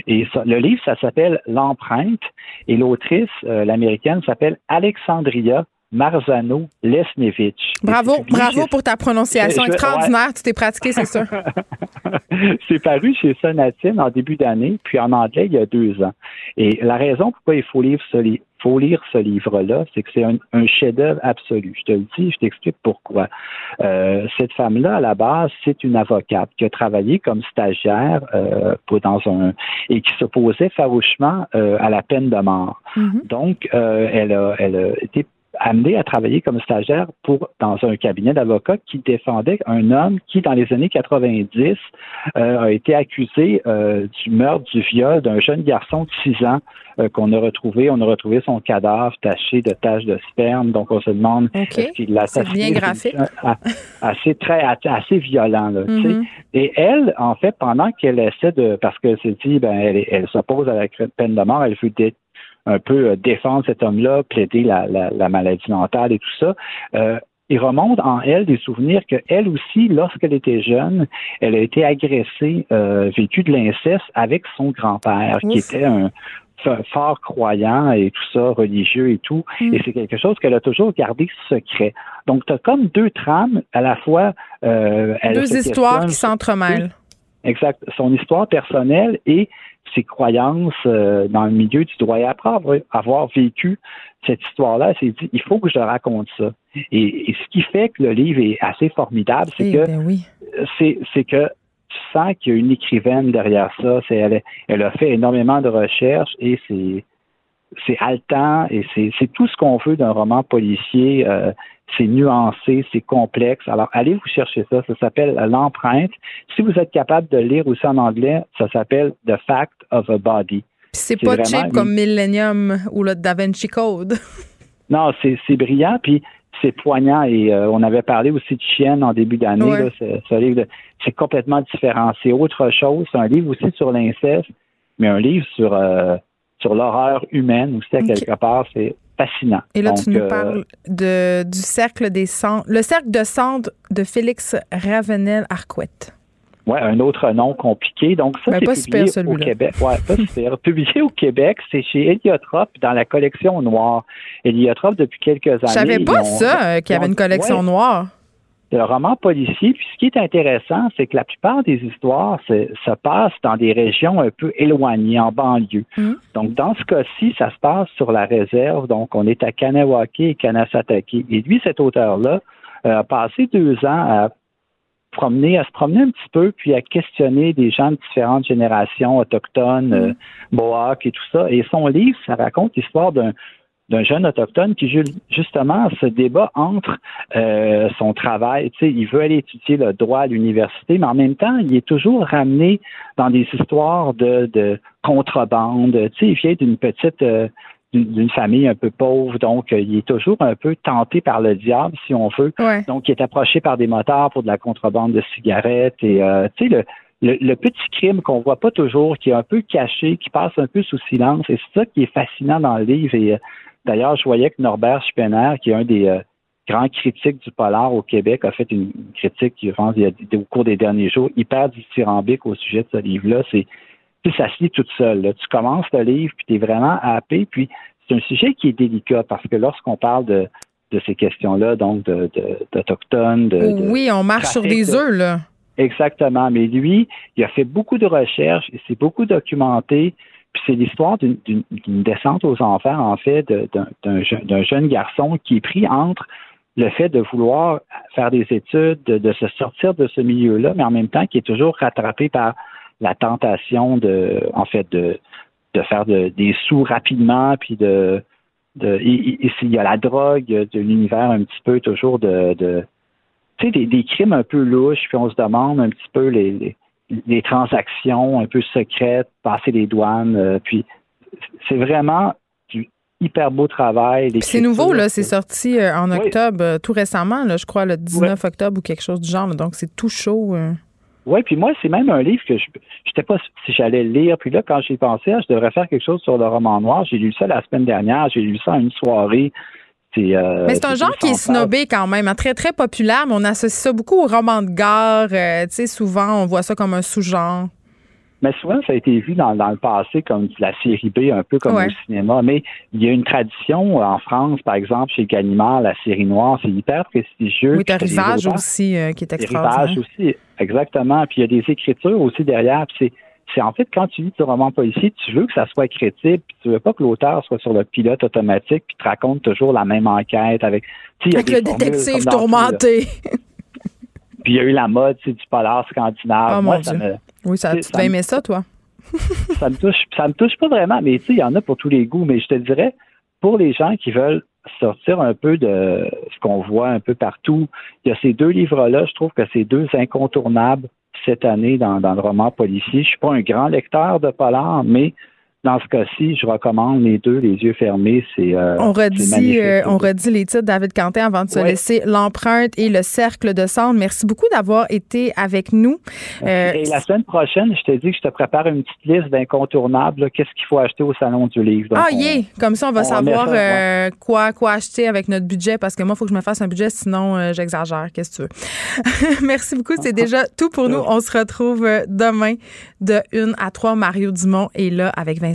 Speaker 10: Et le livre, ça s'appelle L'empreinte. Et l'autrice, euh, l'américaine, s'appelle Alexandria Marzano Lesnevich.
Speaker 1: Bravo, bravo pour ta prononciation extraordinaire. Tu t'es pratiqué, c'est sûr.
Speaker 10: c'est paru chez Sonatine en début d'année, puis en anglais il y a deux ans. Et la raison pourquoi il faut lire ce, faut lire ce livre-là, c'est que c'est un, chef-d'œuvre absolu. Je te le dis, je t'explique pourquoi. Euh, cette femme-là, à la base, c'est une avocate qui a travaillé comme stagiaire euh, pour, dans un et qui s'opposait farouchement euh, à la peine de mort. Mm-hmm. Donc, elle a, elle a été amené à travailler comme stagiaire pour dans un cabinet d'avocats qui défendait un homme qui, dans les années 90, euh, a été accusé euh, du meurtre, du viol d'un jeune garçon de 6 ans euh, qu'on a retrouvé. On a retrouvé son cadavre taché de taches de sperme. Donc, on se demande
Speaker 1: okay. qu'il l'a C'est bien graphique.
Speaker 10: Assez, très, assez violent. Là, mm-hmm. Et elle, en fait, pendant qu'elle essaie de... Parce que c'est dit, ben, elle, elle s'oppose à la peine de mort, elle veut un peu euh, défendre cet homme-là, plaider la, la, maladie mentale et tout ça. Euh, il remonte en elle des souvenirs qu'elle aussi, lorsqu'elle était jeune, elle a été agressée, euh, vécu de l'inceste avec son grand-père, qui était un fort croyant et tout ça, religieux et tout. Mm. Et c'est quelque chose qu'elle a toujours gardé secret. Donc, tu as comme deux trames, à la fois...
Speaker 1: Euh, deux histoires qui s'entremêlent.
Speaker 10: Exact. Son histoire personnelle et ses croyances euh, dans le milieu du droit. Et après avoir, vécu cette histoire-là, elle s'est dit, il faut que je raconte ça. Et, ce qui fait que le livre est assez formidable, c'est eh que
Speaker 1: ben
Speaker 10: c'est que tu sens qu'il y a une écrivaine derrière ça. C'est elle, elle a fait énormément de recherches et c'est c'est haletant et c'est tout ce qu'on veut d'un roman policier. Euh, c'est nuancé, c'est complexe. Alors, allez vous chercher ça. Ça s'appelle L'empreinte. Si vous êtes capable de lire aussi en anglais, ça s'appelle The Fact of a Body.
Speaker 1: C'est pas cheap comme Millennium ou le Da Vinci Code.
Speaker 10: non, c'est brillant. Puis c'est poignant et euh, on avait parlé aussi de Chienne en début d'année. C'est complètement différent. C'est autre chose. C'est un livre aussi sur l'inceste, mais un livre sur euh, sur l'horreur humaine aussi à quelque part. C'est fascinant.
Speaker 1: Et là, tu nous euh, parles de, du cercle des cendres, le cercle de cendres de Félix Ravenel-Arquette.
Speaker 10: Oui, un autre nom compliqué. Donc, ça,
Speaker 1: ben,
Speaker 10: c'est publié au Québec. Ouais, pas super. publié au Québec, c'est chez Héliotrope dans la collection noire. Héliotrope, depuis quelques années. Je
Speaker 1: savais pas ça, euh, qu'il y avait une collection noire
Speaker 10: le roman policier. Puis ce qui est intéressant, c'est que la plupart des histoires se, passent dans des régions un peu éloignées, en banlieue. Mmh. Donc, dans ce cas-ci, ça se passe sur la réserve. Donc, on est à Kanawake et Kanasatake. Et lui, cet auteur-là, euh, a passé deux ans à promener, à se promener un petit peu, puis à questionner des gens de différentes générations autochtones, mmh. euh, et tout ça. Et son livre, ça raconte l'histoire d'un d'un jeune autochtone qui justement se débat entre euh, son travail. Tu sais, il veut aller étudier le droit à l'université, mais en même temps, il est toujours ramené dans des histoires de, de contrebande. Tu sais, il vient d'une petite euh, d'une famille un peu pauvre, donc euh, il est toujours un peu tenté par le diable, si on veut. Donc, il est approché par des motards pour de la contrebande de cigarettes. Et tu sais, le, le, petit crime qu'on voit pas toujours, qui est un peu caché, qui passe un peu sous silence. Et c'est ça qui est fascinant dans le livre. Et euh, d'ailleurs, je voyais que Norbert Spener, qui est un des euh, grands critiques du polar au Québec, a fait une critique, je pense, au cours des derniers jours, hyper dithyrambique au sujet de ce livre-là. C'est ça se lit toute seule. Tu commences le livre, puis tu es vraiment happé. Puis c'est un sujet qui est délicat parce que lorsqu'on parle de, de ces questions-là, donc d'Autochtones, de, de,
Speaker 1: Oui, on marche sur des œufs, là.
Speaker 10: Exactement. Mais lui, il a fait beaucoup de recherches, il s'est beaucoup documenté. Puis c'est l'histoire d'une descente aux enfers, en fait, d'un jeune garçon qui est pris entre le fait de vouloir faire des études, de, se sortir de ce milieu-là, mais en même temps qui est toujours rattrapé par la tentation de, en fait, de, faire des sous rapidement, puis de, il, y a la drogue de l'univers un petit peu toujours de tu sais, des, crimes un peu louches, puis on se demande un petit peu les, transactions un peu secrètes, passer les douanes, euh, puis c'est vraiment du hyper beau travail.
Speaker 1: C'est nouveau, là, c'est sorti euh, en octobre, euh, tout récemment, là, je crois, le 19 octobre ou quelque chose du genre, donc c'est tout chaud.
Speaker 10: Oui, puis moi, c'est même un livre que je n'étais pas si j'allais le lire. Puis là, quand j'ai pensé, ah, je devrais faire quelque chose sur le roman noir, j'ai lu ça la semaine dernière, j'ai lu ça en une soirée.
Speaker 1: Euh, mais c'est un genre qui est snobé quand même, hein, très, très populaire, mais on associe ça beaucoup au roman de gare. Euh, tu sais, souvent, on voit ça comme un sous-genre.
Speaker 10: Mais souvent, ça a été vu dans, le passé comme la série B, un peu comme au cinéma. Mais il y a une tradition en France, par exemple, chez Gallimard, la série noire, c'est hyper prestigieux.
Speaker 1: Oui, t'as Rivage aussi, euh, qui est extraordinaire.
Speaker 10: Rivage aussi, exactement. Puis il y a des écritures aussi derrière. Puis c'est c'est en fait quand tu lis du roman policier, tu veux que ça soit crédible, puis tu veux pas que l'auteur soit sur le pilote automatique puis te raconte toujours la même enquête avec.
Speaker 1: Avec le détective tourmenté.
Speaker 10: puis il y a eu la mode du polar scandinave.
Speaker 1: Oh, Moi, ça me, oui, ça, tu ça aimé ça, toi?
Speaker 10: ça me touche, ça me touche pas vraiment, mais tu sais, il y en a pour tous les goûts. Mais je te dirais, pour les gens qui veulent sortir un peu de ce qu'on voit un peu partout, il y a ces deux livres-là, je trouve que c'est deux incontournables cette année dans, le roman policier. Je suis pas un grand lecteur de polar, mais dans ce cas-ci, je recommande les deux, les yeux fermés. C'est euh,
Speaker 1: on redit, euh, on redit les titres, David Quentin, avant de se laisser. L'empreinte et le cercle de cendre. Merci beaucoup d'avoir été avec nous.
Speaker 10: Euh, et la semaine prochaine, je te dis que je te prépare une petite liste d'incontournables. Qu'est-ce qu'il faut acheter au salon du livre?
Speaker 1: ah, yeah. Comme ça, on va savoir quoi, quoi acheter avec notre budget, parce que moi, il faut que je me fasse un budget, sinon j'exagère. Qu'est-ce que tu veux? Merci beaucoup. C'est déjà tout pour nous. On se retrouve demain de 1 à 3. Mario Dumont est là avec Vincent